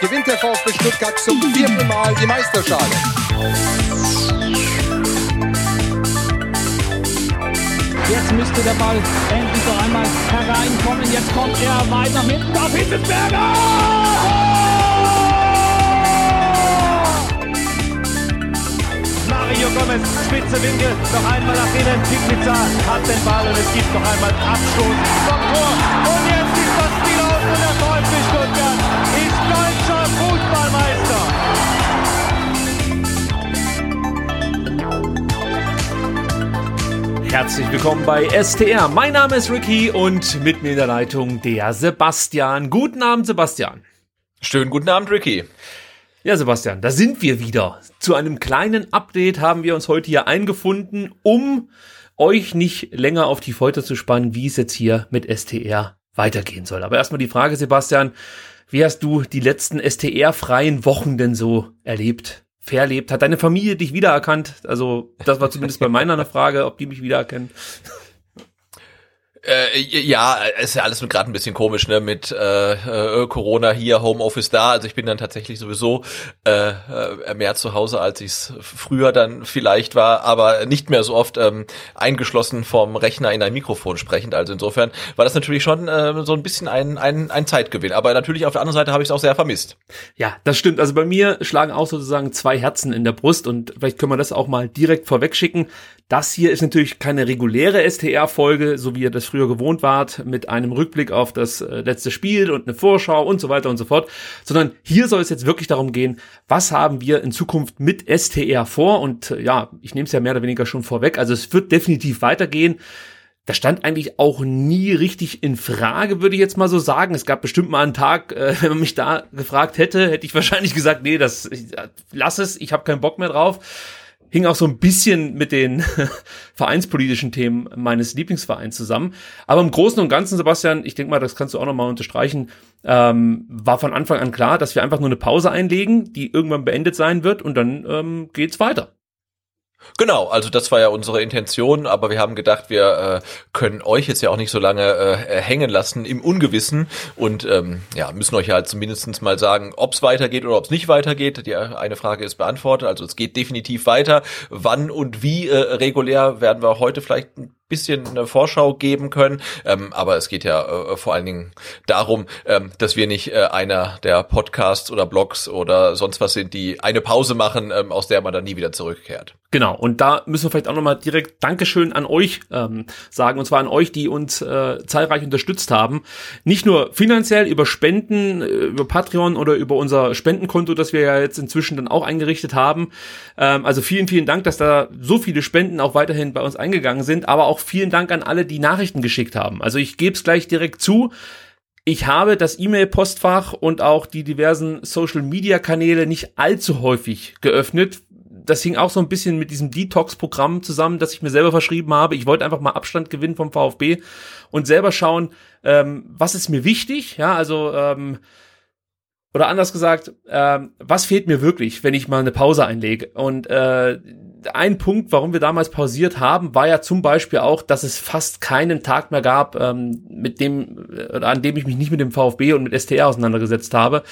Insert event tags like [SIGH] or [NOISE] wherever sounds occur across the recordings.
gewinnt der VfB Stuttgart zum vierten Mal die Meisterschale. Jetzt müsste der Ball endlich noch einmal hereinkommen. Jetzt kommt er weit nach hinten. Da Hitzelsberger! Mario Gomez, spitze Winkel, noch einmal nach innen. Pizza hat den Ball und es gibt noch einmal Abstoß vom Tor. Und jetzt Herzlich willkommen bei STR. Mein Name ist Ricky und mit mir in der Leitung der Sebastian. Guten Abend, Sebastian. Schönen guten Abend, Ricky. Ja, Sebastian, da sind wir wieder. Zu einem kleinen Update haben wir uns heute hier eingefunden, um euch nicht länger auf die Folter zu spannen, wie es jetzt hier mit STR weitergehen soll. Aber erstmal die Frage, Sebastian, wie hast du die letzten STR-freien Wochen denn so erlebt? Verlebt? Hat deine Familie dich wiedererkannt? Also, das war zumindest bei meiner eine [LAUGHS] Frage, ob die mich wiedererkennen. Äh, ja, ist ja alles gerade ein bisschen komisch, ne, mit äh, äh, Corona hier, Homeoffice da. Also ich bin dann tatsächlich sowieso äh, äh mehr zu Hause, als ich es früher dann vielleicht war, aber nicht mehr so oft ähm, eingeschlossen vom Rechner in ein Mikrofon sprechend. Also insofern war das natürlich schon äh, so ein bisschen ein, ein, ein Zeitgewinn. Aber natürlich auf der anderen Seite habe ich es auch sehr vermisst. Ja, das stimmt. Also bei mir schlagen auch sozusagen zwei Herzen in der Brust und vielleicht können wir das auch mal direkt vorweg schicken. Das hier ist natürlich keine reguläre STR-Folge, so wie ihr das früher gewohnt wart, mit einem Rückblick auf das äh, letzte Spiel und eine Vorschau und so weiter und so fort, sondern hier soll es jetzt wirklich darum gehen, was haben wir in Zukunft mit STR vor und äh, ja, ich nehme es ja mehr oder weniger schon vorweg, also es wird definitiv weitergehen. Das stand eigentlich auch nie richtig in Frage, würde ich jetzt mal so sagen. Es gab bestimmt mal einen Tag, äh, [LAUGHS] wenn man mich da gefragt hätte, hätte ich wahrscheinlich gesagt, nee, das ich, lass es, ich habe keinen Bock mehr drauf hing auch so ein bisschen mit den [LAUGHS] vereinspolitischen Themen meines Lieblingsvereins zusammen. Aber im Großen und Ganzen, Sebastian, ich denke mal, das kannst du auch nochmal unterstreichen, ähm, war von Anfang an klar, dass wir einfach nur eine Pause einlegen, die irgendwann beendet sein wird und dann ähm, geht's weiter. Genau, also das war ja unsere Intention, aber wir haben gedacht, wir äh, können euch jetzt ja auch nicht so lange äh, hängen lassen im Ungewissen und ähm, ja, müssen euch ja halt zumindest mal sagen, ob es weitergeht oder ob es nicht weitergeht. Die eine Frage ist beantwortet, also es geht definitiv weiter. Wann und wie äh, regulär werden wir heute vielleicht ein bisschen eine Vorschau geben können. Ähm, aber es geht ja äh, vor allen Dingen darum, ähm, dass wir nicht äh, einer der Podcasts oder Blogs oder sonst was sind, die eine Pause machen, ähm, aus der man dann nie wieder zurückkehrt. Genau, und da müssen wir vielleicht auch nochmal direkt Dankeschön an euch ähm, sagen, und zwar an euch, die uns äh, zahlreich unterstützt haben. Nicht nur finanziell über Spenden, äh, über Patreon oder über unser Spendenkonto, das wir ja jetzt inzwischen dann auch eingerichtet haben. Ähm, also vielen, vielen Dank, dass da so viele Spenden auch weiterhin bei uns eingegangen sind, aber auch auch vielen Dank an alle, die Nachrichten geschickt haben. Also ich gebe es gleich direkt zu. Ich habe das E-Mail-Postfach und auch die diversen Social-Media-Kanäle nicht allzu häufig geöffnet. Das hing auch so ein bisschen mit diesem Detox-Programm zusammen, das ich mir selber verschrieben habe. Ich wollte einfach mal Abstand gewinnen vom VfB und selber schauen, ähm, was ist mir wichtig. Ja, also ähm, oder anders gesagt, ähm, was fehlt mir wirklich, wenn ich mal eine Pause einlege? Und äh, ein Punkt, warum wir damals pausiert haben, war ja zum Beispiel auch, dass es fast keinen Tag mehr gab, ähm, mit dem, äh, an dem ich mich nicht mit dem VfB und mit STR auseinandergesetzt habe.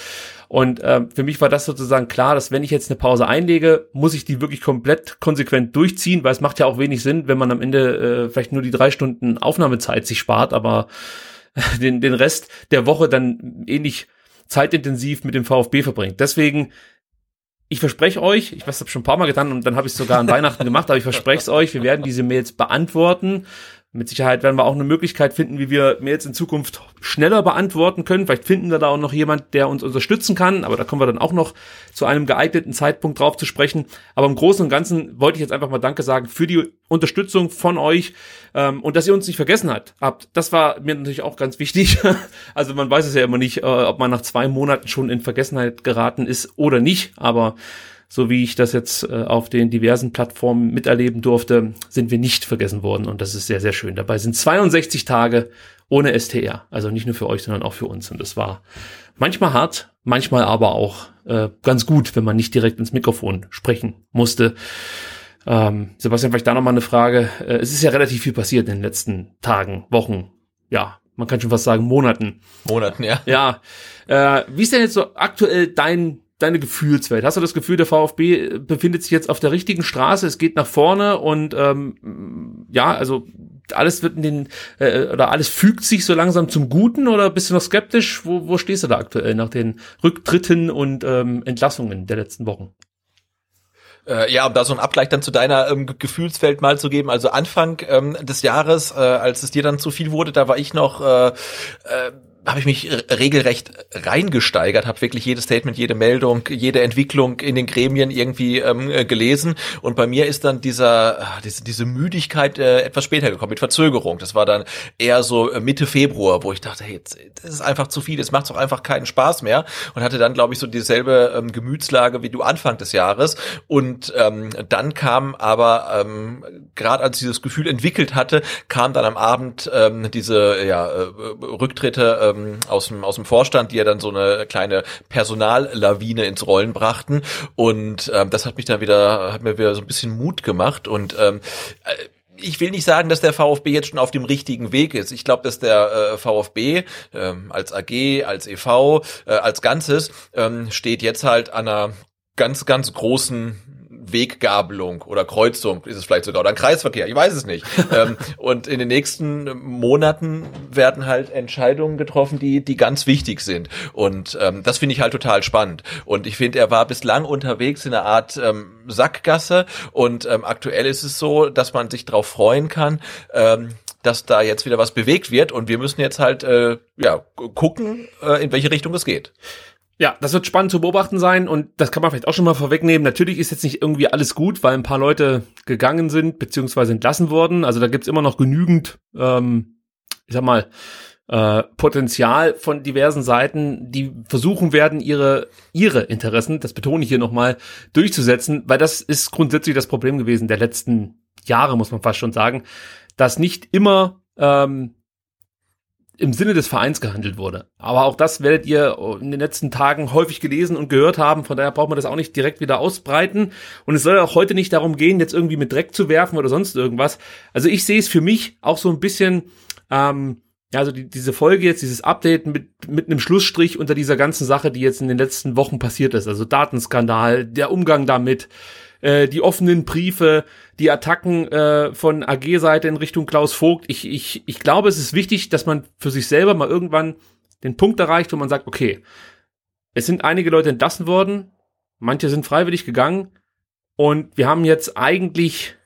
Und äh, für mich war das sozusagen klar, dass wenn ich jetzt eine Pause einlege, muss ich die wirklich komplett konsequent durchziehen, weil es macht ja auch wenig Sinn, wenn man am Ende äh, vielleicht nur die drei Stunden Aufnahmezeit sich spart, aber [LAUGHS] den, den Rest der Woche dann ähnlich zeitintensiv mit dem VfB verbringt. Deswegen ich verspreche euch, ich weiß, das schon ein paar Mal getan und dann habe ich es sogar an Weihnachten gemacht, aber ich verspreche es euch, wir werden diese Mails beantworten mit Sicherheit werden wir auch eine Möglichkeit finden, wie wir Mails in Zukunft schneller beantworten können. Vielleicht finden wir da auch noch jemand, der uns unterstützen kann, aber da kommen wir dann auch noch zu einem geeigneten Zeitpunkt drauf zu sprechen. Aber im Großen und Ganzen wollte ich jetzt einfach mal Danke sagen für die Unterstützung von euch ähm, und dass ihr uns nicht vergessen habt. Das war mir natürlich auch ganz wichtig. [LAUGHS] also man weiß es ja immer nicht, äh, ob man nach zwei Monaten schon in Vergessenheit geraten ist oder nicht, aber so wie ich das jetzt äh, auf den diversen Plattformen miterleben durfte, sind wir nicht vergessen worden und das ist sehr, sehr schön. Dabei sind 62 Tage ohne STR. Also nicht nur für euch, sondern auch für uns. Und das war manchmal hart, manchmal aber auch äh, ganz gut, wenn man nicht direkt ins Mikrofon sprechen musste. Ähm, Sebastian, vielleicht da nochmal eine Frage. Äh, es ist ja relativ viel passiert in den letzten Tagen, Wochen, ja, man kann schon fast sagen Monaten. Monaten, ja. Ja. Äh, wie ist denn jetzt so aktuell dein deine Gefühlswelt? Hast du das Gefühl, der VfB befindet sich jetzt auf der richtigen Straße, es geht nach vorne und ähm, ja, also alles wird in den äh, oder alles fügt sich so langsam zum Guten oder bist du noch skeptisch? Wo, wo stehst du da aktuell nach den Rücktritten und ähm, Entlassungen der letzten Wochen? Äh, ja, um da so einen Abgleich dann zu deiner ähm, Gefühlswelt mal zu geben. Also Anfang ähm, des Jahres, äh, als es dir dann zu viel wurde, da war ich noch äh, äh, habe ich mich regelrecht reingesteigert, habe wirklich jedes Statement, jede Meldung, jede Entwicklung in den Gremien irgendwie ähm, äh, gelesen. Und bei mir ist dann dieser ah, diese, diese Müdigkeit äh, etwas später gekommen mit Verzögerung. Das war dann eher so äh, Mitte Februar, wo ich dachte, hey, das ist einfach zu viel, es macht doch einfach keinen Spaß mehr. Und hatte dann, glaube ich, so dieselbe ähm, Gemütslage wie du Anfang des Jahres. Und ähm, dann kam aber ähm, gerade als ich dieses Gefühl entwickelt hatte, kam dann am Abend ähm, diese ja, äh, Rücktritte äh, ähm, aus, dem, aus dem Vorstand, die ja dann so eine kleine Personallawine ins Rollen brachten. Und ähm, das hat mich dann wieder, hat mir wieder so ein bisschen Mut gemacht. Und ähm, äh, ich will nicht sagen, dass der VfB jetzt schon auf dem richtigen Weg ist. Ich glaube, dass der äh, VfB ähm, als AG, als EV, äh, als Ganzes ähm, steht jetzt halt an einer ganz, ganz großen Weggabelung oder Kreuzung ist es vielleicht sogar oder ein Kreisverkehr, ich weiß es nicht. [LAUGHS] ähm, und in den nächsten Monaten werden halt Entscheidungen getroffen, die die ganz wichtig sind. Und ähm, das finde ich halt total spannend. Und ich finde, er war bislang unterwegs in einer Art ähm, Sackgasse und ähm, aktuell ist es so, dass man sich darauf freuen kann. Ähm, dass da jetzt wieder was bewegt wird und wir müssen jetzt halt äh, ja gucken, äh, in welche Richtung es geht. Ja, das wird spannend zu beobachten sein und das kann man vielleicht auch schon mal vorwegnehmen. Natürlich ist jetzt nicht irgendwie alles gut, weil ein paar Leute gegangen sind beziehungsweise entlassen wurden. Also da gibt's immer noch genügend, ähm, ich sag mal, äh, Potenzial von diversen Seiten, die versuchen werden, ihre ihre Interessen, das betone ich hier nochmal, durchzusetzen, weil das ist grundsätzlich das Problem gewesen der letzten Jahre, muss man fast schon sagen, dass nicht immer ähm, im Sinne des Vereins gehandelt wurde. Aber auch das werdet ihr in den letzten Tagen häufig gelesen und gehört haben. Von daher braucht man das auch nicht direkt wieder ausbreiten. Und es soll auch heute nicht darum gehen, jetzt irgendwie mit Dreck zu werfen oder sonst irgendwas. Also ich sehe es für mich auch so ein bisschen, ähm, ja, also die, diese Folge jetzt, dieses Update mit, mit einem Schlussstrich unter dieser ganzen Sache, die jetzt in den letzten Wochen passiert ist. Also Datenskandal, der Umgang damit, äh, die offenen Briefe, die Attacken äh, von AG-Seite in Richtung Klaus Vogt. Ich, ich, ich glaube, es ist wichtig, dass man für sich selber mal irgendwann den Punkt erreicht, wo man sagt, okay, es sind einige Leute entlassen worden, manche sind freiwillig gegangen und wir haben jetzt eigentlich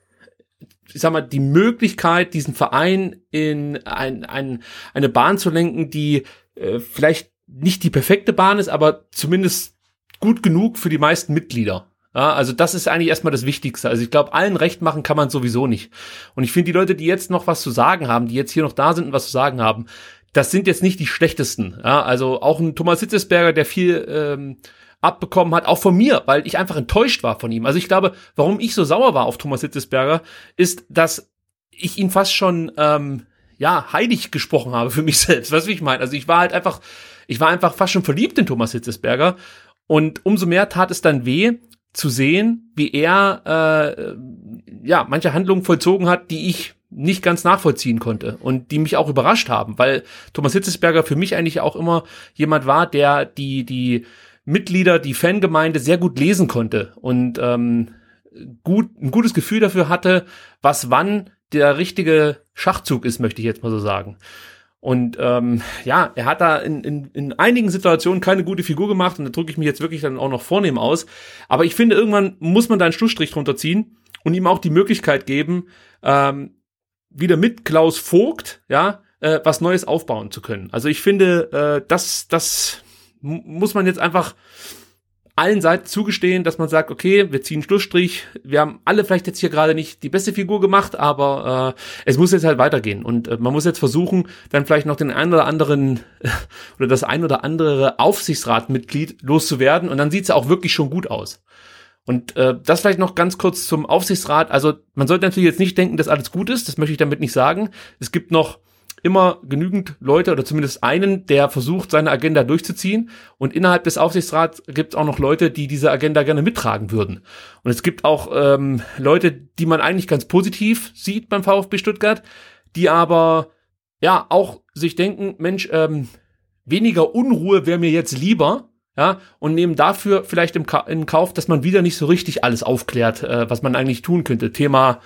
ich sag mal, die Möglichkeit, diesen Verein in ein, ein, eine Bahn zu lenken, die äh, vielleicht nicht die perfekte Bahn ist, aber zumindest gut genug für die meisten Mitglieder. Ja, also das ist eigentlich erstmal das Wichtigste. Also ich glaube, allen recht machen kann man sowieso nicht. Und ich finde, die Leute, die jetzt noch was zu sagen haben, die jetzt hier noch da sind und was zu sagen haben, das sind jetzt nicht die schlechtesten. Ja, also auch ein Thomas Hitzesberger, der viel ähm, abbekommen hat, auch von mir, weil ich einfach enttäuscht war von ihm. Also ich glaube, warum ich so sauer war auf Thomas Hitzesberger, ist, dass ich ihn fast schon ähm, ja heilig gesprochen habe für mich [LAUGHS] selbst. Was ich meine? Also ich war halt einfach, ich war einfach fast schon verliebt in Thomas Hitzesberger. Und umso mehr tat es dann weh, zu sehen, wie er äh, ja manche Handlungen vollzogen hat, die ich nicht ganz nachvollziehen konnte und die mich auch überrascht haben, weil Thomas Hitzesberger für mich eigentlich auch immer jemand war, der die die Mitglieder, die Fangemeinde sehr gut lesen konnte und ähm, gut ein gutes Gefühl dafür hatte, was wann der richtige Schachzug ist, möchte ich jetzt mal so sagen. Und ähm, ja, er hat da in, in, in einigen Situationen keine gute Figur gemacht und da drücke ich mich jetzt wirklich dann auch noch vornehm aus. Aber ich finde, irgendwann muss man da einen Schlussstrich drunter ziehen und ihm auch die Möglichkeit geben, ähm, wieder mit Klaus Vogt, ja, äh, was Neues aufbauen zu können. Also ich finde, äh, das, das muss man jetzt einfach allen Seiten zugestehen, dass man sagt, okay, wir ziehen Schlussstrich. Wir haben alle vielleicht jetzt hier gerade nicht die beste Figur gemacht, aber äh, es muss jetzt halt weitergehen. Und äh, man muss jetzt versuchen, dann vielleicht noch den einen oder anderen [LAUGHS] oder das ein oder andere Aufsichtsratmitglied loszuwerden. Und dann sieht's ja auch wirklich schon gut aus. Und äh, das vielleicht noch ganz kurz zum Aufsichtsrat. Also man sollte natürlich jetzt nicht denken, dass alles gut ist. Das möchte ich damit nicht sagen. Es gibt noch immer genügend Leute oder zumindest einen, der versucht, seine Agenda durchzuziehen. Und innerhalb des Aufsichtsrats gibt es auch noch Leute, die diese Agenda gerne mittragen würden. Und es gibt auch ähm, Leute, die man eigentlich ganz positiv sieht beim VfB Stuttgart, die aber ja auch sich denken, Mensch, ähm, weniger Unruhe wäre mir jetzt lieber. Ja, und nehmen dafür vielleicht im Ka in Kauf, dass man wieder nicht so richtig alles aufklärt, äh, was man eigentlich tun könnte. Thema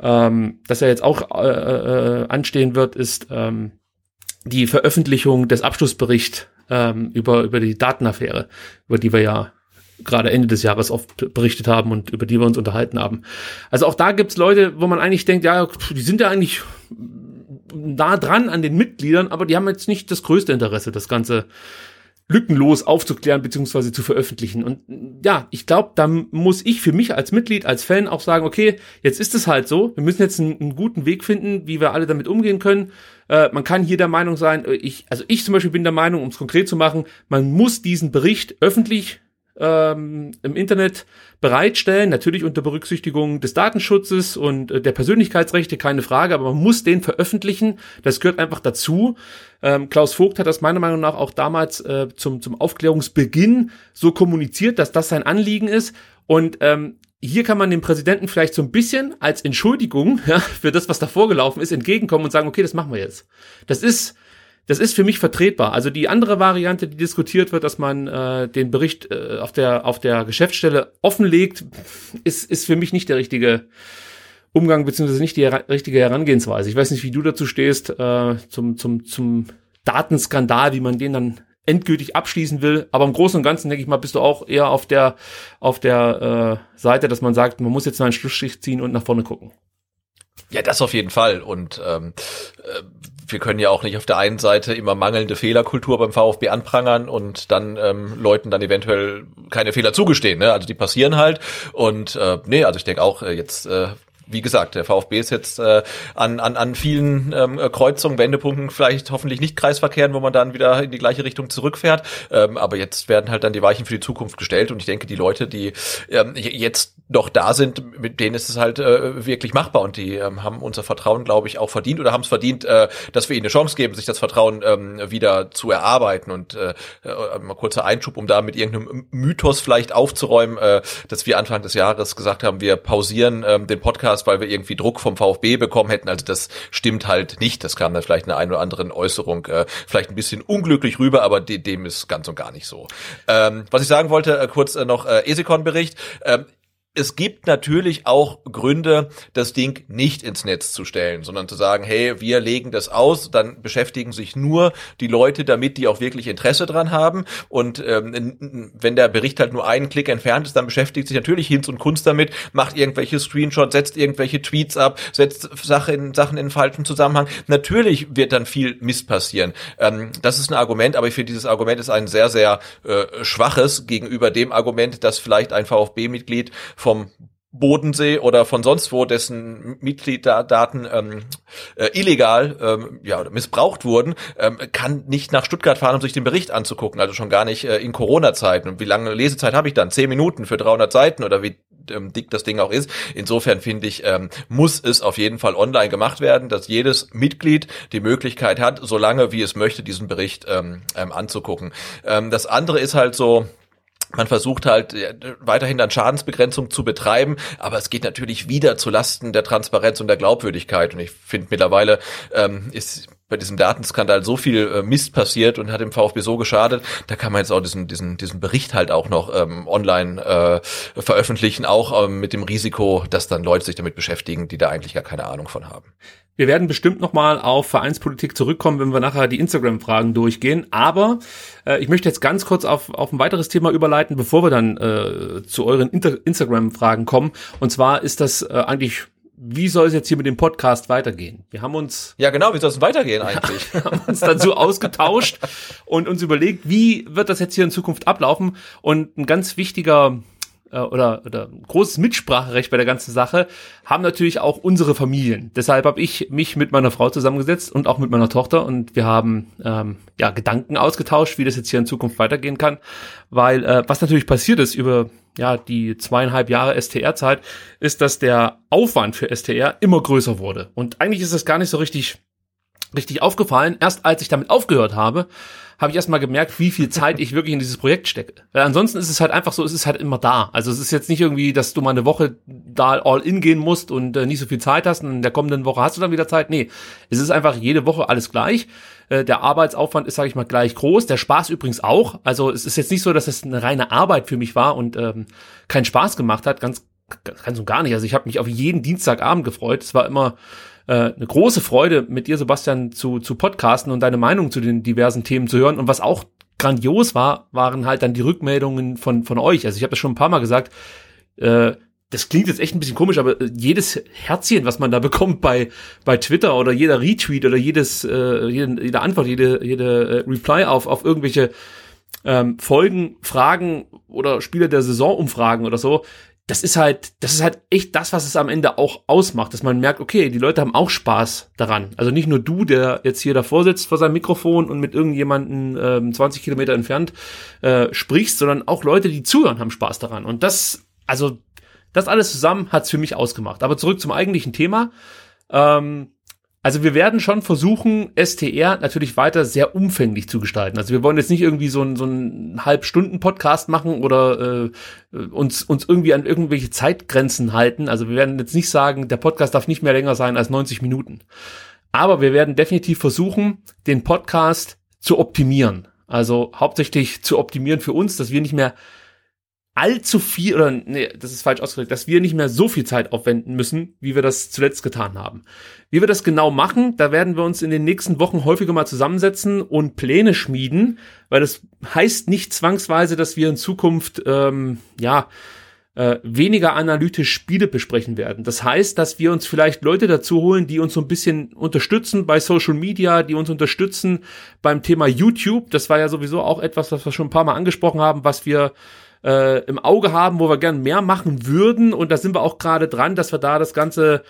ähm, das ja jetzt auch äh, äh, anstehen wird, ist ähm, die Veröffentlichung des Abschlussberichts ähm, über, über die Datenaffäre, über die wir ja gerade Ende des Jahres oft berichtet haben und über die wir uns unterhalten haben. Also auch da gibt's Leute, wo man eigentlich denkt, ja, die sind ja eigentlich nah dran an den Mitgliedern, aber die haben jetzt nicht das größte Interesse, das Ganze lückenlos aufzuklären bzw. zu veröffentlichen. Und ja, ich glaube, da muss ich für mich als Mitglied, als Fan auch sagen, okay, jetzt ist es halt so, wir müssen jetzt einen, einen guten Weg finden, wie wir alle damit umgehen können. Äh, man kann hier der Meinung sein, äh, ich, also ich zum Beispiel bin der Meinung, um es konkret zu machen, man muss diesen Bericht öffentlich ähm, im Internet bereitstellen, natürlich unter Berücksichtigung des Datenschutzes und äh, der Persönlichkeitsrechte, keine Frage, aber man muss den veröffentlichen. Das gehört einfach dazu. Ähm, Klaus Vogt hat das meiner Meinung nach auch damals äh, zum, zum Aufklärungsbeginn so kommuniziert, dass das sein Anliegen ist. Und ähm, hier kann man dem Präsidenten vielleicht so ein bisschen als Entschuldigung [LAUGHS] ja, für das, was da vorgelaufen ist, entgegenkommen und sagen, okay, das machen wir jetzt. Das ist das ist für mich vertretbar. Also die andere Variante, die diskutiert wird, dass man äh, den Bericht äh, auf der auf der Geschäftsstelle offenlegt, ist ist für mich nicht der richtige Umgang beziehungsweise nicht die richtige Herangehensweise. Ich weiß nicht, wie du dazu stehst äh, zum zum zum Datenskandal, wie man den dann endgültig abschließen will. Aber im Großen und Ganzen denke ich mal, bist du auch eher auf der auf der äh, Seite, dass man sagt, man muss jetzt mal einen Schlussstrich ziehen und nach vorne gucken. Ja, das auf jeden Fall. Und ähm, äh, wir können ja auch nicht auf der einen Seite immer mangelnde Fehlerkultur beim VfB anprangern und dann ähm, Leuten dann eventuell keine Fehler zugestehen. Ne? Also die passieren halt. Und äh, nee, also ich denke auch äh, jetzt äh, wie gesagt, der VfB ist jetzt äh, an, an, an vielen ähm, Kreuzungen, Wendepunkten vielleicht hoffentlich nicht Kreisverkehren, wo man dann wieder in die gleiche Richtung zurückfährt. Ähm, aber jetzt werden halt dann die Weichen für die Zukunft gestellt und ich denke, die Leute, die ähm, jetzt noch da sind, mit denen ist es halt äh, wirklich machbar und die ähm, haben unser Vertrauen, glaube ich, auch verdient oder haben es verdient, äh, dass wir ihnen eine Chance geben, sich das Vertrauen ähm, wieder zu erarbeiten und äh, äh, mal kurzer Einschub, um da mit irgendeinem Mythos vielleicht aufzuräumen, äh, dass wir Anfang des Jahres gesagt haben, wir pausieren ähm, den Podcast, weil wir irgendwie Druck vom VfB bekommen hätten. Also das stimmt halt nicht. Das kam dann vielleicht in einer ein oder anderen Äußerung äh, vielleicht ein bisschen unglücklich rüber, aber de dem ist ganz und gar nicht so. Ähm, was ich sagen wollte, äh, kurz äh, noch äh, Esikon-Bericht. Ähm, es gibt natürlich auch Gründe, das Ding nicht ins Netz zu stellen, sondern zu sagen, hey, wir legen das aus, dann beschäftigen sich nur die Leute damit, die auch wirklich Interesse dran haben. Und ähm, wenn der Bericht halt nur einen Klick entfernt ist, dann beschäftigt sich natürlich Hinz und Kunst damit, macht irgendwelche Screenshots, setzt irgendwelche Tweets ab, setzt Sache in, Sachen in falschen Zusammenhang. Natürlich wird dann viel Mist passieren. Ähm, das ist ein Argument, aber ich finde, dieses Argument ist ein sehr, sehr äh, schwaches gegenüber dem Argument, dass vielleicht ein VfB-Mitglied vom Bodensee oder von sonst wo, dessen Mitgliederdaten ähm, äh, illegal ähm, ja, missbraucht wurden, ähm, kann nicht nach Stuttgart fahren, um sich den Bericht anzugucken. Also schon gar nicht äh, in Corona-Zeiten. Und wie lange Lesezeit habe ich dann? Zehn Minuten für 300 Seiten oder wie ähm, dick das Ding auch ist. Insofern finde ich, ähm, muss es auf jeden Fall online gemacht werden, dass jedes Mitglied die Möglichkeit hat, solange wie es möchte, diesen Bericht ähm, ähm, anzugucken. Ähm, das andere ist halt so, man versucht halt weiterhin dann Schadensbegrenzung zu betreiben, aber es geht natürlich wieder zu Lasten der Transparenz und der Glaubwürdigkeit. Und ich finde mittlerweile ähm, ist bei diesem Datenskandal so viel äh, Mist passiert und hat dem VfB so geschadet, da kann man jetzt auch diesen, diesen, diesen Bericht halt auch noch ähm, online äh, veröffentlichen, auch ähm, mit dem Risiko, dass dann Leute sich damit beschäftigen, die da eigentlich gar keine Ahnung von haben. Wir werden bestimmt nochmal auf Vereinspolitik zurückkommen, wenn wir nachher die Instagram-Fragen durchgehen. Aber äh, ich möchte jetzt ganz kurz auf, auf ein weiteres Thema überleiten, bevor wir dann äh, zu euren Instagram-Fragen kommen. Und zwar ist das äh, eigentlich wie soll es jetzt hier mit dem Podcast weitergehen? Wir haben uns ja genau, wie soll es weitergehen eigentlich? [LAUGHS] haben uns dazu ausgetauscht und uns überlegt, wie wird das jetzt hier in Zukunft ablaufen? Und ein ganz wichtiger äh, oder, oder großes Mitspracherecht bei der ganzen Sache haben natürlich auch unsere Familien. Deshalb habe ich mich mit meiner Frau zusammengesetzt und auch mit meiner Tochter und wir haben ähm, ja Gedanken ausgetauscht, wie das jetzt hier in Zukunft weitergehen kann, weil äh, was natürlich passiert ist über ja die zweieinhalb Jahre STR-Zeit, ist, dass der Aufwand für STR immer größer wurde und eigentlich ist das gar nicht so richtig richtig aufgefallen. Erst als ich damit aufgehört habe, habe ich erstmal gemerkt, wie viel Zeit ich wirklich in dieses Projekt stecke. Weil ansonsten ist es halt einfach so, es ist halt immer da. Also es ist jetzt nicht irgendwie, dass du mal eine Woche da all in gehen musst und äh, nicht so viel Zeit hast und in der kommenden Woche hast du dann wieder Zeit. Nee, es ist einfach jede Woche alles gleich. Äh, der Arbeitsaufwand ist, sage ich mal, gleich groß. Der Spaß übrigens auch. Also es ist jetzt nicht so, dass es eine reine Arbeit für mich war und ähm, keinen Spaß gemacht hat. Ganz, ganz und gar nicht. Also ich habe mich auf jeden Dienstagabend gefreut. Es war immer äh, eine große Freude, mit dir, Sebastian, zu, zu podcasten und deine Meinung zu den diversen Themen zu hören. Und was auch grandios war, waren halt dann die Rückmeldungen von, von euch. Also ich habe das schon ein paar Mal gesagt, äh, das klingt jetzt echt ein bisschen komisch, aber jedes Herzchen, was man da [LAUGHS] bekommt bei bei Twitter oder jeder Retweet oder jedes äh, jede, jede Antwort, jede jede äh, Reply auf auf irgendwelche ähm, Folgen, Fragen oder Spiele der Saisonumfragen oder so, das ist halt, das ist halt echt das, was es am Ende auch ausmacht, dass man merkt, okay, die Leute haben auch Spaß daran. Also nicht nur du, der jetzt hier davor sitzt vor seinem Mikrofon und mit irgendjemanden ähm, 20 Kilometer entfernt äh, sprichst, sondern auch Leute, die zuhören, haben Spaß daran. Und das, also das alles zusammen hat's für mich ausgemacht. Aber zurück zum eigentlichen Thema. Ähm, also wir werden schon versuchen, STR natürlich weiter sehr umfänglich zu gestalten. Also wir wollen jetzt nicht irgendwie so einen so einen Halbstunden-Podcast machen oder äh, uns, uns irgendwie an irgendwelche Zeitgrenzen halten. Also wir werden jetzt nicht sagen, der Podcast darf nicht mehr länger sein als 90 Minuten. Aber wir werden definitiv versuchen, den Podcast zu optimieren. Also hauptsächlich zu optimieren für uns, dass wir nicht mehr allzu viel, oder nee, das ist falsch ausgedrückt, dass wir nicht mehr so viel Zeit aufwenden müssen, wie wir das zuletzt getan haben. Wie wir das genau machen, da werden wir uns in den nächsten Wochen häufiger mal zusammensetzen und Pläne schmieden, weil das heißt nicht zwangsweise, dass wir in Zukunft, ähm, ja, äh, weniger analytisch Spiele besprechen werden. Das heißt, dass wir uns vielleicht Leute dazu holen, die uns so ein bisschen unterstützen bei Social Media, die uns unterstützen beim Thema YouTube. Das war ja sowieso auch etwas, was wir schon ein paar Mal angesprochen haben, was wir äh, im Auge haben, wo wir gern mehr machen würden. Und da sind wir auch gerade dran, dass wir da das Ganze,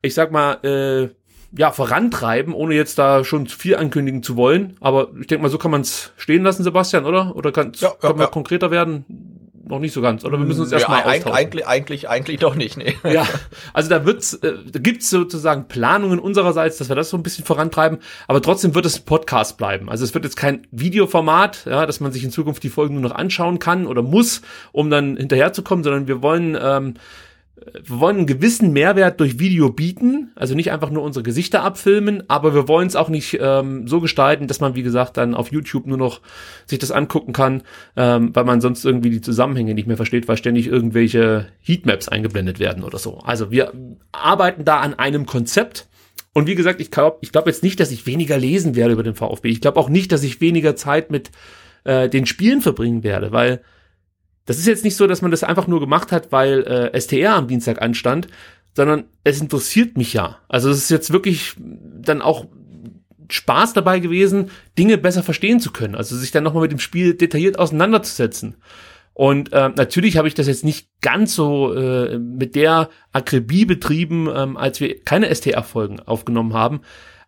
ich sag mal, äh, ja, vorantreiben, ohne jetzt da schon viel ankündigen zu wollen. Aber ich denke mal, so kann man es stehen lassen, Sebastian, oder? Oder kann ja, ja, ja. konkreter werden? Noch nicht so ganz, oder wir müssen uns erstmal ja, austauschen. Eigentlich, eigentlich, eigentlich doch nicht, nee. Ja, [LAUGHS] also da wird's, äh, da gibt's sozusagen Planungen unsererseits, dass wir das so ein bisschen vorantreiben, aber trotzdem wird es ein Podcast bleiben. Also es wird jetzt kein Videoformat, ja, dass man sich in Zukunft die Folgen nur noch anschauen kann oder muss, um dann hinterherzukommen, sondern wir wollen ähm, wir wollen einen gewissen Mehrwert durch Video bieten, also nicht einfach nur unsere Gesichter abfilmen, aber wir wollen es auch nicht ähm, so gestalten, dass man, wie gesagt, dann auf YouTube nur noch sich das angucken kann, ähm, weil man sonst irgendwie die Zusammenhänge nicht mehr versteht, weil ständig irgendwelche Heatmaps eingeblendet werden oder so. Also wir arbeiten da an einem Konzept. Und wie gesagt, ich glaube ich glaub jetzt nicht, dass ich weniger lesen werde über den VfB. Ich glaube auch nicht, dass ich weniger Zeit mit äh, den Spielen verbringen werde, weil das ist jetzt nicht so, dass man das einfach nur gemacht hat, weil äh, STR am Dienstag anstand, sondern es interessiert mich ja. Also es ist jetzt wirklich dann auch Spaß dabei gewesen, Dinge besser verstehen zu können. Also sich dann nochmal mit dem Spiel detailliert auseinanderzusetzen. Und äh, natürlich habe ich das jetzt nicht ganz so äh, mit der Akribie betrieben, ähm, als wir keine STR-Folgen aufgenommen haben.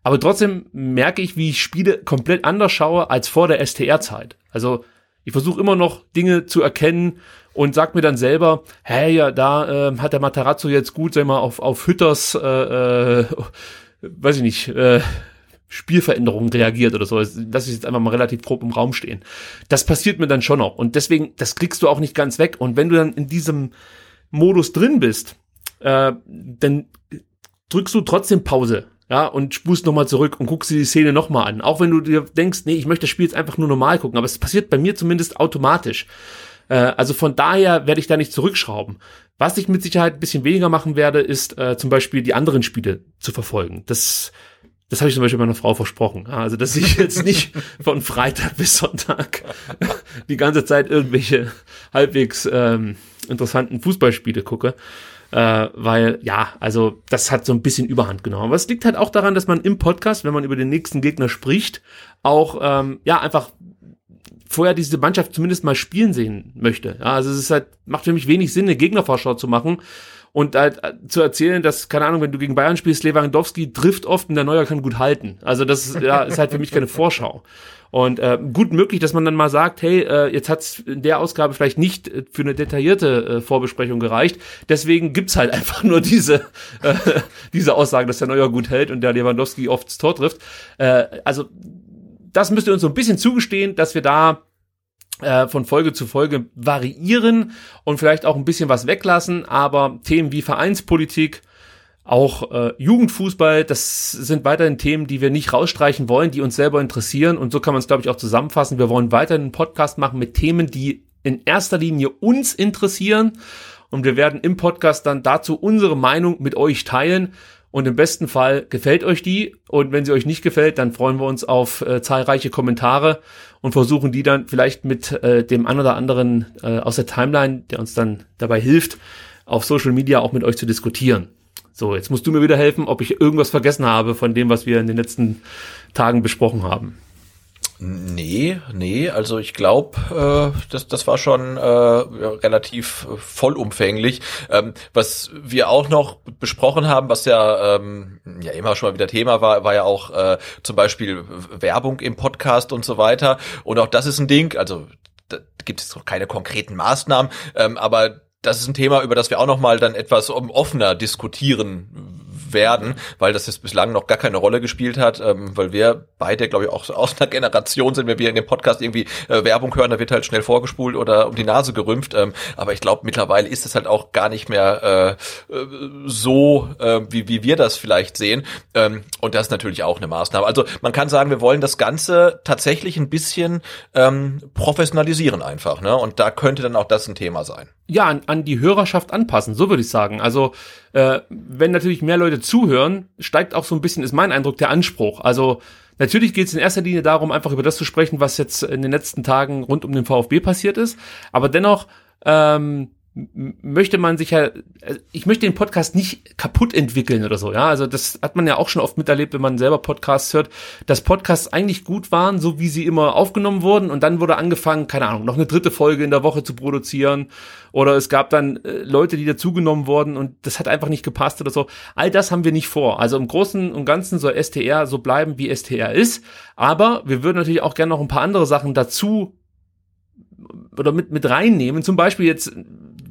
Aber trotzdem merke ich, wie ich Spiele komplett anders schaue als vor der STR-Zeit. Also ich versuche immer noch Dinge zu erkennen und sag mir dann selber, hey, ja, da äh, hat der Matarazzo jetzt gut, sag mal, auf, auf Hütters, äh, äh, weiß ich nicht, äh, Spielveränderungen reagiert oder so. Das ist jetzt einfach mal relativ grob im Raum stehen. Das passiert mir dann schon noch. Und deswegen, das kriegst du auch nicht ganz weg. Und wenn du dann in diesem Modus drin bist, äh, dann drückst du trotzdem Pause ja, und spust nochmal zurück und guckst dir die Szene nochmal an. Auch wenn du dir denkst, nee, ich möchte das Spiel jetzt einfach nur normal gucken, aber es passiert bei mir zumindest automatisch. Äh, also von daher werde ich da nicht zurückschrauben. Was ich mit Sicherheit ein bisschen weniger machen werde, ist äh, zum Beispiel die anderen Spiele zu verfolgen. Das, das habe ich zum Beispiel meiner Frau versprochen. Also, dass ich jetzt nicht [LAUGHS] von Freitag bis Sonntag die ganze Zeit irgendwelche halbwegs ähm, interessanten Fußballspiele gucke äh, weil ja, also das hat so ein bisschen Überhand genommen. Aber es liegt halt auch daran, dass man im Podcast, wenn man über den nächsten Gegner spricht, auch ähm, ja einfach vorher diese Mannschaft zumindest mal spielen sehen möchte. Ja, also es ist halt, macht für mich wenig Sinn, eine Gegnervorschau zu machen und halt äh, zu erzählen, dass, keine Ahnung, wenn du gegen Bayern spielst, Lewandowski trifft oft und der Neuer kann gut halten. Also das ja, ist halt für mich keine Vorschau. Und äh, gut möglich, dass man dann mal sagt, hey, äh, jetzt hat's in der Ausgabe vielleicht nicht äh, für eine detaillierte äh, Vorbesprechung gereicht. Deswegen gibt's halt [LAUGHS] einfach nur diese, äh, diese Aussage, dass der Neuer gut hält und der Lewandowski oft das Tor trifft. Äh, also das müsst ihr uns so ein bisschen zugestehen, dass wir da äh, von Folge zu Folge variieren und vielleicht auch ein bisschen was weglassen, aber Themen wie Vereinspolitik, auch äh, Jugendfußball, das sind weiterhin Themen, die wir nicht rausstreichen wollen, die uns selber interessieren. Und so kann man es, glaube ich, auch zusammenfassen. Wir wollen weiterhin einen Podcast machen mit Themen, die in erster Linie uns interessieren. Und wir werden im Podcast dann dazu unsere Meinung mit euch teilen. Und im besten Fall gefällt euch die. Und wenn sie euch nicht gefällt, dann freuen wir uns auf äh, zahlreiche Kommentare und versuchen die dann vielleicht mit äh, dem einen oder anderen äh, aus der Timeline, der uns dann dabei hilft, auf Social Media auch mit euch zu diskutieren. So, jetzt musst du mir wieder helfen, ob ich irgendwas vergessen habe von dem, was wir in den letzten Tagen besprochen haben. Nee, nee, also ich glaube, äh, das, das war schon äh, relativ vollumfänglich. Ähm, was wir auch noch besprochen haben, was ja, ähm, ja immer schon mal wieder Thema war, war ja auch äh, zum Beispiel Werbung im Podcast und so weiter. Und auch das ist ein Ding, also da gibt es noch keine konkreten Maßnahmen, ähm, aber das ist ein Thema, über das wir auch noch mal dann etwas offener diskutieren werden, weil das jetzt bislang noch gar keine Rolle gespielt hat, ähm, weil wir beide, glaube ich, auch aus einer Generation sind, wenn wir in dem Podcast irgendwie äh, Werbung hören, da wird halt schnell vorgespult oder um die Nase gerümpft. Ähm, aber ich glaube, mittlerweile ist es halt auch gar nicht mehr äh, äh, so, äh, wie, wie wir das vielleicht sehen. Ähm, und das ist natürlich auch eine Maßnahme. Also man kann sagen, wir wollen das Ganze tatsächlich ein bisschen ähm, professionalisieren einfach. Ne? Und da könnte dann auch das ein Thema sein ja, an, an die Hörerschaft anpassen, so würde ich sagen. Also, äh, wenn natürlich mehr Leute zuhören, steigt auch so ein bisschen, ist mein Eindruck, der Anspruch. Also, natürlich geht es in erster Linie darum, einfach über das zu sprechen, was jetzt in den letzten Tagen rund um den VfB passiert ist. Aber dennoch, ähm, möchte man sich ja, äh, ich möchte den Podcast nicht kaputt entwickeln oder so, ja. Also das hat man ja auch schon oft miterlebt, wenn man selber Podcasts hört, dass Podcasts eigentlich gut waren, so wie sie immer aufgenommen wurden und dann wurde angefangen, keine Ahnung, noch eine dritte Folge in der Woche zu produzieren oder es gab dann äh, Leute, die dazugenommen wurden und das hat einfach nicht gepasst oder so. All das haben wir nicht vor. Also im Großen und Ganzen soll STR so bleiben, wie STR ist, aber wir würden natürlich auch gerne noch ein paar andere Sachen dazu oder mit, mit reinnehmen. Zum Beispiel jetzt,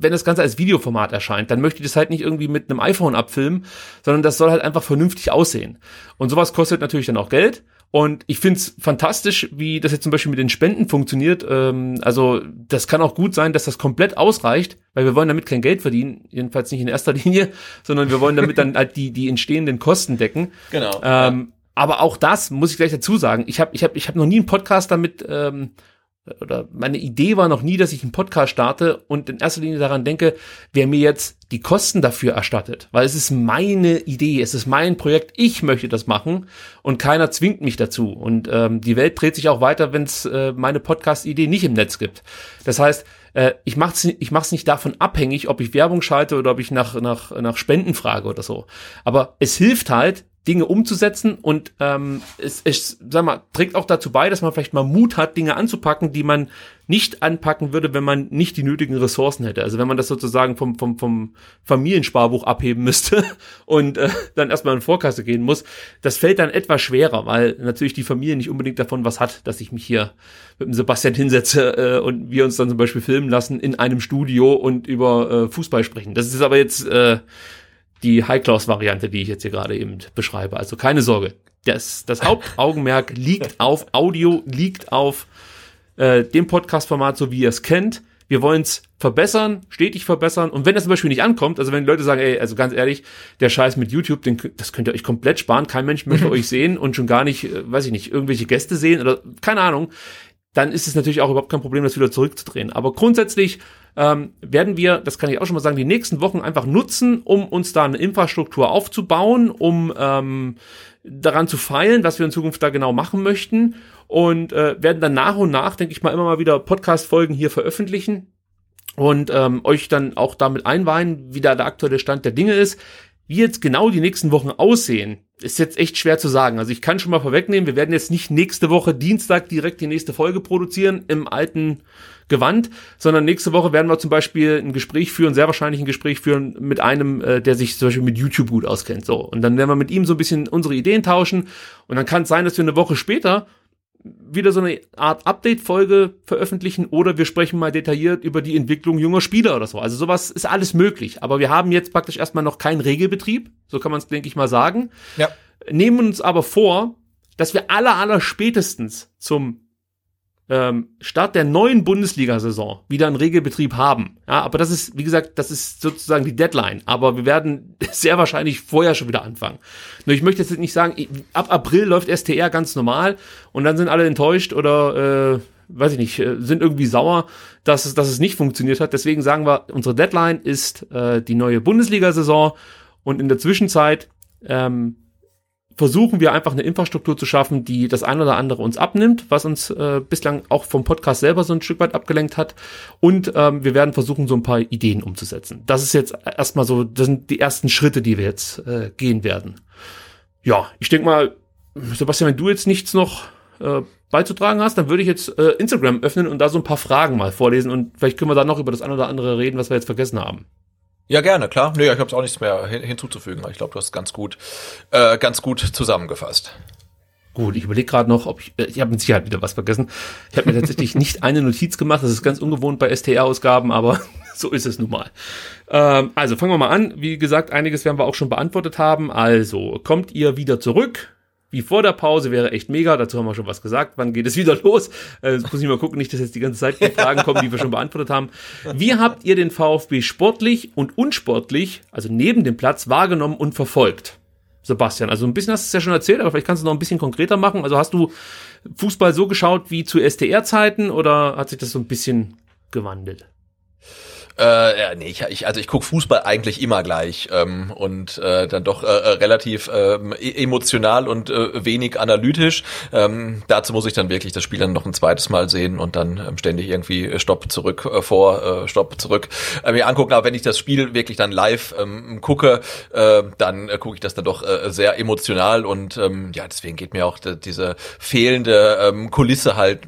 wenn das Ganze als Videoformat erscheint, dann möchte ich das halt nicht irgendwie mit einem iPhone abfilmen, sondern das soll halt einfach vernünftig aussehen. Und sowas kostet natürlich dann auch Geld. Und ich find's fantastisch, wie das jetzt zum Beispiel mit den Spenden funktioniert. Ähm, also das kann auch gut sein, dass das komplett ausreicht, weil wir wollen damit kein Geld verdienen, jedenfalls nicht in erster [LAUGHS] Linie, sondern wir wollen damit dann halt die, die entstehenden Kosten decken. Genau. Ähm. Aber auch das muss ich gleich dazu sagen. Ich habe ich hab, ich hab noch nie einen Podcast damit ähm, oder meine Idee war noch nie, dass ich einen Podcast starte und in erster Linie daran denke, wer mir jetzt die Kosten dafür erstattet. Weil es ist meine Idee, es ist mein Projekt, ich möchte das machen und keiner zwingt mich dazu. Und ähm, die Welt dreht sich auch weiter, wenn es äh, meine Podcast-Idee nicht im Netz gibt. Das heißt, äh, ich mach's, ich mach's nicht davon abhängig, ob ich Werbung schalte oder ob ich nach, nach, nach Spenden frage oder so. Aber es hilft halt, Dinge umzusetzen und ähm, es, es sag mal, trägt auch dazu bei, dass man vielleicht mal Mut hat, Dinge anzupacken, die man nicht anpacken würde, wenn man nicht die nötigen Ressourcen hätte. Also wenn man das sozusagen vom, vom, vom Familiensparbuch abheben müsste [LAUGHS] und äh, dann erstmal in Vorkasse gehen muss, das fällt dann etwas schwerer, weil natürlich die Familie nicht unbedingt davon was hat, dass ich mich hier mit dem Sebastian hinsetze äh, und wir uns dann zum Beispiel filmen lassen in einem Studio und über äh, Fußball sprechen. Das ist aber jetzt äh, die High-Class-Variante, die ich jetzt hier gerade eben beschreibe. Also keine Sorge. Das, das Hauptaugenmerk [LAUGHS] liegt auf Audio, liegt auf äh, dem Podcast-Format, so wie ihr es kennt. Wir wollen es verbessern, stetig verbessern. Und wenn das zum Beispiel nicht ankommt, also wenn Leute sagen, ey, also ganz ehrlich, der Scheiß mit YouTube, den, das könnt ihr euch komplett sparen. Kein Mensch möchte euch sehen und schon gar nicht, äh, weiß ich nicht, irgendwelche Gäste sehen oder keine Ahnung. Dann ist es natürlich auch überhaupt kein Problem, das wieder zurückzudrehen. Aber grundsätzlich ähm, werden wir, das kann ich auch schon mal sagen, die nächsten Wochen einfach nutzen, um uns da eine Infrastruktur aufzubauen, um ähm, daran zu feilen, was wir in Zukunft da genau machen möchten und äh, werden dann nach und nach, denke ich mal, immer mal wieder Podcast-Folgen hier veröffentlichen und ähm, euch dann auch damit einweihen, wie da der aktuelle Stand der Dinge ist. Wie jetzt genau die nächsten Wochen aussehen, ist jetzt echt schwer zu sagen. Also ich kann schon mal vorwegnehmen, wir werden jetzt nicht nächste Woche Dienstag direkt die nächste Folge produzieren im alten Gewand, sondern nächste Woche werden wir zum Beispiel ein Gespräch führen, sehr wahrscheinlich ein Gespräch führen mit einem, äh, der sich zum Beispiel mit YouTube gut auskennt. So. Und dann werden wir mit ihm so ein bisschen unsere Ideen tauschen. Und dann kann es sein, dass wir eine Woche später wieder so eine Art Update-Folge veröffentlichen oder wir sprechen mal detailliert über die Entwicklung junger Spieler oder so. Also sowas ist alles möglich. Aber wir haben jetzt praktisch erstmal noch keinen Regelbetrieb, so kann man es, denke ich mal, sagen. Ja. Nehmen uns aber vor, dass wir aller, aller spätestens zum ähm, Start der neuen Bundesliga-Saison wieder einen Regelbetrieb haben. Ja, aber das ist, wie gesagt, das ist sozusagen die Deadline. Aber wir werden [LAUGHS] sehr wahrscheinlich vorher schon wieder anfangen. Nur ich möchte jetzt nicht sagen, ab April läuft STR ganz normal und dann sind alle enttäuscht oder äh, weiß ich nicht, äh, sind irgendwie sauer, dass es, dass es nicht funktioniert hat. Deswegen sagen wir, unsere Deadline ist äh, die neue Bundesliga-Saison und in der Zwischenzeit ähm, versuchen wir einfach eine Infrastruktur zu schaffen, die das ein oder andere uns abnimmt, was uns äh, bislang auch vom Podcast selber so ein Stück weit abgelenkt hat. Und ähm, wir werden versuchen, so ein paar Ideen umzusetzen. Das ist jetzt erstmal so, das sind die ersten Schritte, die wir jetzt äh, gehen werden. Ja, ich denke mal, Sebastian, wenn du jetzt nichts noch äh, beizutragen hast, dann würde ich jetzt äh, Instagram öffnen und da so ein paar Fragen mal vorlesen und vielleicht können wir dann noch über das ein oder andere reden, was wir jetzt vergessen haben. Ja, gerne, klar. Nee, ich habe auch nichts mehr hin hinzuzufügen. Ich glaube, du hast ganz gut, äh, ganz gut zusammengefasst. Gut, ich überlege gerade noch, ob ich, äh, ich habe mit Sicherheit wieder was vergessen. Ich habe mir tatsächlich [LAUGHS] nicht eine Notiz gemacht. Das ist ganz ungewohnt bei STR-Ausgaben, aber [LAUGHS] so ist es nun mal. Ähm, also fangen wir mal an. Wie gesagt, einiges werden wir auch schon beantwortet haben. Also kommt ihr wieder zurück? Wie vor der Pause wäre echt mega. Dazu haben wir schon was gesagt. Wann geht es wieder los? Äh, muss ich mal gucken, nicht, dass jetzt die ganze Zeit die Fragen kommen, die wir schon beantwortet haben. Wie habt ihr den VfB sportlich und unsportlich, also neben dem Platz, wahrgenommen und verfolgt? Sebastian, also ein bisschen hast du es ja schon erzählt, aber vielleicht kannst du noch ein bisschen konkreter machen. Also hast du Fußball so geschaut wie zu STR-Zeiten oder hat sich das so ein bisschen gewandelt? Äh, ja, nee, ich, ich, also ich guck Fußball eigentlich immer gleich ähm, und äh, dann doch äh, äh relativ äh, emotional und äh, wenig analytisch. Ähm, dazu muss ich dann wirklich das Spiel dann noch ein zweites Mal sehen und dann ähm, ständig irgendwie Stopp zurück äh, vor, äh, Stopp zurück äh, mir angucken. Aber wenn ich das Spiel wirklich dann live ähm, gucke, äh, dann äh, gucke ich das dann doch äh, sehr emotional und ähm, ja, deswegen geht mir auch diese fehlende ähm, Kulisse halt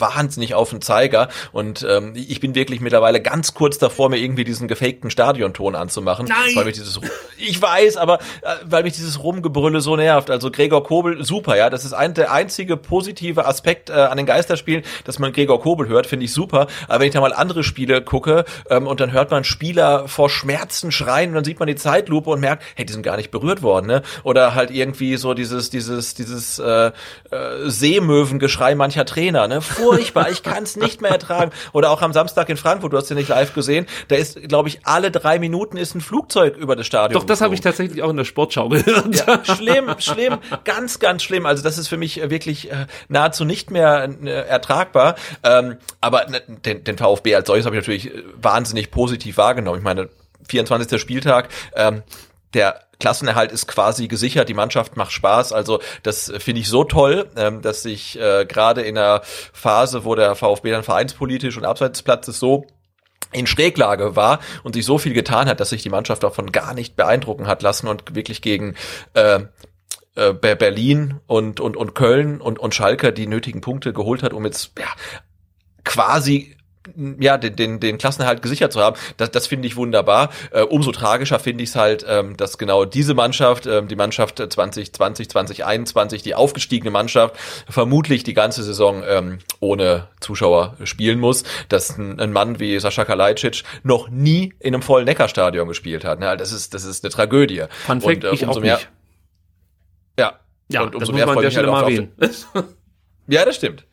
wahnsinnig auf den Zeiger und ähm, ich bin wirklich mittlerweile ganz kurz davor, mir irgendwie diesen gefakten Stadionton anzumachen. Nein. Weil mich dieses, ich weiß, aber äh, weil mich dieses Rumgebrülle so nervt. Also Gregor Kobel, super, ja, das ist ein, der einzige positive Aspekt äh, an den Geisterspielen, dass man Gregor Kobel hört, finde ich super. Aber wenn ich da mal andere Spiele gucke ähm, und dann hört man Spieler vor Schmerzen schreien und dann sieht man die Zeitlupe und merkt, hey, die sind gar nicht berührt worden, ne? Oder halt irgendwie so dieses, dieses, dieses äh, äh, Seemöwengeschrei mancher Trainer, ne? Furchtbar, ich kann es nicht mehr ertragen. Oder auch am Samstag in Frankfurt, du hast ja nicht live gesehen, da ist, glaube ich, alle drei Minuten ist ein Flugzeug über das Stadion. Doch, das habe ich tatsächlich auch in der Sportschau gehört. Ja, schlimm, schlimm, ganz, ganz schlimm. Also das ist für mich wirklich äh, nahezu nicht mehr äh, ertragbar. Ähm, aber ne, den, den VfB als solches habe ich natürlich äh, wahnsinnig positiv wahrgenommen. Ich meine, 24. Spieltag, ähm, der Klassenerhalt ist quasi gesichert, die Mannschaft macht Spaß. Also das finde ich so toll, ähm, dass sich äh, gerade in einer Phase, wo der VfB dann vereinspolitisch und abseits des Platzes so in Schräglage war und sich so viel getan hat, dass sich die Mannschaft davon gar nicht beeindrucken hat lassen und wirklich gegen äh, äh Berlin und, und, und Köln und, und Schalke die nötigen Punkte geholt hat, um jetzt ja, quasi ja, den, den, den Klassenerhalt gesichert zu haben, das, das finde ich wunderbar. Äh, umso tragischer finde ich es halt, ähm, dass genau diese Mannschaft, ähm, die Mannschaft 2020, 2021, die aufgestiegene Mannschaft, vermutlich die ganze Saison ähm, ohne Zuschauer spielen muss, dass ein, ein Mann wie Sascha Kalajdzic noch nie in einem vollen Neckarstadion gespielt hat. Ne? Das ist, das ist eine Tragödie. Fun Fact, Und, äh, ich auch mehr, nicht. Ja, ja und umso mehr freue ich mich halt auf, auf [LAUGHS] Ja, das stimmt.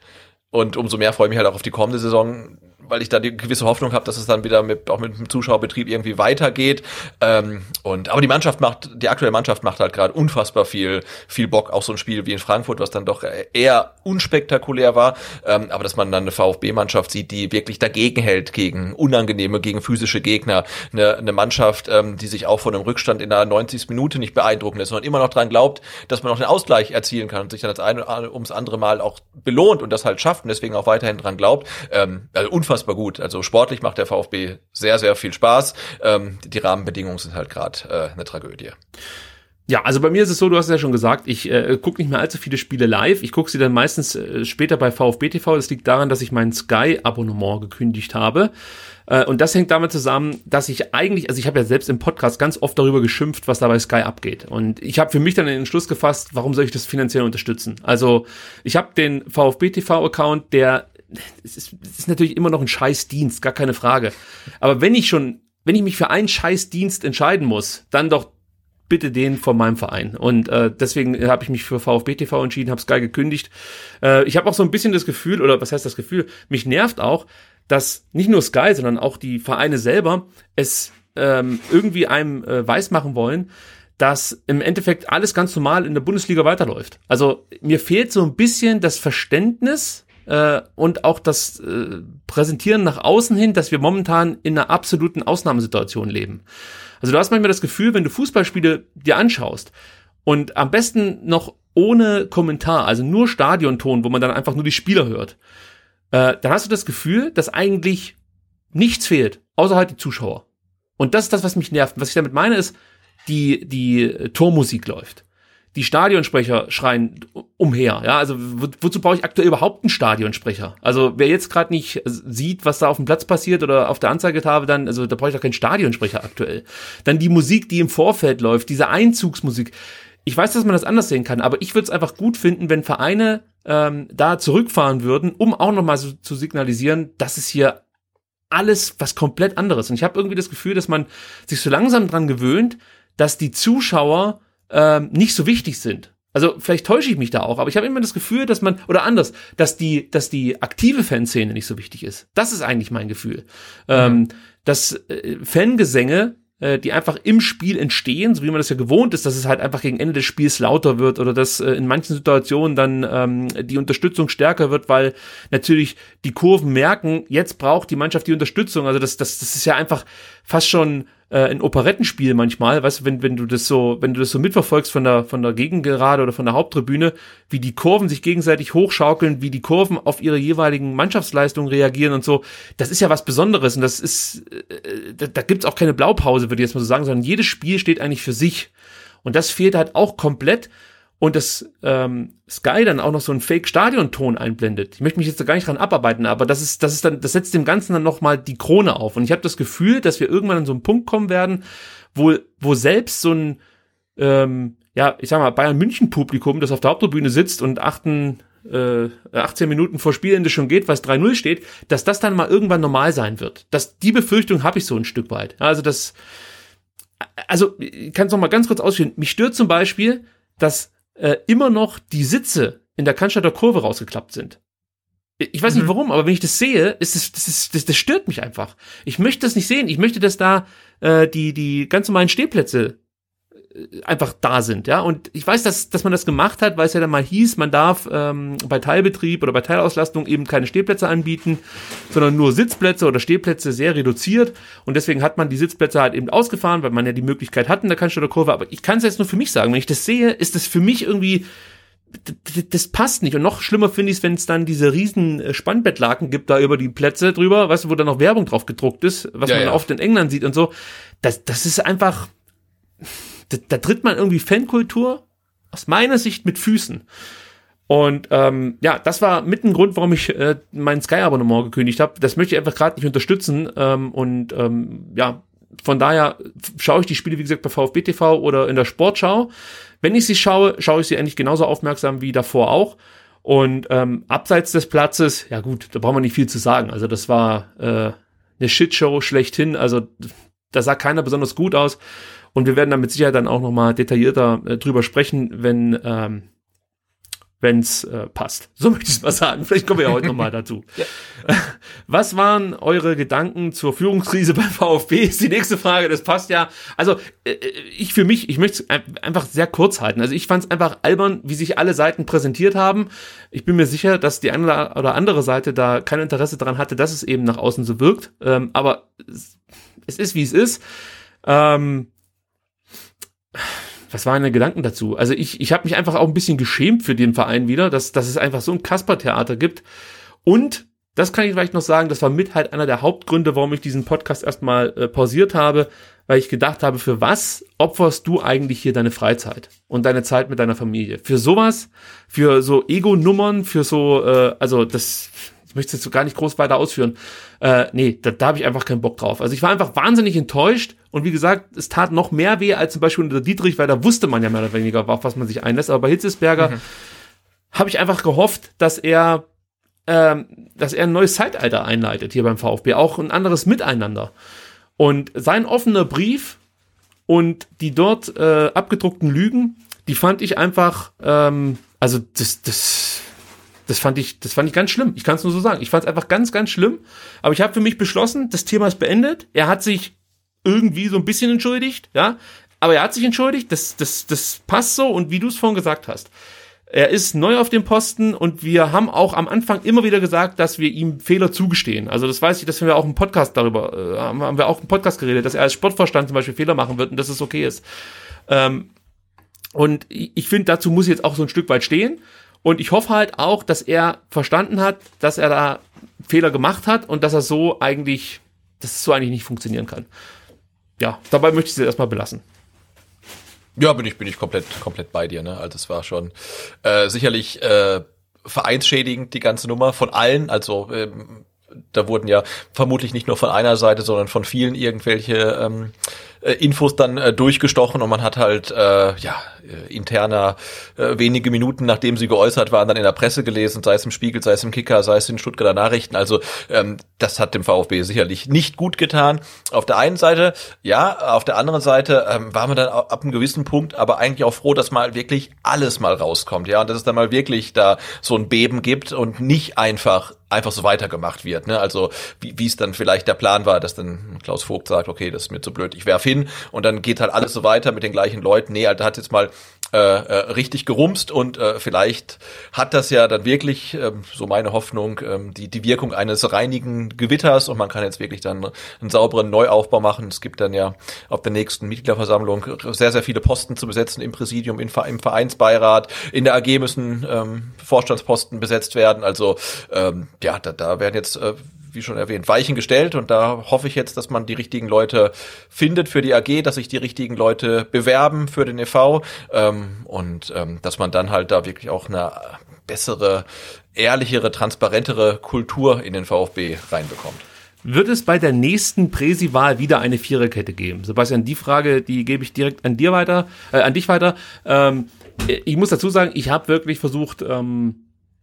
Und umso mehr freue ich mich halt auch auf die kommende Saison, weil ich da die gewisse Hoffnung habe, dass es dann wieder mit auch mit dem Zuschauerbetrieb irgendwie weitergeht. Ähm, und aber die Mannschaft macht, die aktuelle Mannschaft macht halt gerade unfassbar viel viel Bock. Auch so ein Spiel wie in Frankfurt, was dann doch eher unspektakulär war. Ähm, aber dass man dann eine VfB-Mannschaft sieht, die wirklich dagegen hält gegen unangenehme, gegen physische Gegner. Eine, eine Mannschaft, ähm, die sich auch von einem Rückstand in der 90. Minute nicht beeindrucken lässt, sondern immer noch dran glaubt, dass man noch den Ausgleich erzielen kann und sich dann das eine ums andere Mal auch belohnt und das halt schafft und deswegen auch weiterhin dran glaubt. Ähm, also unfassbar unfassbar gut. Also sportlich macht der VfB sehr, sehr viel Spaß. Ähm, die Rahmenbedingungen sind halt gerade äh, eine Tragödie. Ja, also bei mir ist es so, du hast es ja schon gesagt, ich äh, gucke nicht mehr allzu viele Spiele live. Ich gucke sie dann meistens äh, später bei VfB TV. Das liegt daran, dass ich mein Sky-Abonnement gekündigt habe. Äh, und das hängt damit zusammen, dass ich eigentlich, also ich habe ja selbst im Podcast ganz oft darüber geschimpft, was da bei Sky abgeht. Und ich habe für mich dann den Entschluss gefasst, warum soll ich das finanziell unterstützen? Also ich habe den VfB TV-Account, der es ist, es ist natürlich immer noch ein Scheißdienst, gar keine Frage. Aber wenn ich schon, wenn ich mich für einen Scheißdienst entscheiden muss, dann doch bitte den von meinem Verein. Und äh, deswegen habe ich mich für VfB TV entschieden, habe Sky gekündigt. Äh, ich habe auch so ein bisschen das Gefühl, oder was heißt das Gefühl, mich nervt auch, dass nicht nur Sky, sondern auch die Vereine selber es ähm, irgendwie einem äh, weismachen wollen, dass im Endeffekt alles ganz normal in der Bundesliga weiterläuft. Also mir fehlt so ein bisschen das Verständnis äh, und auch das äh, Präsentieren nach außen hin, dass wir momentan in einer absoluten Ausnahmesituation leben. Also du hast manchmal das Gefühl, wenn du Fußballspiele dir anschaust und am besten noch ohne Kommentar, also nur Stadionton, wo man dann einfach nur die Spieler hört, äh, dann hast du das Gefühl, dass eigentlich nichts fehlt, außer halt die Zuschauer. Und das ist das, was mich nervt. Was ich damit meine, ist, die, die Tormusik läuft die Stadionsprecher schreien umher. Ja, also wo, wozu brauche ich aktuell überhaupt einen Stadionsprecher? Also wer jetzt gerade nicht sieht, was da auf dem Platz passiert oder auf der Anzeigetafel, dann, also da brauche ich doch keinen Stadionsprecher aktuell. Dann die Musik, die im Vorfeld läuft, diese Einzugsmusik. Ich weiß, dass man das anders sehen kann, aber ich würde es einfach gut finden, wenn Vereine ähm, da zurückfahren würden, um auch nochmal so zu signalisieren, dass es hier alles was komplett anderes. Und ich habe irgendwie das Gefühl, dass man sich so langsam dran gewöhnt, dass die Zuschauer ähm, nicht so wichtig sind. Also vielleicht täusche ich mich da auch, aber ich habe immer das Gefühl, dass man oder anders, dass die, dass die aktive Fanszene nicht so wichtig ist. Das ist eigentlich mein Gefühl, ähm, mhm. ähm, dass äh, Fangesänge äh, die einfach im Spiel entstehen, so wie man das ja gewohnt ist, dass es halt einfach gegen Ende des Spiels lauter wird oder dass äh, in manchen Situationen dann ähm, die Unterstützung stärker wird, weil natürlich die Kurven merken, jetzt braucht die Mannschaft die Unterstützung. Also das, das, das ist ja einfach fast schon äh, ein Operettenspiel manchmal, weißt du, wenn, wenn du das so, wenn du das so mitverfolgst von der, von der Gegengerade oder von der Haupttribüne, wie die Kurven sich gegenseitig hochschaukeln, wie die Kurven auf ihre jeweiligen Mannschaftsleistungen reagieren und so, das ist ja was Besonderes und das ist, äh, da, da gibt's auch keine Blaupause, würde ich jetzt mal so sagen, sondern jedes Spiel steht eigentlich für sich. Und das fehlt halt auch komplett und das ähm, Sky dann auch noch so einen Fake-Stadion-Ton einblendet. Ich möchte mich jetzt da gar nicht dran abarbeiten, aber das ist, das ist dann, das setzt dem Ganzen dann nochmal die Krone auf. Und ich habe das Gefühl, dass wir irgendwann an so einen Punkt kommen werden, wo, wo selbst so ein, ähm, ja, ich sag mal, Bayern München-Publikum, das auf der Haupttribüne sitzt und achten, äh, 18 Minuten vor Spielende schon geht, was 3-0 steht, dass das dann mal irgendwann normal sein wird. Das, die Befürchtung habe ich so ein Stück weit. Also das, also ich kann es noch mal ganz kurz ausführen. Mich stört zum Beispiel, dass äh, immer noch die Sitze in der Cannstatter Kurve rausgeklappt sind. Ich weiß nicht mhm. warum, aber wenn ich das sehe, ist das, das, ist, das, das stört mich einfach. Ich möchte das nicht sehen. Ich möchte, dass da äh, die, die ganz normalen Stehplätze einfach da sind, ja. Und ich weiß, dass, dass man das gemacht hat, weil es ja dann mal hieß, man darf ähm, bei Teilbetrieb oder bei Teilauslastung eben keine Stehplätze anbieten, sondern nur Sitzplätze oder Stehplätze sehr reduziert. Und deswegen hat man die Sitzplätze halt eben ausgefahren, weil man ja die Möglichkeit hat in der Cannstatter Kurve. Aber ich kann es jetzt nur für mich sagen, wenn ich das sehe, ist das für mich irgendwie das passt nicht. Und noch schlimmer finde ich es, wenn es dann diese riesen äh, Spannbettlaken gibt da über die Plätze drüber, weißt du, wo dann noch Werbung drauf gedruckt ist, was ja, man ja. oft in England sieht und so. Das, das ist einfach, da, da tritt man irgendwie Fankultur aus meiner Sicht mit Füßen. Und ähm, ja, das war mit ein Grund, warum ich äh, mein Sky-Abonnement gekündigt habe. Das möchte ich einfach gerade nicht unterstützen. Ähm, und ähm, ja, von daher schaue ich die Spiele, wie gesagt, bei VfB TV oder in der Sportschau. Wenn ich sie schaue, schaue ich sie eigentlich genauso aufmerksam wie davor auch. Und ähm, abseits des Platzes, ja gut, da braucht man nicht viel zu sagen. Also das war äh, eine Shitshow schlechthin. Also da sah keiner besonders gut aus. Und wir werden da mit Sicherheit dann auch nochmal detaillierter äh, drüber sprechen, wenn ähm, wenn es äh, passt. [LAUGHS] So möchte ich es mal sagen. Vielleicht kommen wir ja heute nochmal [LAUGHS] dazu. Ja. [LAUGHS] Was waren eure Gedanken zur Führungskrise beim VfB? Ist die nächste Frage. Das passt ja. Also äh, ich für mich, ich möchte es einfach sehr kurz halten. Also ich fand es einfach albern, wie sich alle Seiten präsentiert haben. Ich bin mir sicher, dass die eine oder andere Seite da kein Interesse daran hatte, dass es eben nach außen so wirkt. Ähm, aber es, es ist, wie es ist. Ähm, was waren deine Gedanken dazu? Also ich, ich habe mich einfach auch ein bisschen geschämt für den Verein wieder, dass, dass es einfach so ein Kaspertheater gibt. Und das kann ich vielleicht noch sagen, das war mit halt einer der Hauptgründe, warum ich diesen Podcast erstmal äh, pausiert habe, weil ich gedacht habe, für was opferst du eigentlich hier deine Freizeit und deine Zeit mit deiner Familie? Für sowas, für so Ego-Nummern, für so, äh, also das, ich möchte jetzt so gar nicht groß weiter ausführen. Äh, nee, da, da habe ich einfach keinen Bock drauf. Also ich war einfach wahnsinnig enttäuscht und wie gesagt, es tat noch mehr weh als zum Beispiel unter Dietrich, weil da wusste man ja mehr oder weniger, auf was man sich einlässt. Aber bei Hitzesberger mhm. habe ich einfach gehofft, dass er ähm, dass er ein neues Zeitalter einleitet hier beim VfB, auch ein anderes Miteinander. Und sein offener Brief und die dort äh, abgedruckten Lügen, die fand ich einfach, ähm, also das, das, das fand ich, das fand ich ganz schlimm. Ich kann es nur so sagen. Ich fand es einfach ganz, ganz schlimm. Aber ich habe für mich beschlossen, das Thema ist beendet. Er hat sich irgendwie so ein bisschen entschuldigt, ja. Aber er hat sich entschuldigt. Das, das, das passt so. Und wie du es vorhin gesagt hast, er ist neu auf dem Posten und wir haben auch am Anfang immer wieder gesagt, dass wir ihm Fehler zugestehen. Also das weiß ich, dass wir auch im Podcast darüber, äh, haben wir auch im Podcast geredet, dass er als Sportvorstand zum Beispiel Fehler machen wird und dass es okay ist. Ähm, und ich finde, dazu muss jetzt auch so ein Stück weit stehen. Und ich hoffe halt auch, dass er verstanden hat, dass er da Fehler gemacht hat und dass er so eigentlich, dass es so eigentlich nicht funktionieren kann. Ja, dabei möchte ich es erstmal belassen. Ja, bin ich, bin ich komplett, komplett bei dir, ne? Also es war schon äh, sicherlich äh, vereinsschädigend, die ganze Nummer von allen. Also ähm, da wurden ja vermutlich nicht nur von einer Seite, sondern von vielen irgendwelche ähm, äh, Infos dann äh, durchgestochen und man hat halt äh, ja äh, interner äh, wenige Minuten nachdem sie geäußert waren dann in der Presse gelesen, sei es im Spiegel, sei es im Kicker, sei es in Stuttgarter Nachrichten. Also ähm, das hat dem VfB sicherlich nicht gut getan. Auf der einen Seite, ja, auf der anderen Seite ähm, war man dann ab einem gewissen Punkt aber eigentlich auch froh, dass mal wirklich alles mal rauskommt, ja, und dass es dann mal wirklich da so ein Beben gibt und nicht einfach einfach so weitergemacht wird. Ne? Also wie, wie es dann vielleicht der Plan war, dass dann Klaus Vogt sagt, okay, das ist mir zu blöd, ich werf hin und dann geht halt alles so weiter mit den gleichen Leuten. Nee, Alter, hat jetzt mal äh, äh, richtig gerumst und äh, vielleicht hat das ja dann wirklich, äh, so meine Hoffnung, äh, die, die Wirkung eines reinigen Gewitters und man kann jetzt wirklich dann einen sauberen Neuaufbau machen. Es gibt dann ja auf der nächsten Mitgliederversammlung sehr, sehr viele Posten zu besetzen im Präsidium, im, im Vereinsbeirat, in der AG müssen ähm, Vorstandsposten besetzt werden. Also ähm, ja, da, da werden jetzt äh, wie schon erwähnt, Weichen gestellt und da hoffe ich jetzt, dass man die richtigen Leute findet für die AG, dass sich die richtigen Leute bewerben für den e.V. Ähm, und ähm, dass man dann halt da wirklich auch eine bessere, ehrlichere, transparentere Kultur in den VfB reinbekommt. Wird es bei der nächsten Präsiwahl wieder eine Viererkette geben? Sebastian, die Frage, die gebe ich direkt an dir weiter, äh, an dich weiter. Ähm, ich muss dazu sagen, ich habe wirklich versucht, ähm,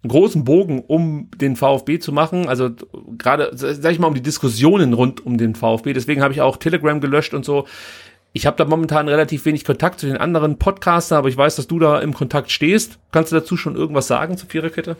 großen Bogen um den VfB zu machen. Also gerade, sag ich mal, um die Diskussionen rund um den VfB. Deswegen habe ich auch Telegram gelöscht und so. Ich habe da momentan relativ wenig Kontakt zu den anderen Podcastern, aber ich weiß, dass du da im Kontakt stehst. Kannst du dazu schon irgendwas sagen zur Viererkette?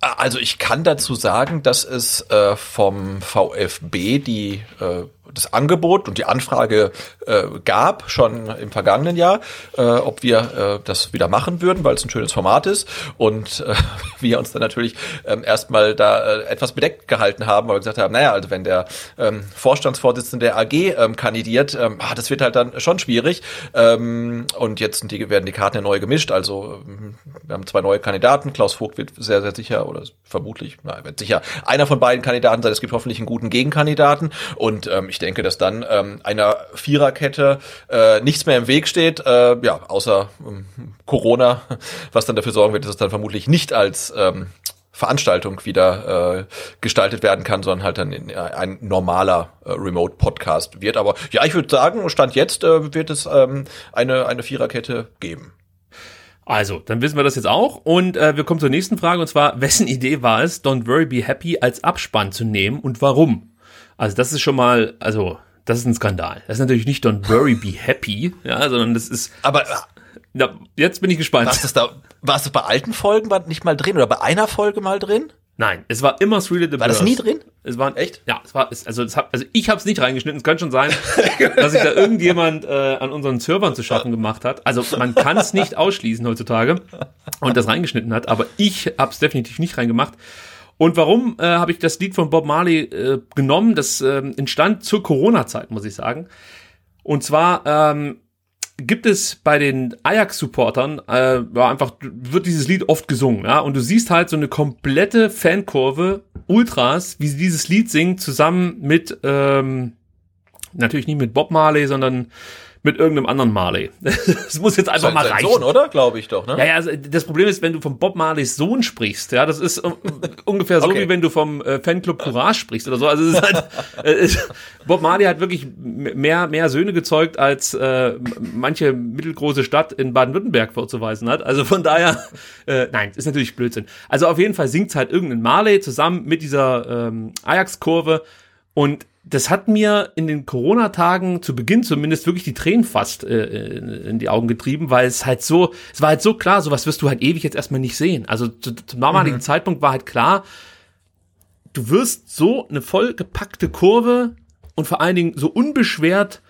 Also ich kann dazu sagen, dass es äh, vom VfB die äh, das Angebot und die Anfrage äh, gab, schon im vergangenen Jahr, äh, ob wir äh, das wieder machen würden, weil es ein schönes Format ist. Und äh, [LAUGHS] wir uns dann natürlich ähm, erstmal da äh, etwas bedeckt gehalten haben, weil wir gesagt haben, naja, also wenn der ähm, Vorstandsvorsitzende der AG ähm, kandidiert, ähm, ah, das wird halt dann schon schwierig. Ähm, und jetzt die, werden die Karten ja neu gemischt. Also ähm, wir haben zwei neue Kandidaten. Klaus Vogt wird sehr, sehr sicher oder vermutlich, na, wird sicher einer von beiden Kandidaten sein. Es gibt hoffentlich einen guten Gegenkandidaten. Und ähm, ich denke, dass dann ähm, einer Viererkette äh, nichts mehr im Weg steht, äh, ja, außer ähm, Corona, [LAUGHS] was dann dafür sorgen wird, dass es dann vermutlich nicht als ähm, Veranstaltung wieder äh, gestaltet werden kann, sondern halt dann in, äh, ein normaler äh, Remote-Podcast wird. Aber ja, ich würde sagen, Stand jetzt äh, wird es ähm, eine, eine Viererkette geben. Also, dann wissen wir das jetzt auch. Und äh, wir kommen zur nächsten Frage, und zwar, wessen Idee war es, Don't Worry Be Happy als Abspann zu nehmen und warum? Also das ist schon mal, also das ist ein Skandal. Das ist natürlich nicht Don't Worry Be Happy, ja, sondern das ist. Aber na, jetzt bin ich gespannt. Warst du da, warst du bei alten Folgen war nicht mal drin oder bei einer Folge mal drin? Nein, es war immer Three Little War das nie drin? Es war echt? Ja, es war es, also es hat, also ich habe es nicht reingeschnitten. Es könnte schon sein, [LAUGHS] dass sich da irgendjemand äh, an unseren Servern zu schaffen gemacht hat. Also man kann es nicht ausschließen heutzutage und das reingeschnitten hat, aber ich habe es definitiv nicht reingemacht. Und warum äh, habe ich das Lied von Bob Marley äh, genommen? Das äh, entstand zur Corona-Zeit, muss ich sagen. Und zwar ähm, gibt es bei den Ajax-Supportern äh, ja, einfach wird dieses Lied oft gesungen, ja, und du siehst halt so eine komplette Fankurve Ultras, wie sie dieses Lied singen, zusammen mit ähm, natürlich nicht mit Bob Marley, sondern mit irgendeinem anderen Marley. [LAUGHS] Das muss jetzt einfach Sein, mal sein reichen. Sohn, oder? Glaube ich doch, ne? Ja, ja, also das Problem ist, wenn du vom Bob Marleys Sohn sprichst, ja, das ist äh, [LAUGHS] ungefähr so, Okay. wie wenn du vom äh, Fanclub Courage sprichst oder so. Also es ist halt, [LAUGHS] äh, Bob Marley hat wirklich mehr, mehr Söhne gezeugt, als äh, manche mittelgroße Stadt in Baden-Württemberg vorzuweisen hat. Also von daher, äh, nein, ist natürlich Blödsinn. Also auf jeden Fall singt's halt irgendein Marley zusammen mit dieser ähm, Ajax-Kurve und das hat mir in den Corona-Tagen zu Beginn zumindest wirklich die Tränen fast äh, in die Augen getrieben, weil es halt so, es war halt so klar, sowas wirst du halt ewig jetzt erstmal nicht sehen. Also zu, zum damaligen Zeitpunkt war halt klar, du wirst so eine vollgepackte Kurve und vor allen Dingen so unbeschwert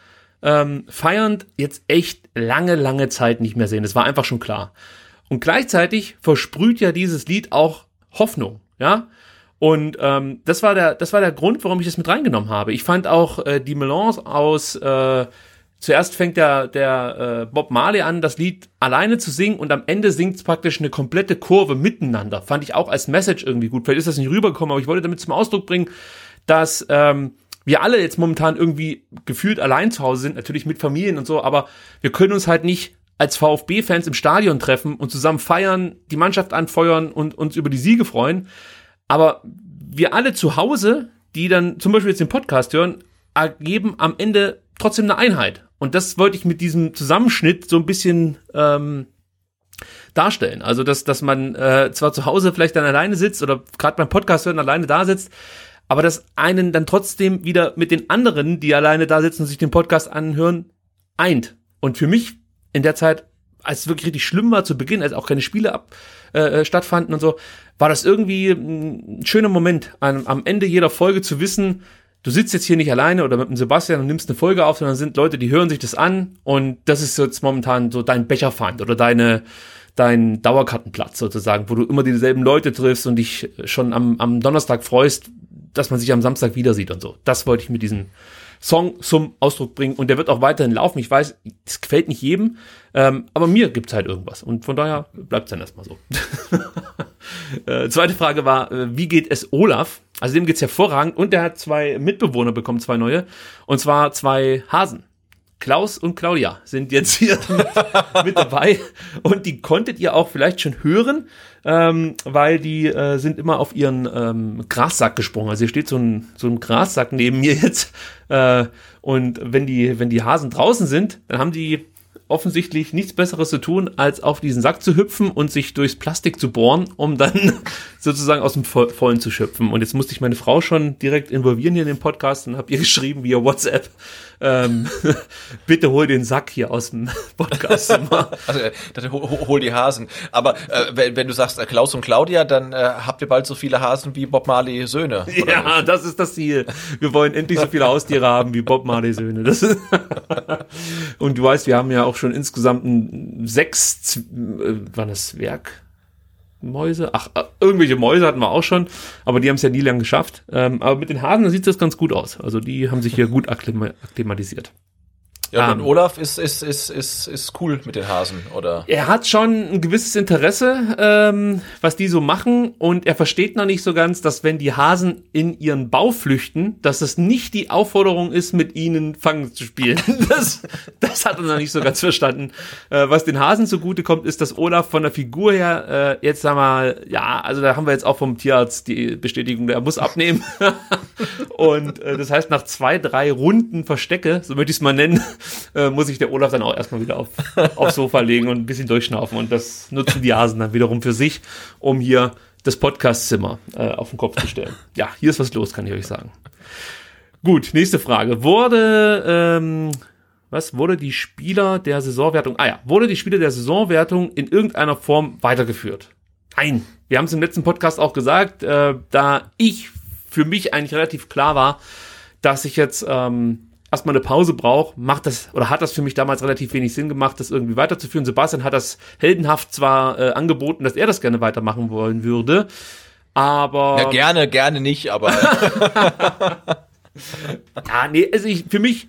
ähm, feiernd jetzt echt lange, lange Zeit nicht mehr sehen. Das war einfach schon klar. Und gleichzeitig versprüht ja dieses Lied auch Hoffnung, ja. Und ähm, das war der, das war der Grund, warum ich das mit reingenommen habe. Ich fand auch äh, die Melange aus äh, Zuerst fängt der, der äh, Bob Marley an, das Lied alleine zu singen und am Ende singt praktisch eine komplette Kurve miteinander. Fand ich auch als Message irgendwie gut. Vielleicht ist das nicht rübergekommen, aber ich wollte damit zum Ausdruck bringen, dass ähm, wir alle jetzt momentan irgendwie gefühlt allein zu Hause sind, natürlich mit Familien und so, aber wir können uns halt nicht als VfB-Fans im Stadion treffen und zusammen feiern, die Mannschaft anfeuern und uns über die Siege freuen. Aber wir alle zu Hause, die dann zum Beispiel jetzt den Podcast hören, ergeben am Ende trotzdem eine Einheit. Und das wollte ich mit diesem Zusammenschnitt so ein bisschen ähm, darstellen. Also, dass, dass man äh, zwar zu Hause vielleicht dann alleine sitzt oder gerade beim Podcast hören alleine da sitzt, aber dass einen dann trotzdem wieder mit den anderen, die alleine da sitzen und sich den Podcast anhören, eint. Und für mich in der Zeit, als es wirklich richtig schlimm war zu Beginn, als auch keine Spiele ab, äh, stattfanden und so, war das irgendwie ein schöner Moment, am, am Ende jeder Folge zu wissen, du sitzt jetzt hier nicht alleine oder mit dem Sebastian und nimmst eine Folge auf, sondern sind Leute, die hören sich das an und das ist jetzt momentan so dein Becherfeind oder deine dein Dauerkartenplatz sozusagen, wo du immer dieselben Leute triffst und dich schon am, am Donnerstag freust, dass man sich am Samstag wieder sieht und so. Das wollte ich mit diesem Song zum Ausdruck bringen und der wird auch weiterhin laufen. Ich weiß, es gefällt nicht jedem, ähm, aber mir gibt's halt irgendwas und von daher bleibt's dann erstmal so. [LAUGHS] äh, zweite Frage war, äh, wie geht es Olaf? Also dem geht's hervorragend und der hat zwei Mitbewohner bekommen, zwei neue und zwar zwei Hasen. Klaus und Claudia sind jetzt hier [LAUGHS] mit, dabei und die konntet ihr auch vielleicht schon hören, ähm, weil die äh, sind immer auf ihren ähm, Grassack gesprungen. Also hier steht so ein, so ein Grassack neben mir jetzt äh, und wenn die, wenn die Hasen draußen sind, dann haben die offensichtlich nichts Besseres zu tun, als auf diesen Sack zu hüpfen und sich durchs Plastik zu bohren, um dann [LAUGHS] sozusagen aus dem Vo- Vollen zu schöpfen. Und jetzt musste ich meine Frau schon direkt involvieren hier in den Podcast und habe ihr geschrieben via WhatsApp, ähm, [LAUGHS] bitte hol den Sack hier aus dem [LAUGHS] Podcastzimmer. [LAUGHS] Also, äh, das, hol, hol die Hasen. Aber äh, wenn, wenn du sagst äh, Klaus und Claudia, dann äh, habt ihr bald so viele Hasen wie Bob Marley Söhne. ja, das ist das Ziel. Wir wollen endlich so viele Haustiere haben wie Bob Marley Söhne. Das ist und du weißt, wir haben ja auch schon insgesamt ein, sechs, äh, waren das Werk? Mäuse? Ach, äh, irgendwelche Mäuse hatten wir auch schon, aber die haben es ja nie lang geschafft. Ähm, aber mit den Hasen sieht das ganz gut aus. Also die haben sich hier gut [LAUGHS] akklima akklimatisiert. Ja, und Ähm. Olaf ist, ist, ist, ist, ist cool mit den Hasen, oder? Er hat schon ein gewisses Interesse, ähm, was die so machen, und er versteht noch nicht so ganz, dass wenn die Hasen in ihren Bau flüchten, dass es nicht die Aufforderung ist, mit ihnen Fangen zu spielen. [LAUGHS] Das, das hat er noch nicht so ganz verstanden. Äh, was den Hasen zugute kommt, ist, dass Olaf von der Figur her äh, jetzt sag mal, ja, also da haben wir jetzt auch vom Tierarzt die Bestätigung, der muss abnehmen. [LAUGHS] und äh, das heißt, nach zwei, drei Runden Verstecke, so möchte ich es mal nennen, äh, muss sich der Olaf dann auch erstmal wieder auf, aufs Sofa legen und ein bisschen durchschnaufen. Und das nutzen die Hasen dann wiederum für sich, um hier das Podcastzimmer äh, auf den Kopf zu stellen. Ja, hier ist was los, kann ich euch sagen. Gut, nächste Frage. Wurde, ähm, was, wurde die Spieler der Saisonwertung, ah ja, wurde die Spieler der Saisonwertung in irgendeiner Form weitergeführt? Nein. Wir haben es im letzten Podcast auch gesagt, äh, da ich für mich eigentlich relativ klar war, dass ich jetzt ähm, erstmal eine Pause brauche, macht das oder hat das für mich damals relativ wenig Sinn gemacht, das irgendwie weiterzuführen. Sebastian hat das heldenhaft zwar äh, angeboten, dass er das gerne weitermachen wollen würde, aber Ja, gerne, gerne nicht, aber [LAUGHS] ja, nee, also ich, für mich,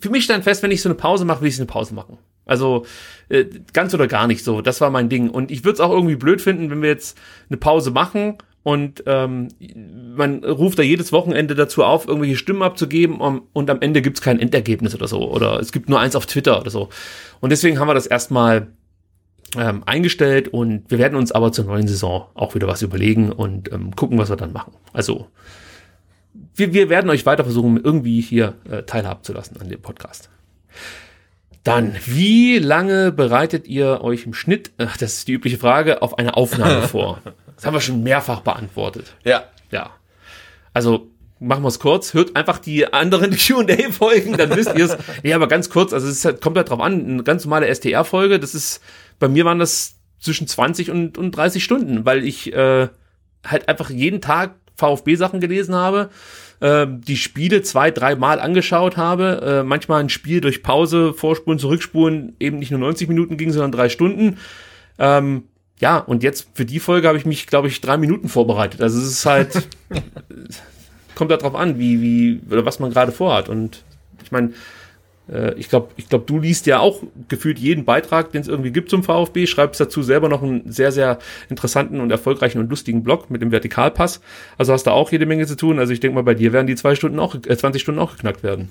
für mich stand fest, wenn ich so eine Pause mache, will ich so eine Pause machen. Also äh, ganz oder gar nicht so. Das war mein Ding. Und ich würde es auch irgendwie blöd finden, wenn wir jetzt eine Pause machen und ähm, man ruft da jedes Wochenende dazu auf, irgendwelche Stimmen abzugeben um, und am Ende gibt's kein Endergebnis oder so. Oder es gibt nur eins auf Twitter oder so. Und deswegen haben wir das erstmal ähm, eingestellt und wir werden uns aber zur neuen Saison auch wieder was überlegen und ähm, gucken, was wir dann machen. Also wir, wir werden euch weiter versuchen, irgendwie hier äh, teilhaben zu lassen an dem Podcast. Dann, wie lange bereitet ihr euch im Schnitt, ach, das ist die übliche Frage, auf eine Aufnahme [LAUGHS] vor? Das haben wir schon mehrfach beantwortet. Ja. Ja. Also, machen wir es kurz. Hört einfach die anderen [LAUGHS] Q&A-Folgen, dann wisst ihr es. [LAUGHS] Nee, aber ganz kurz, also es halt, kommt halt drauf an, eine ganz normale STR-Folge, das ist, bei mir waren das zwischen 20 und, und 30 Stunden, weil ich äh, halt einfach jeden Tag VfB-Sachen gelesen habe äh, die Spiele zwei, dreimal angeschaut habe, äh, manchmal ein Spiel durch Pause, Vorspulen, Zurückspulen eben nicht nur 90 Minuten ging, sondern drei Stunden. Ähm, ja, und jetzt für die Folge habe ich mich, glaube ich, drei Minuten vorbereitet. Also es ist halt, [LAUGHS] kommt drauf an, wie, wie, oder was man gerade vorhat. Und ich meine, äh, ich glaube, ich glaub, du liest ja auch gefühlt jeden Beitrag, den es irgendwie gibt zum VfB, schreibst dazu selber noch einen sehr, sehr interessanten und erfolgreichen und lustigen Blog mit dem Vertikalpass. Also hast du auch jede Menge zu tun. Also ich denke mal, bei dir werden die zwei Stunden auch, äh, 20 Stunden auch geknackt werden.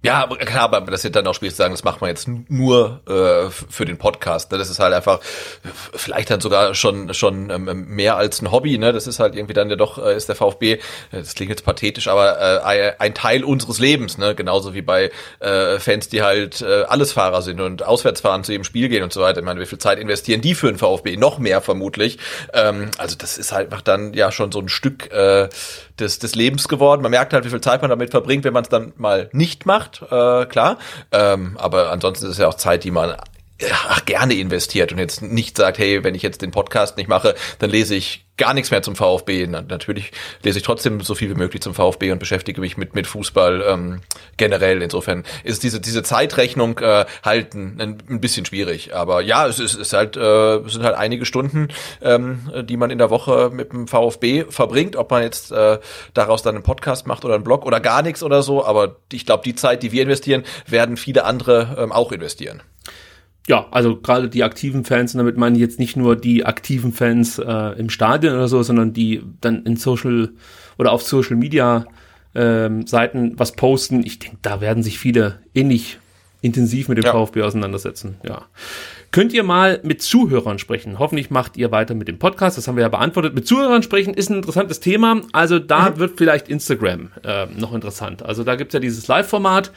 Ja, klar, aber das sind dann auch schwierig zu sagen, das macht man jetzt nur äh, für den Podcast. Ne? Das ist halt einfach vielleicht dann sogar schon schon ähm, mehr als ein Hobby. Ne? Das ist halt irgendwie dann ja doch äh, ist der VfB. Äh, das klingt jetzt pathetisch, aber äh, ein Teil unseres Lebens. Ne? Genauso wie bei äh, Fans, die halt äh, Allesfahrer sind und auswärts fahren zu ihrem Spiel gehen und so weiter. Ich meine, wie viel Zeit investieren die für den VfB? Noch mehr vermutlich. Ähm, also das ist halt einfach dann ja schon so ein Stück äh, des, des Lebens geworden. Man merkt halt, wie viel Zeit man damit verbringt, wenn man es dann mal nicht macht, äh, klar. Ähm, aber ansonsten ist es ja auch Zeit, die man ach, gerne investiert und jetzt nicht sagt, hey, wenn ich jetzt den Podcast nicht mache, dann lese ich gar nichts mehr zum VfB. Na, natürlich lese ich trotzdem so viel wie möglich zum VfB und beschäftige mich mit, mit Fußball ähm, generell. Insofern ist diese, diese Zeitrechnung äh, halt ein, ein bisschen schwierig. Aber ja, es ist, ist halt, äh, es sind halt einige Stunden, ähm, die man in der Woche mit dem VfB verbringt, ob man jetzt äh, daraus dann einen Podcast macht oder einen Blog oder gar nichts oder so. Aber ich glaube, die Zeit, die wir investieren, werden viele andere ähm, auch investieren. Ja, also gerade die aktiven Fans, und damit meine ich jetzt nicht nur die aktiven Fans äh, im Stadion oder so, sondern die dann in Social oder auf Social Media ähm, Seiten was posten. Ich denke, da werden sich viele ähnlich intensiv mit dem ja. VfB auseinandersetzen. Ja. Könnt ihr mal mit Zuhörern sprechen? Hoffentlich macht ihr weiter mit dem Podcast. Das haben wir ja beantwortet. Mit Zuhörern sprechen ist ein interessantes Thema. Also da mhm. wird vielleicht Instagram äh, noch interessant. Also da gibt's ja dieses Live-Format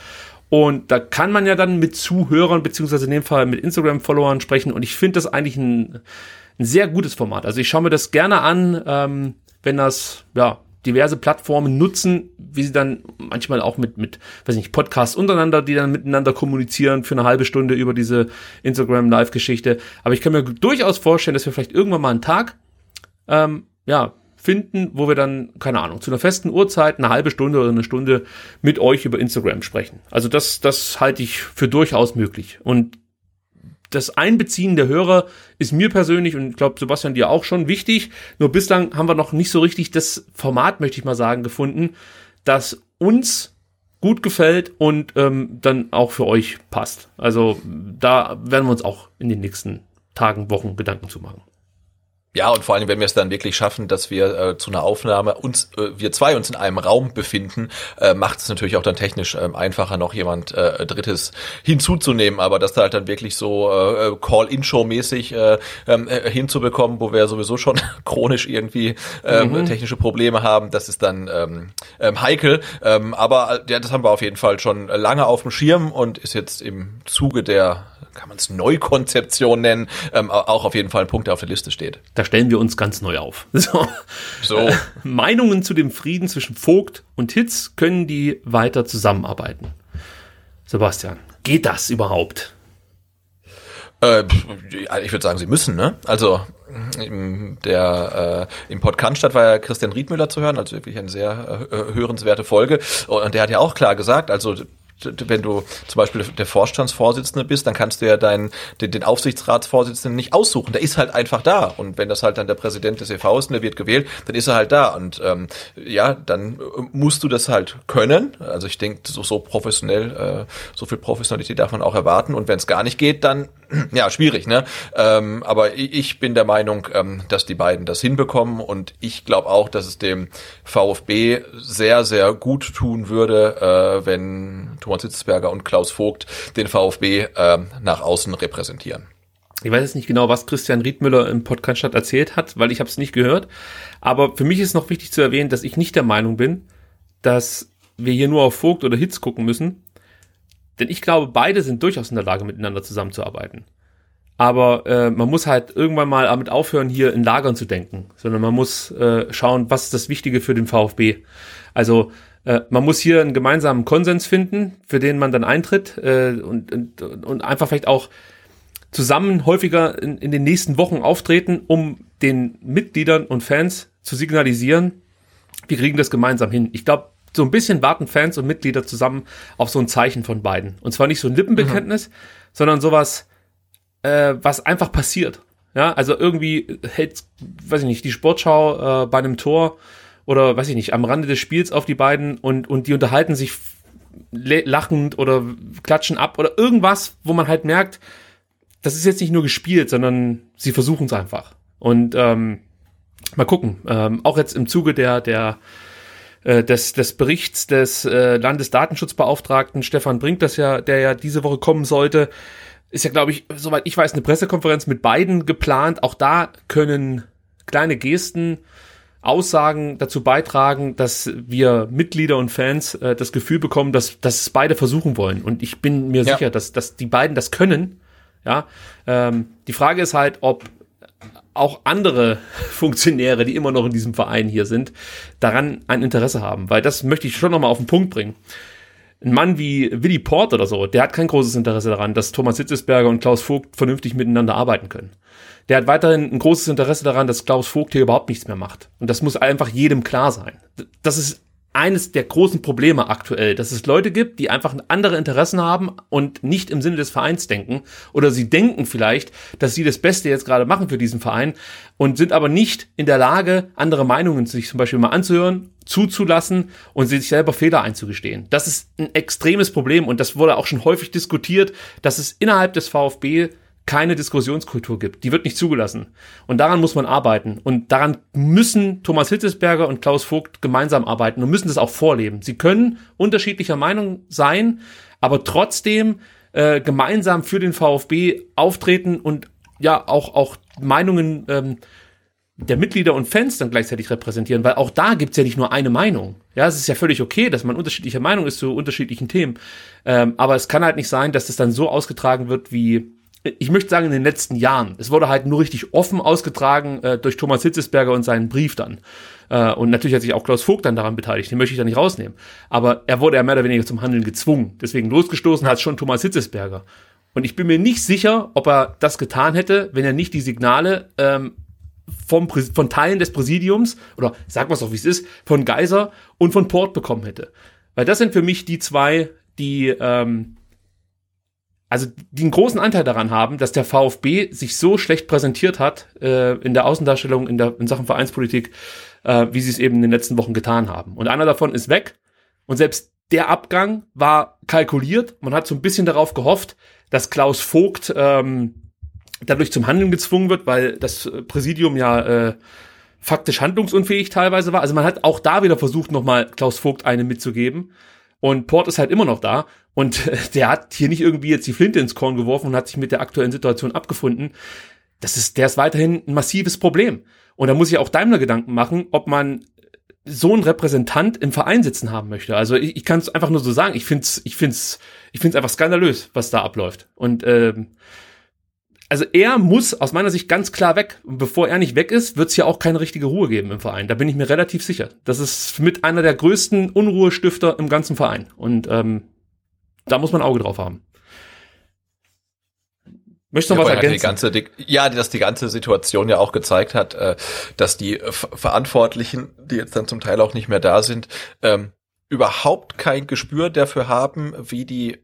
und da kann man ja dann mit Zuhörern, beziehungsweise in dem Fall mit Instagram-Followern sprechen. Und ich finde das eigentlich ein, ein, sehr gutes Format. Also ich schaue mir das gerne an, ähm, wenn das, ja, diverse Plattformen nutzen, wie sie dann manchmal auch mit, mit, weiß nicht, Podcasts untereinander, die dann miteinander kommunizieren für eine halbe Stunde über diese Instagram-Live-Geschichte. Aber ich kann mir durchaus vorstellen, dass wir vielleicht irgendwann mal einen Tag, ähm, ja, finden, wo wir dann, keine Ahnung, zu einer festen Uhrzeit eine halbe Stunde oder eine Stunde mit euch über Instagram sprechen. Also das, das halte ich für durchaus möglich. Und das Einbeziehen der Hörer ist mir persönlich und ich glaube Sebastian dir auch schon wichtig. Nur bislang haben wir noch nicht so richtig das Format, möchte ich mal sagen, gefunden, das uns gut gefällt und ähm, dann auch für euch passt. Also da werden wir uns auch in den nächsten Tagen, Wochen Gedanken zu machen. Ja, und vor allem, wenn wir es dann wirklich schaffen, dass wir äh, zu einer Aufnahme uns, äh, wir zwei uns in einem Raum befinden, äh, macht es natürlich auch dann technisch äh, einfacher, noch jemand äh, Drittes hinzuzunehmen. Aber das da halt dann wirklich so äh, Call-In-Show-mäßig äh, äh, hinzubekommen, wo wir sowieso schon [LAUGHS] chronisch irgendwie äh, mhm. technische Probleme haben, das ist dann ähm, ähm, heikel. Ähm, aber ja, das haben wir auf jeden Fall schon lange auf dem Schirm und ist jetzt im Zuge der kann man es Neukonzeption nennen, ähm, auch auf jeden Fall ein Punkt, der auf der Liste steht. Da stellen wir uns ganz neu auf. [LAUGHS] So. so. Äh, Meinungen zu dem Frieden zwischen Vogt und Hitz, können die weiter zusammenarbeiten? Sebastian, geht das überhaupt? Äh, ich würde sagen, sie müssen, ne? Also der äh, im Podcast war ja Christian Riedmüller zu hören, also wirklich eine sehr äh, hörenswerte Folge. Und der hat ja auch klar gesagt, also wenn du zum Beispiel der Vorstandsvorsitzende bist, dann kannst du ja deinen, den, den Aufsichtsratsvorsitzenden nicht aussuchen. Der ist halt einfach da. Und wenn das halt dann der Präsident des EV ist und der wird gewählt, dann ist er halt da. Und ähm, ja, dann musst du das halt können. Also ich denke, so, so professionell, äh, so viel Professionalität darf man auch erwarten. Und wenn es gar nicht geht, dann [CLEARS THROAT] ja, schwierig, ne? Ähm, aber ich bin der Meinung, ähm, dass die beiden das hinbekommen und ich glaube auch, dass es dem VfB sehr, sehr gut tun würde, äh, wenn Thomas Hitzberger und Klaus Vogt den VfB äh, nach außen repräsentieren. Ich weiß jetzt nicht genau, was Christian Riedmüller im Podcast erzählt hat, weil ich habe es nicht gehört. Aber für mich ist noch wichtig zu erwähnen, dass ich nicht der Meinung bin, dass wir hier nur auf Vogt oder Hitz gucken müssen, denn ich glaube, beide sind durchaus in der Lage, miteinander zusammenzuarbeiten. Aber äh, man muss halt irgendwann mal damit aufhören, hier in Lagern zu denken, sondern man muss äh, schauen, was ist das Wichtige für den VfB. Also äh, man muss hier einen gemeinsamen Konsens finden, für den man dann eintritt äh, und, und, und einfach vielleicht auch zusammen häufiger in, in den nächsten Wochen auftreten, um den Mitgliedern und Fans zu signalisieren, wir kriegen das gemeinsam hin. Ich glaube, so ein bisschen warten Fans und Mitglieder zusammen auf so ein Zeichen von beiden. Und zwar nicht so ein Lippenbekenntnis, mhm. sondern sowas, äh, was einfach passiert. Ja, also irgendwie hält, weiß ich nicht, die Sportschau äh, bei einem Tor oder weiß ich nicht, am Rande des Spiels auf die beiden und, und die unterhalten sich lachend oder klatschen ab oder irgendwas, wo man halt merkt, das ist jetzt nicht nur gespielt, sondern sie versuchen es einfach. Und ähm, mal gucken, ähm, auch jetzt im Zuge der, der äh, des, des Berichts des äh, Landesdatenschutzbeauftragten Stefan Brink, das ja, der ja diese Woche kommen sollte, ist ja, glaube ich, soweit ich weiß, eine Pressekonferenz mit beiden geplant. Auch da können kleine Gesten, Aussagen dazu beitragen, dass wir Mitglieder und Fans äh, das Gefühl bekommen, dass, dass es beide versuchen wollen. Und ich bin mir ja. sicher, dass, dass die beiden das können. Ja, ähm, die Frage ist halt, ob auch andere [LAUGHS] Funktionäre, die immer noch in diesem Verein hier sind, daran ein Interesse haben. Weil das möchte ich schon nochmal auf den Punkt bringen. Ein Mann wie Willy Port oder so, der hat kein großes Interesse daran, dass Thomas Hitzesberger und Klaus Vogt vernünftig miteinander arbeiten können. Der hat weiterhin ein großes Interesse daran, dass Klaus Vogt hier überhaupt nichts mehr macht. Und das muss einfach jedem klar sein. Das ist eines der großen Probleme aktuell, dass es Leute gibt, die einfach andere Interessen haben und nicht im Sinne des Vereins denken oder sie denken vielleicht, dass sie das Beste jetzt gerade machen für diesen Verein und sind aber nicht in der Lage, andere Meinungen sich zum Beispiel mal anzuhören, zuzulassen und sich selber Fehler einzugestehen. Das ist ein extremes Problem und das wurde auch schon häufig diskutiert, dass es innerhalb des VfB keine Diskussionskultur gibt. Die wird nicht zugelassen. Und daran muss man arbeiten. Und daran müssen Thomas Hitzesberger und Klaus Vogt gemeinsam arbeiten und müssen das auch vorleben. Sie können unterschiedlicher Meinung sein, aber trotzdem äh, gemeinsam für den VfB auftreten und ja auch, auch Meinungen ähm, der Mitglieder und Fans dann gleichzeitig repräsentieren, weil auch da gibt's ja nicht nur eine Meinung. Ja, es ist ja völlig okay, dass man unterschiedlicher Meinung ist zu unterschiedlichen Themen. Ähm, aber es kann halt nicht sein, dass das dann so ausgetragen wird wie ich möchte sagen, in den letzten Jahren. Es wurde halt nur richtig offen ausgetragen äh, durch Thomas Hitzesberger und seinen Brief dann. Äh, und natürlich hat sich auch Klaus Vogt dann daran beteiligt, den möchte ich da nicht rausnehmen. Aber er wurde ja mehr oder weniger zum Handeln gezwungen. Deswegen losgestoßen hat schon Thomas Hitzesberger. Und ich bin mir nicht sicher, ob er das getan hätte, wenn er nicht die Signale ähm, vom, von Teilen des Präsidiums, oder sag mal auch, wie es ist, von Geiser und von Port bekommen hätte. Weil das sind für mich die zwei, die ähm, also die einen großen Anteil daran haben, dass der VfB sich so schlecht präsentiert hat äh, in der Außendarstellung, in, der, in Sachen Vereinspolitik, äh, wie sie es eben in den letzten Wochen getan haben. Und einer davon ist weg. Und selbst der Abgang war kalkuliert. Man hat so ein bisschen darauf gehofft, dass Klaus Vogt ähm, dadurch zum Handeln gezwungen wird, weil das Präsidium ja äh, faktisch handlungsunfähig teilweise war. Also man hat auch da wieder versucht, nochmal Klaus Vogt eine mitzugeben. Und Port ist halt immer noch da. Und der hat hier nicht irgendwie jetzt die Flinte ins Korn geworfen und hat sich mit der aktuellen Situation abgefunden. Das ist, der ist weiterhin ein massives Problem. Und da muss ich auch Daimler Gedanken machen, ob man so einen Repräsentant im Verein sitzen haben möchte. Also ich, ich kann es einfach nur so sagen. Ich finde es ich find's, ich find's einfach skandalös, was da abläuft. Und ähm, also er muss aus meiner Sicht ganz klar weg. Und bevor er nicht weg ist, wird es ja auch keine richtige Ruhe geben im Verein. Da bin ich mir relativ sicher. Das ist mit einer der größten Unruhestifter im ganzen Verein. Und ähm, da muss man ein Auge drauf haben. Möchtest du noch ja, was ergänzen? Die ganze, die, ja, dass die ganze Situation ja auch gezeigt hat, äh, dass die Verantwortlichen, die jetzt dann zum Teil auch nicht mehr da sind, ähm, überhaupt kein Gespür dafür haben, wie die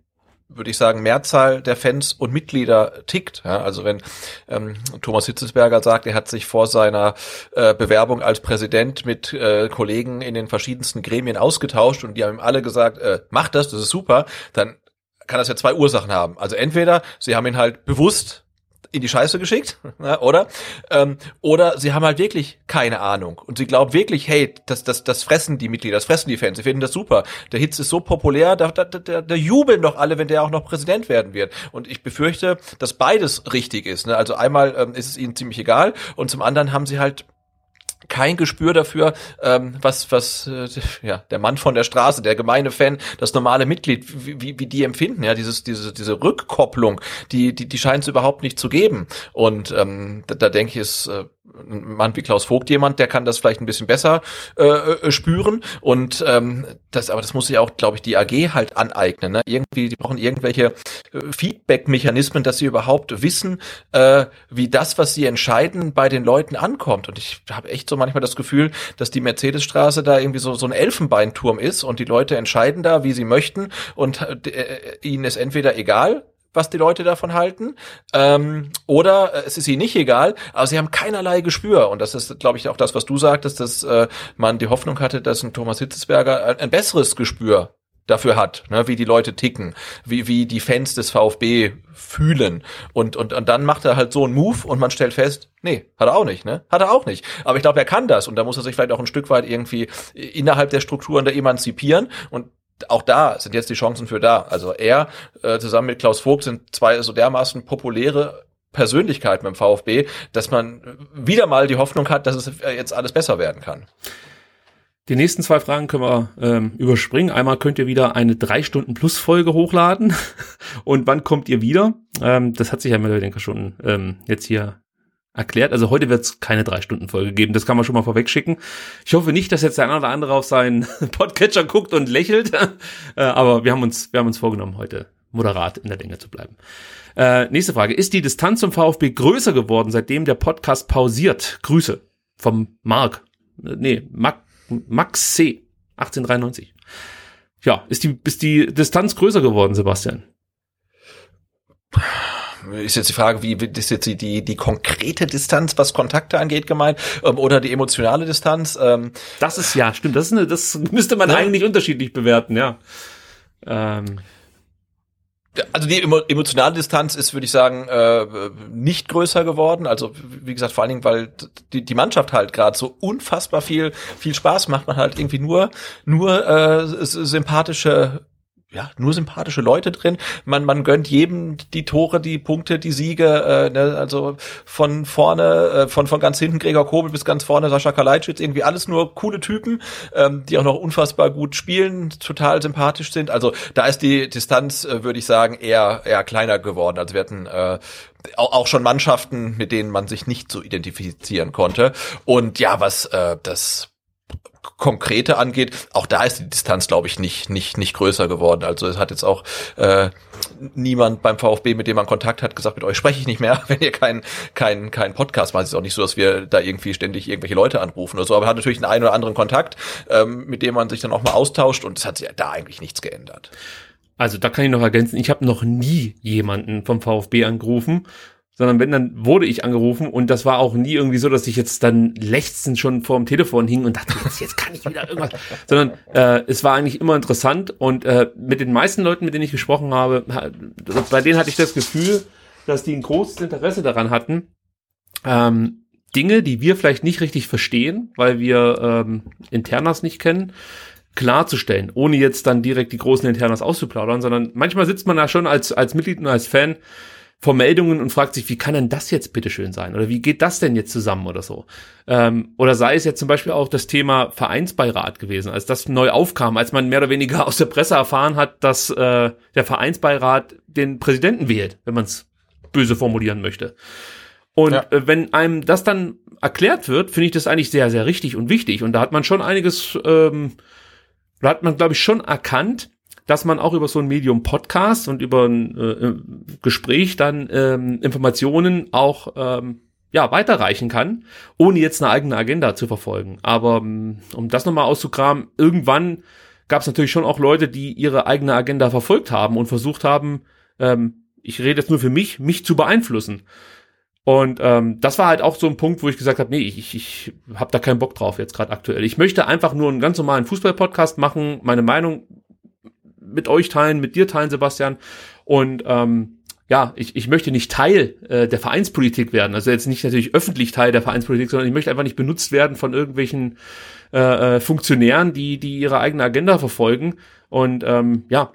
würde ich sagen, Mehrzahl der Fans und Mitglieder tickt. Ja, also wenn ähm, Thomas Hitzesberger sagt, er hat sich vor seiner äh, Bewerbung als Präsident mit äh, Kollegen in den verschiedensten Gremien ausgetauscht und die haben ihm alle gesagt, äh, mach das, das ist super, dann kann das ja zwei Ursachen haben. Also entweder sie haben ihn halt bewusst in die Scheiße geschickt, [LAUGHS] oder? Ähm, oder sie haben halt wirklich keine Ahnung und sie glauben wirklich, hey, das, das, das fressen die Mitglieder, das fressen die Fans, sie finden das super. Der Hitz ist so populär, da, da, da, da jubeln doch alle, wenn der auch noch Präsident werden wird. Und ich befürchte, dass beides richtig ist. Ne? Also einmal ähm, ist es ihnen ziemlich egal und zum anderen haben sie halt kein Gespür dafür, ähm, was, was äh, ja, der Mann von der Straße, der gemeine Fan, das normale Mitglied, wie, wie, wie die empfinden, ja, dieses, diese, diese Rückkopplung, die, die, die scheint es überhaupt nicht zu geben. Und ähm, da, da denke ich, ist äh, ein Mann wie Klaus Vogt jemand, der kann das vielleicht ein bisschen besser äh, äh, spüren. Und ähm, das, aber das muss sich auch, glaube ich, die AG halt aneignen. Ne? Irgendwie, die brauchen irgendwelche äh, Feedback-Mechanismen, dass sie überhaupt wissen, äh, wie das, was sie entscheiden, bei den Leuten ankommt. Und ich habe echt so manchmal das Gefühl, dass die Mercedesstraße da irgendwie so, so ein Elfenbeinturm ist und die Leute entscheiden da, wie sie möchten und äh, ihnen ist entweder egal, was die Leute davon halten. Ähm, oder äh, es ist ihnen nicht egal, aber sie haben keinerlei Gespür. Und das ist, glaube ich, auch das, was du sagtest, dass äh, man die Hoffnung hatte, dass ein Thomas Hitzesberger ein, ein besseres Gespür dafür hat, ne, wie die Leute ticken, wie, wie die Fans des VfB fühlen. Und, und, und dann macht er halt so einen Move und man stellt fest, nee, hat er auch nicht, ne? Hat er auch nicht. Aber ich glaube, er kann das und da muss er sich vielleicht auch ein Stück weit irgendwie innerhalb der Strukturen da emanzipieren und auch da sind jetzt die Chancen für da. Also er äh, zusammen mit Klaus Vogt sind zwei so dermaßen populäre Persönlichkeiten beim VfB, dass man wieder mal die Hoffnung hat, dass es jetzt alles besser werden kann. Die nächsten zwei Fragen können wir ähm, überspringen. Einmal könnt ihr wieder eine drei Stunden plus Folge hochladen. [LAUGHS] Und wann kommt ihr wieder? Ähm, das hat sich ja weniger schon ähm, jetzt hier erklärt. Also heute wird es keine drei Stunden Folge geben. Das kann man schon mal vorwegschicken. Ich hoffe nicht, dass jetzt der eine oder andere auf seinen [LAUGHS] Podcatcher guckt und lächelt. [LAUGHS] äh, aber wir haben uns, wir haben uns vorgenommen, heute moderat in der Länge zu bleiben. Äh, nächste Frage. Ist die Distanz zum VfB größer geworden, seitdem der Podcast pausiert? Grüße vom Mark. Äh, nee, Max, Max C. 1893. Ja, ist die, ist die Distanz größer geworden, Sebastian? Ist jetzt die Frage, wie ist jetzt die, die, die konkrete Distanz, was Kontakte angeht, gemeint, ähm, oder die emotionale Distanz? Ähm, das ist ja, stimmt, das ist eine, das müsste man ne? eigentlich unterschiedlich bewerten, ja. Ähm. Also die emotionale Distanz ist, würde ich sagen, äh, nicht größer geworden. Also wie gesagt, vor allen Dingen, weil die, die Mannschaft halt gerade so unfassbar viel viel Spaß macht. Man halt irgendwie nur nur äh, sympathische ja, nur sympathische Leute drin. Man, man gönnt jedem die Tore, die Punkte, die Siege, äh, ne, also von vorne, äh, von, von ganz hinten Gregor Kobel bis ganz vorne Sascha Kalajdzic, irgendwie alles nur coole Typen, ähm, die auch noch unfassbar gut spielen, total sympathisch sind. Also da ist die Distanz, äh, würde ich sagen, eher, eher kleiner geworden. Also wir hatten äh, auch schon Mannschaften, mit denen man sich nicht so identifizieren konnte. Und ja, was äh, das Konkrete angeht, auch da ist die Distanz, glaube ich, nicht, nicht, nicht größer geworden. Also es hat jetzt auch äh, niemand beim VfB, mit dem man Kontakt hat, gesagt, mit euch spreche ich nicht mehr, [LAUGHS] wenn ihr keinen kein, kein Podcast macht. Es ist auch nicht so, dass wir da irgendwie ständig irgendwelche Leute anrufen oder so, aber hat natürlich einen einen oder anderen Kontakt, ähm, mit dem man sich dann auch mal austauscht und es hat sich da eigentlich nichts geändert. Also da kann ich noch ergänzen, ich habe noch nie jemanden vom VfB angerufen sondern wenn, dann wurde ich angerufen und das war auch nie irgendwie so, dass ich jetzt dann lechzend schon vor dem Telefon hing und dachte, jetzt, jetzt kann ich wieder irgendwas, [LAUGHS] sondern äh, es war eigentlich immer interessant und äh, mit den meisten Leuten, mit denen ich gesprochen habe, bei denen hatte ich das Gefühl, dass die ein großes Interesse daran hatten, ähm, Dinge, die wir vielleicht nicht richtig verstehen, weil wir ähm, Internas nicht kennen, klarzustellen, ohne jetzt dann direkt die großen Internas auszuplaudern, sondern manchmal sitzt man da schon als, als Mitglied und als Fan vor Meldungen und fragt sich, wie kann denn das jetzt bitteschön sein? Oder wie geht das denn jetzt zusammen oder so? Ähm, oder sei es jetzt zum Beispiel auch das Thema Vereinsbeirat gewesen, als das neu aufkam, als man mehr oder weniger [LAUGHS] aus der Presse erfahren hat, dass äh, der Vereinsbeirat den Präsidenten wählt, wenn man es böse formulieren möchte. Und ja. äh, wenn einem das dann erklärt wird, finde ich das eigentlich sehr, sehr richtig und wichtig. Und da hat man schon einiges, ähm, da hat man, glaube ich, schon erkannt, dass man auch über so ein Medium Podcast und über ein äh, Gespräch dann ähm, Informationen auch ähm, ja, weiterreichen kann, ohne jetzt eine eigene Agenda zu verfolgen. Aber ähm, um das nochmal auszukramen, irgendwann gab es natürlich schon auch Leute, die ihre eigene Agenda verfolgt haben und versucht haben, ähm, ich rede jetzt nur für mich, mich zu beeinflussen. Und ähm, das war halt auch so ein Punkt, wo ich gesagt habe, nee, ich, ich, ich habe da keinen Bock drauf jetzt gerade aktuell. Ich möchte einfach nur einen ganz normalen Fußball-Podcast machen, meine Meinung mit euch teilen, mit dir teilen, Sebastian. Und ähm, ja, ich, ich möchte nicht Teil äh, der Vereinspolitik werden. Also jetzt nicht natürlich öffentlich Teil der Vereinspolitik, sondern ich möchte einfach nicht benutzt werden von irgendwelchen äh, äh Funktionären, die, die ihre eigene Agenda verfolgen. Und ähm, ja,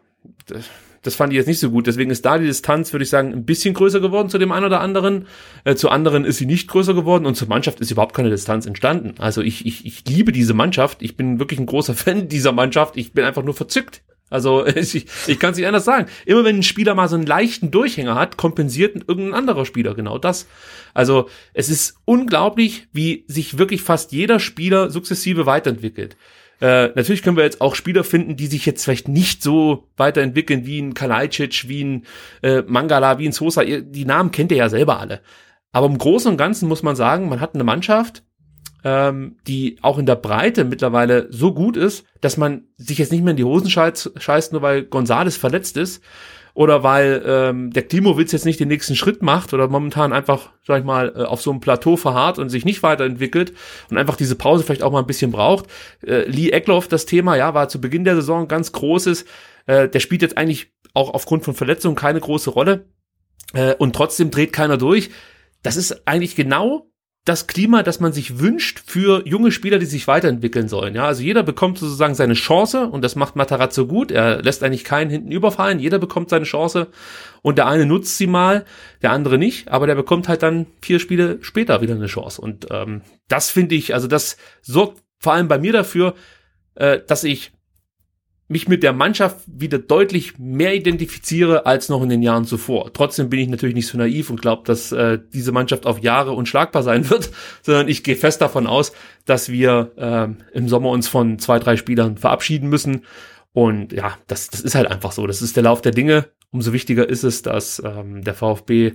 das fand ich jetzt nicht so gut. Deswegen ist da die Distanz, würde ich sagen, ein bisschen größer geworden zu dem einen oder anderen. Äh, zu anderen ist sie nicht größer geworden und zur Mannschaft ist überhaupt keine Distanz entstanden. Also ich, ich, ich liebe diese Mannschaft. Ich bin wirklich ein großer [LAUGHS] Fan dieser Mannschaft. Ich bin einfach nur verzückt. Also [LAUGHS] ich, ich kann es nicht anders sagen. Immer wenn ein Spieler mal so einen leichten Durchhänger hat, kompensiert irgendein anderer Spieler genau das. Also es ist unglaublich, wie sich wirklich fast jeder Spieler sukzessive weiterentwickelt. Äh, natürlich können wir jetzt auch Spieler finden, die sich jetzt vielleicht nicht so weiterentwickeln wie ein Kalajdzic, wie ein äh, Mangala, wie ein Sosa. Die Namen kennt ihr ja selber alle. Aber im Großen und Ganzen muss man sagen, man hat eine Mannschaft, ähm, die auch in der Breite mittlerweile so gut ist, dass man sich jetzt nicht mehr in die Hosen scheißt, scheißt nur weil Gonzales verletzt ist, oder weil ähm, der Klimowitz jetzt nicht den nächsten Schritt macht oder momentan einfach, sag ich mal, äh, auf so einem Plateau verharrt und sich nicht weiterentwickelt und einfach diese Pause vielleicht auch mal ein bisschen braucht. Äh, Lee Eckloff, das Thema, ja, war zu Beginn der Saison ganz großes. Äh, der spielt jetzt eigentlich auch aufgrund von Verletzungen keine große Rolle äh, und trotzdem dreht keiner durch. Das ist eigentlich genau das Klima, das man sich wünscht für junge Spieler, die sich weiterentwickeln sollen. Ja, also jeder bekommt sozusagen seine Chance und das macht Matarazzo gut. Er lässt eigentlich keinen hinten überfallen. Jeder bekommt seine Chance und der eine nutzt sie mal, der andere nicht, aber der bekommt halt dann vier Spiele später wieder eine Chance. Und ähm, das finde ich, also das sorgt vor allem bei mir dafür, äh, dass ich mich mit der Mannschaft wieder deutlich mehr identifiziere als noch in den Jahren zuvor. Trotzdem bin ich natürlich nicht so naiv und glaube, dass äh, diese Mannschaft auf Jahre unschlagbar sein [LAUGHS] wird, sondern ich gehe fest davon aus, dass wir äh, im Sommer uns von zwei, drei Spielern verabschieden müssen. Und ja, das, das ist halt einfach so. Das ist der Lauf der Dinge. Umso wichtiger ist es, dass ähm, der VfB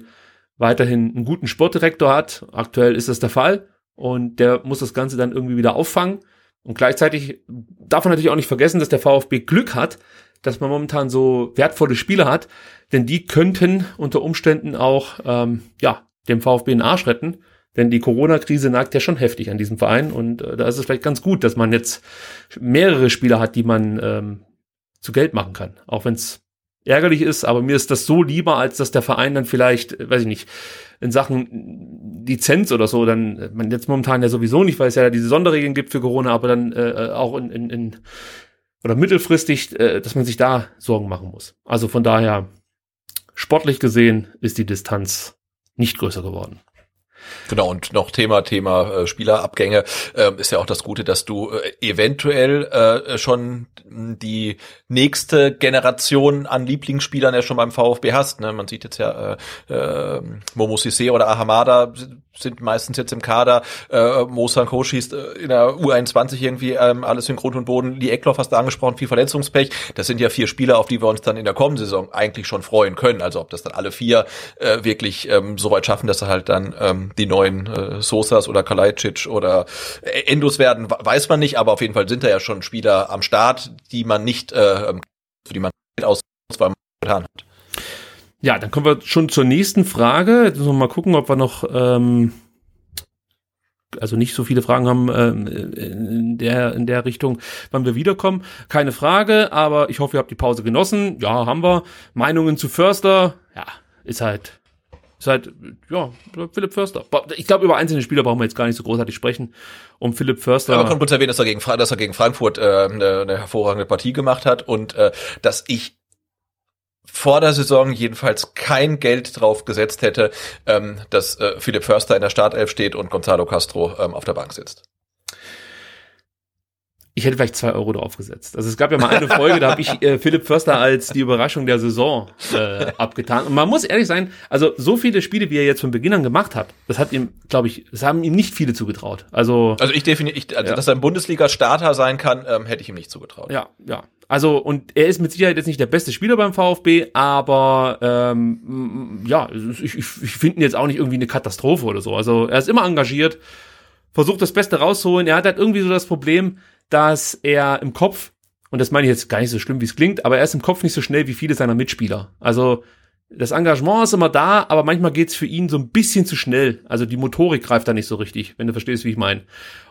weiterhin einen guten Sportdirektor hat. Aktuell ist das der Fall. Und der muss das Ganze dann irgendwie wieder auffangen. Und gleichzeitig darf man natürlich auch nicht vergessen, dass der VfB Glück hat, dass man momentan so wertvolle Spieler hat, denn die könnten unter Umständen auch ähm, ja dem VfB einen Arsch retten, denn die Corona-Krise nagt ja schon heftig an diesem Verein und äh, da ist es vielleicht ganz gut, dass man jetzt mehrere Spieler hat, die man ähm, zu Geld machen kann, auch wenn es ärgerlich ist, aber mir ist das so lieber, als dass der Verein dann vielleicht, weiß ich nicht, in Sachen Lizenz oder so, dann, man jetzt momentan ja sowieso nicht, weil es ja diese Sonderregeln gibt für Corona, aber dann äh, auch in, in, in oder mittelfristig, äh, dass man sich da Sorgen machen muss. Also von daher, sportlich gesehen ist die Distanz nicht größer geworden. Genau, und noch Thema, Thema äh, Spielerabgänge, äh, ist ja auch das Gute, dass du äh, eventuell äh, schon die nächste Generation an Lieblingsspielern ja schon beim VfB hast. Ne? Man sieht jetzt ja äh, äh, Momo Sissé oder Ahamada sind meistens jetzt im Kader. Äh, Mo Sanko schießt äh, in der U21 irgendwie ähm, alles in Grund und Boden. Die Eckloff hast du angesprochen, viel Verletzungspech. Das sind ja vier Spieler, auf die wir uns dann in der kommenden Saison eigentlich schon freuen können. Also ob das dann alle vier äh, wirklich ähm, so weit schaffen, dass halt dann ähm, die neuen äh, Sosas oder Kalajdzic oder äh, Endos werden, weiß man nicht. Aber auf jeden Fall sind da ja schon Spieler am Start, die man nicht, äh, für die man aus weil man getan hat. Ja, dann kommen wir schon zur nächsten Frage. Jetzt müssen wir mal gucken, ob wir noch ähm, also nicht so viele Fragen haben ähm, in der in der Richtung, wann wir wiederkommen. Keine Frage, aber ich hoffe, ihr habt die Pause genossen. Ja, haben wir. Meinungen zu Förster, ja, ist halt ist halt, ja, Philipp Förster. Ich glaube, über einzelne Spieler brauchen wir jetzt gar nicht so großartig sprechen. Um Philipp Förster. Aber man kann kurz erwähnen, dass er gegen, dass er gegen Frankfurt äh, eine, eine hervorragende Partie gemacht hat und äh, dass ich vor der Saison jedenfalls kein Geld drauf gesetzt hätte, ähm, dass äh, Philipp Förster in der Startelf steht und Gonzalo Castro ähm, auf der Bank sitzt. Ich hätte vielleicht zwei Euro draufgesetzt. Also es gab ja mal eine Folge, da habe ich äh, Philipp Förster als die Überraschung der Saison äh, abgetan. Und man muss ehrlich sein, also so viele Spiele, wie er jetzt von Beginn an gemacht hat, das hat ihm, glaube ich, das haben ihm nicht viele zugetraut. Also, also ich definiere, ich, also ja. dass er ein Bundesliga-Starter sein kann, ähm, hätte ich ihm nicht zugetraut. Ja, ja. Also, und er ist mit Sicherheit jetzt nicht der beste Spieler beim VfB, aber ähm, ja, ich, ich, ich finde ihn jetzt auch nicht irgendwie eine Katastrophe oder so. Also er ist immer engagiert, versucht das Beste rauszuholen. Er hat halt irgendwie so das Problem, dass er im Kopf und das meine ich jetzt gar nicht so schlimm, wie es klingt, aber er ist im Kopf nicht so schnell wie viele seiner Mitspieler. Also das Engagement ist immer da, aber manchmal geht's für ihn so ein bisschen zu schnell. Also die Motorik greift da nicht so richtig, wenn du verstehst, wie ich meine.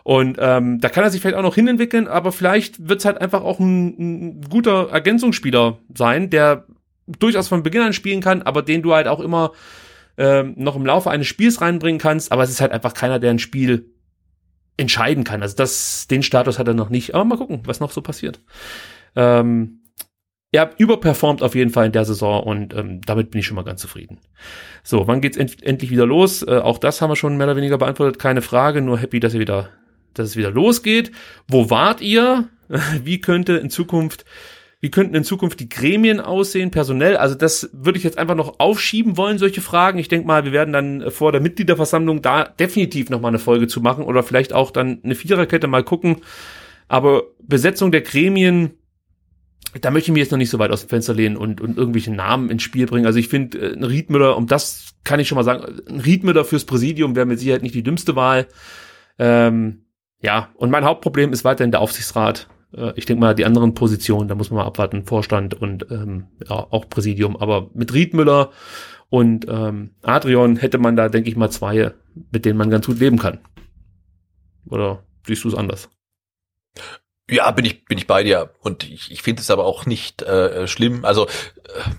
Und ähm, da kann er sich vielleicht auch noch hinentwickeln, aber vielleicht wird's halt einfach auch ein, ein guter Ergänzungsspieler sein, der durchaus von Beginn an spielen kann, aber den du halt auch immer ähm, noch im Laufe eines Spiels reinbringen kannst. Aber es ist halt einfach keiner, der ein Spiel entscheiden kann. Also das, den Status hat er noch nicht. Aber mal gucken, was noch so passiert. Ähm, er überperformt auf jeden Fall in der Saison und ähm, damit bin ich schon mal ganz zufrieden. So, wann geht's end endlich wieder los? Äh, auch das haben wir schon mehr oder weniger beantwortet, keine Frage, nur happy, dass ihr wieder, dass es wieder losgeht. Wo wart ihr? [LAUGHS] Wie könnte in Zukunft wie könnten in Zukunft die Gremien aussehen, personell? Also das würde ich jetzt einfach noch aufschieben wollen, solche Fragen. Ich denke mal, wir werden dann vor der Mitgliederversammlung da definitiv noch mal eine Folge zu machen oder vielleicht auch dann eine Viererkette mal gucken. Aber Besetzung der Gremien, da möchte ich mich jetzt noch nicht so weit aus dem Fenster lehnen und, und irgendwelche Namen ins Spiel bringen. Also ich finde, äh, ein Riedmüller, um das kann ich schon mal sagen, ein Riedmüller fürs Präsidium wäre mit Sicherheit nicht die dümmste Wahl. Ähm, ja, und mein Hauptproblem ist weiterhin der Aufsichtsrat. Äh, ich denke mal, die anderen Positionen, da muss man mal abwarten, Vorstand und ähm, ja, auch Präsidium. Aber mit Riedmüller und ähm, Adrian hätte man da, denke ich mal, zwei, mit denen man ganz gut leben kann. Oder siehst du es anders? Ja, bin ich, bin ich bei dir. Und ich, ich finde es aber auch nicht äh, schlimm. Also äh,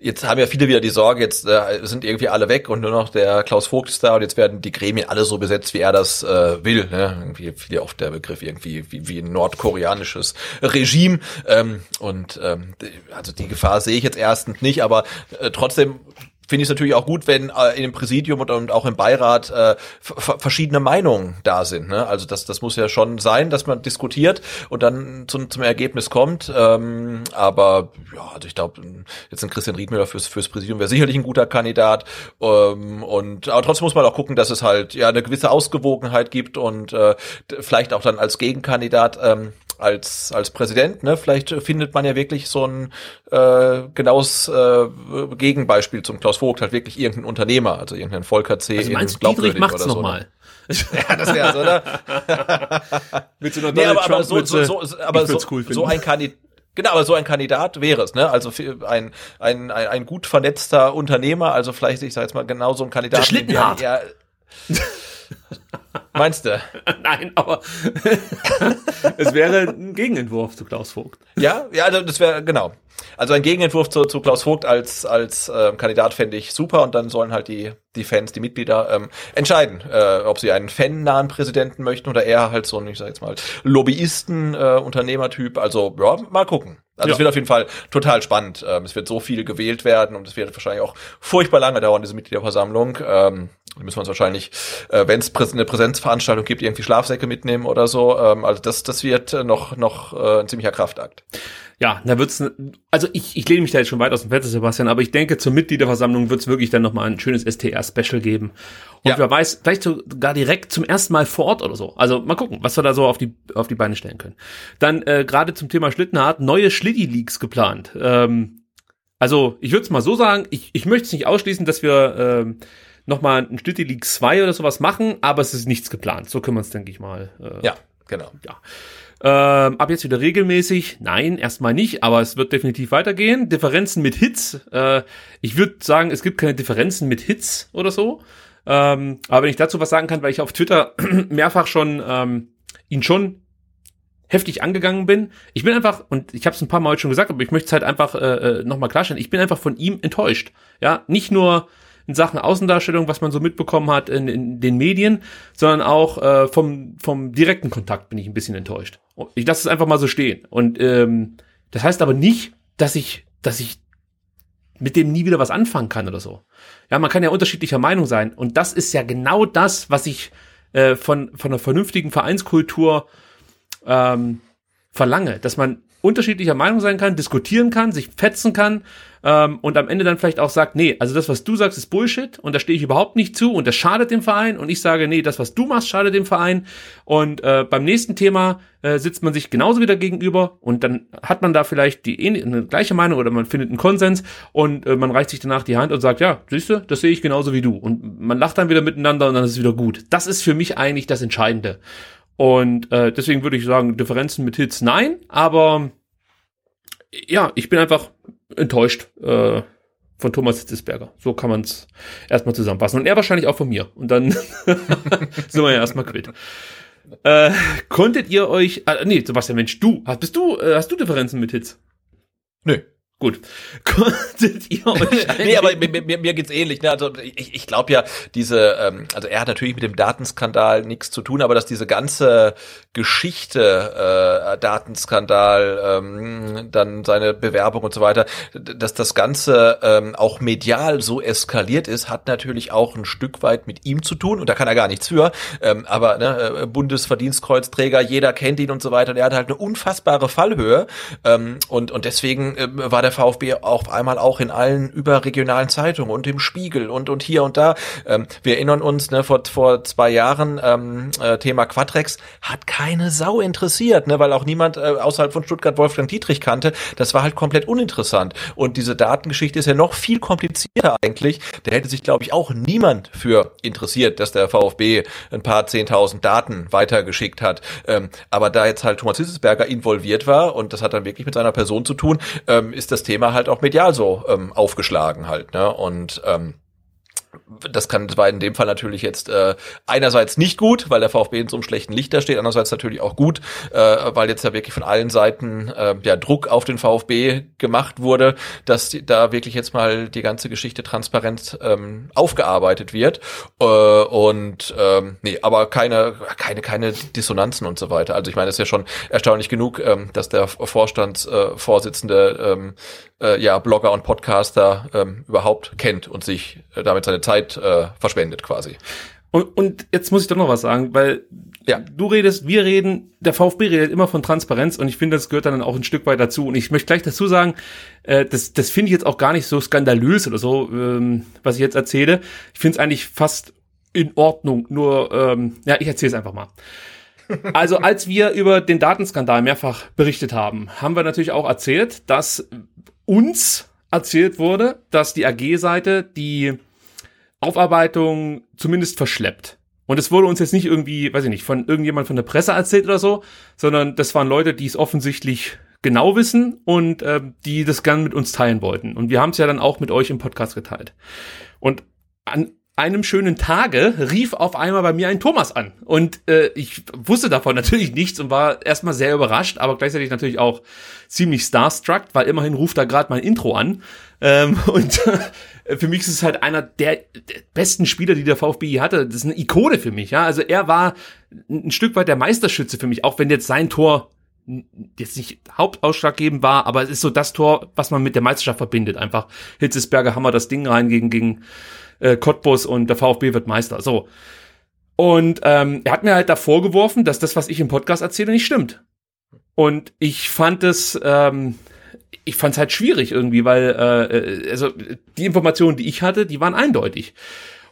Jetzt haben ja viele wieder die Sorge, jetzt äh, sind irgendwie alle weg und nur noch der Klaus Vogt ist da und jetzt werden die Gremien alle so besetzt, wie er das äh, will. Ne? Irgendwie fiel oft der Begriff irgendwie wie, wie ein nordkoreanisches Regime. Ähm, und ähm, also die Gefahr sehe ich jetzt erstens nicht, aber äh, trotzdem finde ich es natürlich auch gut, wenn äh, in dem Präsidium und, und auch im Beirat äh, verschiedene Meinungen da sind. Ne? Also das, das muss ja schon sein, dass man diskutiert und dann zum, zum Ergebnis kommt. Ähm, aber ja, also ich glaube, jetzt ein Christian Riedmüller fürs, fürs Präsidium wäre sicherlich ein guter Kandidat. Ähm, und aber trotzdem muss man auch gucken, dass es halt ja eine gewisse Ausgewogenheit gibt und äh, vielleicht auch dann als Gegenkandidat ähm, als als Präsident, ne? Vielleicht findet man ja wirklich so ein äh, genaues äh, Gegenbeispiel zum Klaus Vogt, halt wirklich irgendein Unternehmer, also irgendein Volker C. Also meinst du, Dietrich macht's so, nochmal? Ne? [LAUGHS] ja, das wär's, oder? [LAUGHS] Mit so einer nee, aber, aber so, so, so, aber so, cool so ein Kandidat Genau, aber so ein Kandidat wäre es, ne? Also ein, ein, ein, ein gut vernetzter Unternehmer, also vielleicht, ich sage jetzt mal, genau so ein Kandidat. Der Schlittenhardt. Ja, [LAUGHS] Meinst du? [LAUGHS] Nein, aber [LAUGHS] es wäre ein Gegenentwurf zu Klaus Vogt. Ja, ja, also das wäre genau. Also ein Gegenentwurf zu, zu Klaus Vogt als als äh, Kandidat fände ich super und dann sollen halt die die Fans, die Mitglieder ähm, entscheiden, äh, ob sie einen fannahen Präsidenten möchten oder eher halt so ein, ich sag jetzt mal, Lobbyisten, äh, Unternehmertyp. Also ja, mal gucken. Also ja. es wird auf jeden Fall total spannend. Ähm, es wird so viel gewählt werden und es wird wahrscheinlich auch furchtbar lange dauern, diese Mitgliederversammlung. Ähm, müssen wir uns wahrscheinlich, äh, wenn es eine Präsenzveranstaltung gibt, irgendwie Schlafsäcke mitnehmen oder so. Ähm, also das, das wird noch, noch äh, ein ziemlicher Kraftakt. Ja, da wird's, also ich, ich lehne mich da jetzt schon weit aus dem Fenster, Sebastian, aber ich denke, zur Mitgliederversammlung wird's wirklich dann nochmal ein schönes STR-Special geben. Und ja. wer weiß, vielleicht sogar direkt zum ersten Mal vor Ort oder so. Also mal gucken, was wir da so auf die, auf die Beine stellen können. Dann äh, gerade zum Thema Schlittenhardt, neue Schlitti-Leaks geplant. Ähm, also ich würde es mal so sagen, ich, ich möchte es nicht ausschließen, dass wir ähm, nochmal ein Schlitti League 2 oder sowas machen, aber es ist nichts geplant. So können wir es, denke ich mal. Äh, ja, genau. Ja. Ähm, ab jetzt wieder regelmäßig? Nein, erstmal nicht, aber es wird definitiv weitergehen. Differenzen mit Hits. Äh, ich würde sagen, es gibt keine Differenzen mit Hits oder so. Ähm, aber wenn ich dazu was sagen kann, weil ich auf Twitter [CLEARS THROAT] mehrfach schon ähm, ihn schon heftig angegangen bin. Ich bin einfach, und ich habe es ein paar Mal heute schon gesagt, aber ich möchte es halt einfach äh, äh nochmal klarstellen, ich bin einfach von ihm enttäuscht. Ja, nicht nur in Sachen Außendarstellung, was man so mitbekommen hat in, in den Medien, sondern auch äh, vom, vom direkten Kontakt bin ich ein bisschen enttäuscht. Ich lasse es einfach mal so stehen. Und ähm, das heißt aber nicht, dass ich, dass ich mit dem nie wieder was anfangen kann oder so. Ja, man kann ja unterschiedlicher Meinung sein. Und das ist ja genau das, was ich äh, von, von einer vernünftigen Vereinskultur ähm, verlange, dass man unterschiedlicher Meinung sein kann, diskutieren kann, sich fetzen kann ähm, und am Ende dann vielleicht auch sagt, nee, also das, was du sagst, ist Bullshit und da stehe ich überhaupt nicht zu und das schadet dem Verein und ich sage, nee, das, was du machst, schadet dem Verein und äh, beim nächsten Thema äh, sitzt man sich genauso wieder gegenüber und dann hat man da vielleicht die eine gleiche Meinung oder man findet einen Konsens und äh, man reicht sich danach die Hand und sagt, ja, siehst du, das sehe ich genauso wie du und man lacht dann wieder miteinander und dann ist es wieder gut. Das ist für mich eigentlich das Entscheidende. Und äh, deswegen würde ich sagen, Differenzen mit Hits nein, aber ja, ich bin einfach enttäuscht äh, von Thomas Hitzesberger. So kann man es erstmal zusammenfassen. Und er wahrscheinlich auch von mir. Und dann [LAUGHS] sind wir ja erstmal quitt. Äh, konntet ihr euch, äh, nee, Sebastian, Mensch, du, hast, bist du, äh, hast du Differenzen mit Hitz? Nö. Gut. [LAUGHS] Konntet ihr euch nee, aber mir, mir, mir geht's ähnlich. Ne? Also ich, ich glaube ja, diese, ähm, also er hat natürlich mit dem Datenskandal nichts zu tun, aber dass diese ganze Geschichte, äh, Datenskandal, ähm, dann seine Bewerbung und so weiter, dass das Ganze ähm, auch medial so eskaliert ist, hat natürlich auch ein Stück weit mit ihm zu tun und da kann er gar nichts für. Ähm, aber ne, äh, Bundesverdienstkreuzträger, jeder kennt ihn und so weiter. Und er hat halt eine unfassbare Fallhöhe ähm, und und deswegen äh, war der VfB auf einmal auch in allen überregionalen Zeitungen und im Spiegel und und hier und da. Ähm, wir erinnern uns, ne, vor vor zwei Jahren ähm, äh, Thema Quadrex hat keine Sau interessiert, ne, weil auch niemand äh, außerhalb von Stuttgart Wolfgang Dietrich kannte. Das war halt komplett uninteressant. Und diese Datengeschichte ist ja noch viel komplizierter eigentlich. Da hätte sich, glaube ich, auch niemand für interessiert, dass der VfB ein paar zehntausend Daten weitergeschickt hat. Ähm, aber da jetzt halt Thomas Hitzesberger involviert war und das hat dann wirklich mit seiner Person zu tun, ähm, ist das Thema halt auch medial so ähm, aufgeschlagen halt. Ne? Und ähm, das kann, war in dem Fall natürlich jetzt äh, einerseits nicht gut, weil der VfB in so einem schlechten Licht da steht, andererseits natürlich auch gut, äh, weil jetzt ja wirklich von allen Seiten äh, ja Druck auf den VfB gemacht wurde, dass die, da wirklich jetzt mal die ganze Geschichte transparent ähm, aufgearbeitet wird äh, und ähm, nee, aber keine keine keine Dissonanzen und so weiter. Also ich meine, es ist ja schon erstaunlich genug, ähm, dass der Vorstandsvorsitzende äh, ähm, äh, ja Blogger und Podcaster ähm, überhaupt kennt und sich äh, damit seine Zeit äh, verschwendet quasi. Und, und jetzt muss ich doch noch was sagen, weil ja. du redest, wir reden, der VfB redet immer von Transparenz und ich finde, das gehört dann auch ein Stück weit dazu. Und ich möchte gleich dazu sagen, äh, das, das finde ich jetzt auch gar nicht so skandalös oder so, ähm, was ich jetzt erzähle. Ich finde es eigentlich fast in Ordnung. Nur, ähm, ja, ich erzähle es einfach mal. [LAUGHS] Also als wir über den Datenskandal mehrfach berichtet haben, haben wir natürlich auch erzählt, dass uns erzählt wurde, dass die AG-Seite die Aufarbeitung zumindest verschleppt. Und es wurde uns jetzt nicht irgendwie, weiß ich nicht, von irgendjemand von der Presse erzählt oder so, sondern das waren Leute, die es offensichtlich genau wissen und äh, die das gern mit uns teilen wollten. Und wir haben es ja dann auch mit euch im Podcast geteilt. Und an einem schönen Tage rief auf einmal bei mir ein Thomas an. Und äh, ich wusste davon [LAUGHS] natürlich nichts und war erstmal sehr überrascht, aber gleichzeitig natürlich auch ziemlich starstruck, weil immerhin ruft da gerade mein Intro an. Ähm, [LAUGHS] und äh, für mich ist es halt einer der, besten Spieler, die der VfB hatte. Das ist eine Ikone für mich. Ja, Also er war ein Stück weit der Meisterschütze für mich, auch wenn jetzt sein Tor jetzt nicht hauptausschlaggebend war, aber es ist so das Tor, was man mit der Meisterschaft verbindet. Einfach Hitzesberger hammer das Ding rein gegen, gegen äh, Cottbus und der VfB wird Meister. So. Und ähm, er hat mir halt da vorgeworfen, dass das, was ich im Podcast erzähle, nicht stimmt. Und ich fand es, ähm, ich fand es halt schwierig irgendwie, weil äh, also die Informationen, die ich hatte, die waren eindeutig.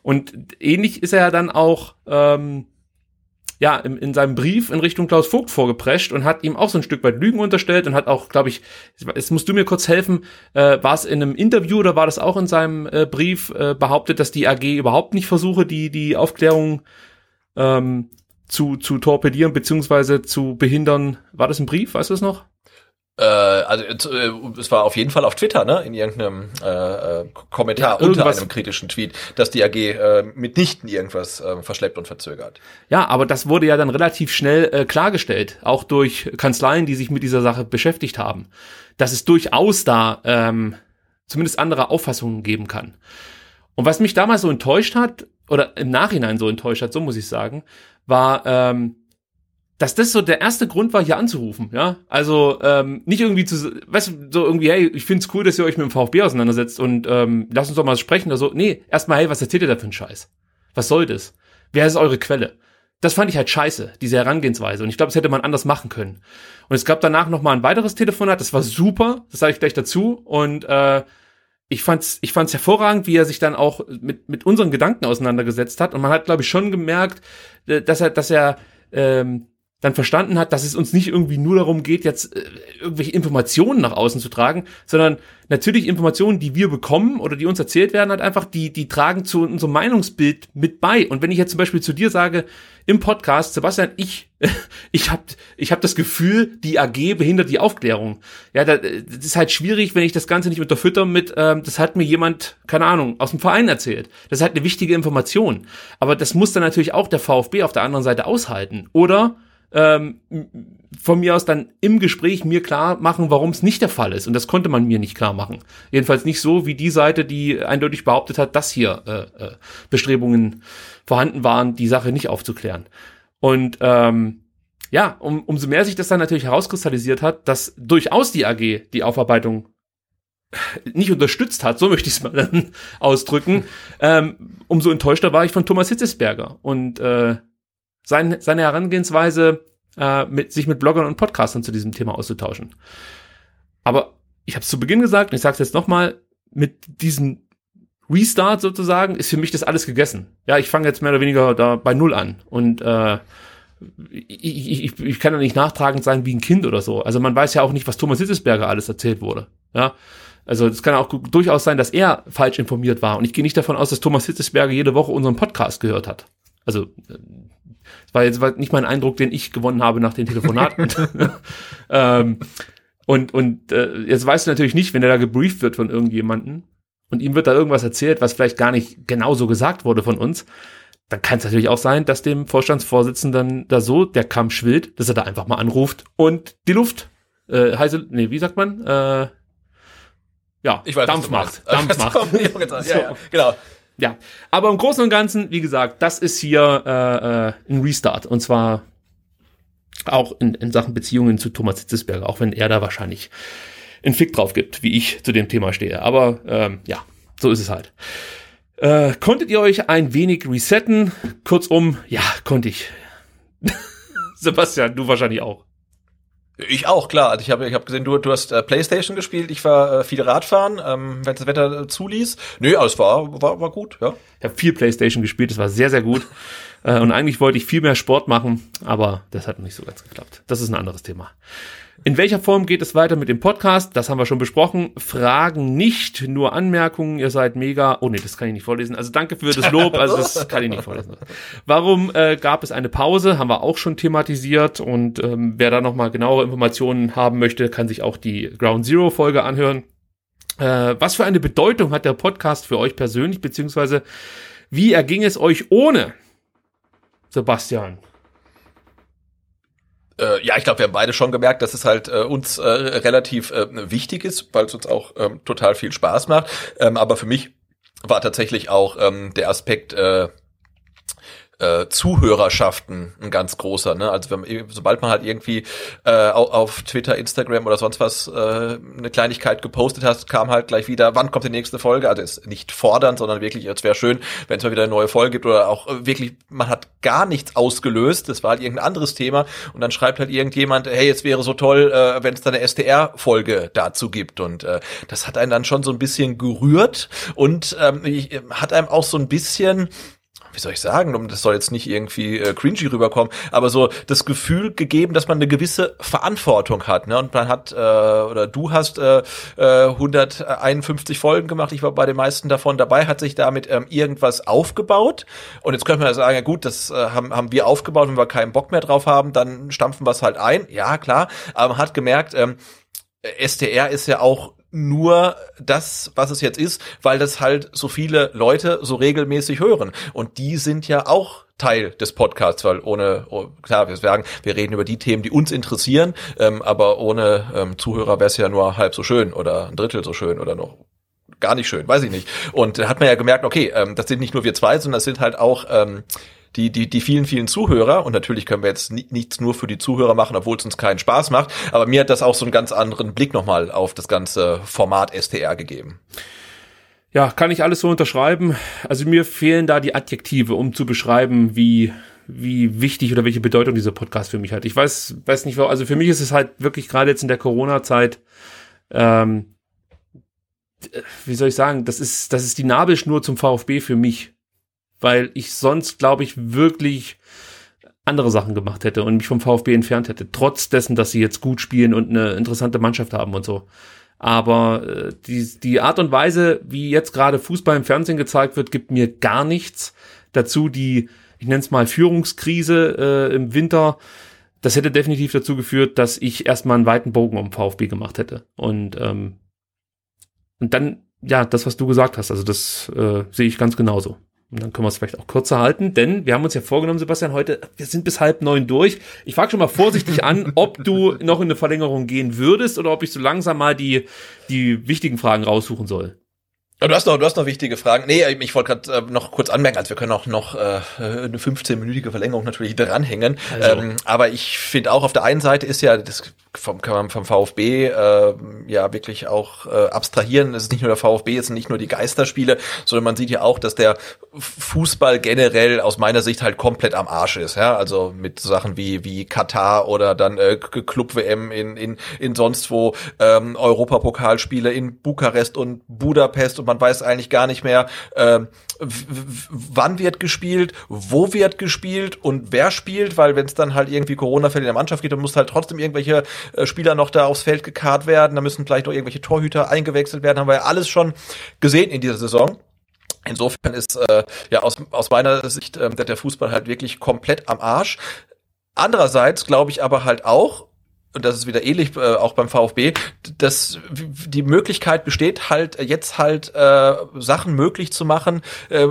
Und ähnlich ist er ja dann auch ähm, ja, in, in seinem Brief in Richtung Klaus Vogt vorgeprescht und hat ihm auch so ein Stück weit Lügen unterstellt und hat auch, glaube ich, jetzt musst du mir kurz helfen, äh, war es in einem Interview oder war das auch in seinem äh, Brief äh, behauptet, dass die AG überhaupt nicht versuche, die, die Aufklärung ähm, zu, zu torpedieren beziehungsweise zu behindern. War das ein Brief, weißt du es noch? Äh, also äh, es war auf jeden Fall auf Twitter, ne, in irgendeinem äh, äh Kommentar ja, unter einem kritischen Tweet, dass die AG äh, mitnichten irgendwas äh, verschleppt und verzögert. Ja, aber das wurde ja dann relativ schnell äh, klargestellt, auch durch Kanzleien, die sich mit dieser Sache beschäftigt haben, dass es durchaus da ähm, zumindest andere Auffassungen geben kann. Und was mich damals so enttäuscht hat, oder im Nachhinein so enttäuscht hat, so muss ich sagen, war ähm, dass das so der erste Grund war, hier anzurufen, ja. Also ähm, nicht irgendwie zu, weißt du, so irgendwie, hey, ich find's cool, dass ihr euch mit dem VfB auseinandersetzt und ähm, lasst uns doch mal sprechen oder so. Nee, erstmal, hey, was erzählt ihr da für einen Scheiß? Was soll das? Wer ist eure Quelle? Das fand ich halt scheiße, diese Herangehensweise. Und ich glaube, das hätte man anders machen können. Und es gab danach noch mal ein weiteres Telefonat, das war super, das sage ich gleich dazu. Und äh, ich fand's, ich fand's hervorragend, wie er sich dann auch mit, mit unseren Gedanken auseinandergesetzt hat. Und man hat, glaube ich, schon gemerkt, äh, dass er, dass er ähm, dann verstanden hat, dass es uns nicht irgendwie nur darum geht, jetzt äh, irgendwelche Informationen nach außen zu tragen, sondern natürlich Informationen, die wir bekommen oder die uns erzählt werden, halt einfach, die, die tragen zu unserem Meinungsbild mit bei. Und wenn ich jetzt zum Beispiel zu dir sage, im Podcast, Sebastian, ich, [LAUGHS] ich habe ich hab das Gefühl, die AG behindert die Aufklärung. Ja, das ist halt schwierig, wenn ich das Ganze nicht unterfütter mit, ähm, das hat mir jemand, keine Ahnung, aus dem Verein erzählt. Das ist halt eine wichtige Information. Aber das muss dann natürlich auch der VfB auf der anderen Seite aushalten. Oder ähm, von mir aus dann im Gespräch mir klar machen, warum es nicht der Fall ist. Und das konnte man mir nicht klar machen. Jedenfalls nicht so wie die Seite, die eindeutig behauptet hat, dass hier äh, äh, Bestrebungen vorhanden waren, die Sache nicht aufzuklären. Und ähm, ja, um, umso mehr sich das dann natürlich herauskristallisiert hat, dass durchaus die AG die Aufarbeitung nicht unterstützt hat, so möchte ich es mal dann [LAUGHS] ausdrücken, ähm, umso enttäuschter war ich von Thomas Hitzesberger. Und äh, sein, seine Herangehensweise, äh, mit, sich mit Bloggern und Podcastern zu diesem Thema auszutauschen. Aber ich habe es zu Beginn gesagt und ich sage es jetzt nochmal, mit diesem Restart sozusagen ist für mich das alles gegessen. Ja, ich fange jetzt mehr oder weniger da bei Null an und äh, ich, ich, ich kann ja nicht nachtragend sein wie ein Kind oder so. Also man weiß ja auch nicht, was Thomas Hitzesberger alles erzählt wurde. Ja, also es kann auch durchaus sein, dass er falsch informiert war. Und ich gehe nicht davon aus, dass Thomas Hitzesberger jede Woche unseren Podcast gehört hat. Also äh, das war jetzt nicht mein Eindruck, den ich gewonnen habe nach den Telefonaten. [LAUGHS] ähm, und und äh, jetzt weißt du natürlich nicht, wenn er da gebrieft wird von irgendjemanden und ihm wird da irgendwas erzählt, was vielleicht gar nicht genauso gesagt wurde von uns, dann kann es natürlich auch sein, dass dem Vorstandsvorsitzenden da so der Kamm schwillt, dass er da einfach mal anruft und die Luft äh, heiße, nee, wie sagt man? Äh, ja, ich weiß, Dampf macht. Dampf [LAUGHS] macht. ja, ja, genau. Ja, aber im Großen und Ganzen, wie gesagt, das ist hier äh, äh, ein Restart und zwar auch in, in Sachen Beziehungen zu Thomas Hitzesberger, auch wenn er da wahrscheinlich einen Fick drauf gibt, wie ich zu dem Thema stehe. Aber ähm, ja, so ist es halt. Äh, konntet ihr euch ein wenig resetten? Kurzum, ja, konnte ich. [LAUGHS] Sebastian, du wahrscheinlich auch. Ich auch, klar. Also ich habe ich hab gesehen, du, du hast äh, Playstation gespielt, ich war äh, viel Radfahren, ähm, wenn das Wetter äh, zuließ. Nö, alles war, war, war gut, ja. Ich habe viel Playstation gespielt, das war sehr, sehr gut. äh, und eigentlich wollte ich viel mehr Sport machen, aber das hat nicht so ganz geklappt. Das ist ein anderes Thema. In welcher Form geht es weiter mit dem Podcast? Das haben wir schon besprochen. Fragen nicht, nur Anmerkungen. Ihr seid mega. Oh nee, das kann ich nicht vorlesen. Also danke für das Lob. Also das [LAUGHS] kann ich nicht vorlesen. Warum äh, gab es eine Pause? Haben wir auch schon thematisiert. Und ähm, wer da nochmal genauere Informationen haben möchte, kann sich auch die Ground Zero Folge anhören. Äh, was für eine Bedeutung hat der Podcast für euch persönlich, beziehungsweise wie erging es euch ohne Sebastian? Äh, ja, ich glaube, wir haben beide schon gemerkt, dass es halt äh, uns äh, relativ äh, wichtig ist, weil es uns auch ähm, total viel Spaß macht. Ähm, aber für mich war tatsächlich auch ähm, der Aspekt äh, äh, Zuhörerschaften ein ganz großer. Ne? Also wenn, sobald man halt irgendwie äh, auf Twitter, Instagram oder sonst was äh, eine Kleinigkeit gepostet hat, kam halt gleich wieder, wann kommt die nächste Folge? Also ist nicht fordern, sondern wirklich, es wäre schön, wenn es mal wieder eine neue Folge gibt oder auch äh, wirklich, man hat gar nichts ausgelöst, das war halt irgendein anderes Thema und dann schreibt halt irgendjemand, hey, es wäre so toll, äh, wenn es da eine SDR-Folge dazu gibt und äh, das hat einen dann schon so ein bisschen gerührt und ähm, ich, hat einem auch so ein bisschen wie soll ich sagen, das soll jetzt nicht irgendwie äh, cringy rüberkommen, aber so das Gefühl gegeben, dass man eine gewisse Verantwortung hat. Ne? Und man hat, äh, oder du hast äh, 151 äh, Folgen gemacht, ich war bei den meisten davon dabei, hat sich damit ähm, irgendwas aufgebaut. Und jetzt könnte man ja sagen, ja gut, das äh, haben, haben wir aufgebaut, wenn wir keinen Bock mehr drauf haben, dann stampfen wir es halt ein. Ja, klar, aber man hat gemerkt, ähm, STR ist ja auch nur das, was es jetzt ist, weil das halt so viele Leute so regelmäßig hören. Und die sind ja auch Teil des Podcasts, weil ohne, oh, klar, wir sagen, wir reden über die Themen, die uns interessieren, ähm, aber ohne ähm, Zuhörer wäre es ja nur halb so schön oder ein Drittel so schön oder noch gar nicht schön, weiß ich nicht. Und da hat man ja gemerkt, okay, ähm, das sind nicht nur wir zwei, sondern das sind halt auch ähm, die, die, die vielen, vielen Zuhörer, und natürlich können wir jetzt nichts nur für die Zuhörer machen, obwohl es uns keinen Spaß macht, aber mir hat das auch so einen ganz anderen Blick nochmal auf das ganze Format STR gegeben. Ja, kann ich alles so unterschreiben. Also mir fehlen da die Adjektive, um zu beschreiben, wie, wie wichtig oder welche Bedeutung dieser Podcast für mich hat. Ich weiß, weiß nicht, also für mich ist es halt wirklich gerade jetzt in der Corona-Zeit, ähm, wie soll ich sagen, das ist, das ist die Nabelschnur zum VfB für mich weil ich sonst, glaube ich, wirklich andere Sachen gemacht hätte und mich vom VfB entfernt hätte, trotz dessen, dass sie jetzt gut spielen und eine interessante Mannschaft haben und so. Aber äh, die, die Art und Weise, wie jetzt gerade Fußball im Fernsehen gezeigt wird, gibt mir gar nichts. Dazu die, ich nenne es mal Führungskrise äh, im Winter. Das hätte definitiv dazu geführt, dass ich erstmal einen weiten Bogen um VfB gemacht hätte. Und, ähm, und dann, ja, das, was du gesagt hast, also das äh, sehe ich ganz genauso. Und dann können wir es vielleicht auch kürzer halten, denn wir haben uns ja vorgenommen, Sebastian, heute, wir sind bis halb neun durch. Ich frage schon mal vorsichtig an, [LAUGHS] ob du noch in eine Verlängerung gehen würdest oder ob ich so langsam mal die, die wichtigen Fragen raussuchen soll. Du hast noch, du hast noch wichtige Fragen. Nee, ich wollte gerade äh, noch kurz anmerken, also wir können auch noch äh, eine 15-minütige Verlängerung natürlich dranhängen. Also. Ähm, aber ich finde auch auf der einen Seite ist ja das vom, kann man vom VfB äh, ja wirklich auch äh, abstrahieren. Es ist nicht nur der VfB, es sind nicht nur die Geisterspiele, sondern man sieht ja auch, dass der Fußball generell aus meiner Sicht halt komplett am Arsch ist. Ja, also mit Sachen wie wie Katar oder dann äh, Club WM in in in sonst wo ähm, Europapokalspiele in Bukarest und Budapest und man weiß eigentlich gar nicht mehr. Äh, wann wird gespielt, wo wird gespielt und wer spielt, weil wenn es dann halt irgendwie Corona-Fälle in der Mannschaft gibt, dann muss halt trotzdem irgendwelche äh, Spieler noch da aufs Feld gekarrt werden, da müssen vielleicht noch irgendwelche Torhüter eingewechselt werden, haben wir ja alles schon gesehen in dieser Saison. Insofern ist äh, ja aus, aus meiner Sicht äh, der Fußball halt wirklich komplett am Arsch. Andererseits glaube ich aber halt auch, und das ist wieder ähnlich äh, auch beim VfB, dass die Möglichkeit besteht halt jetzt halt äh, Sachen möglich zu machen, äh,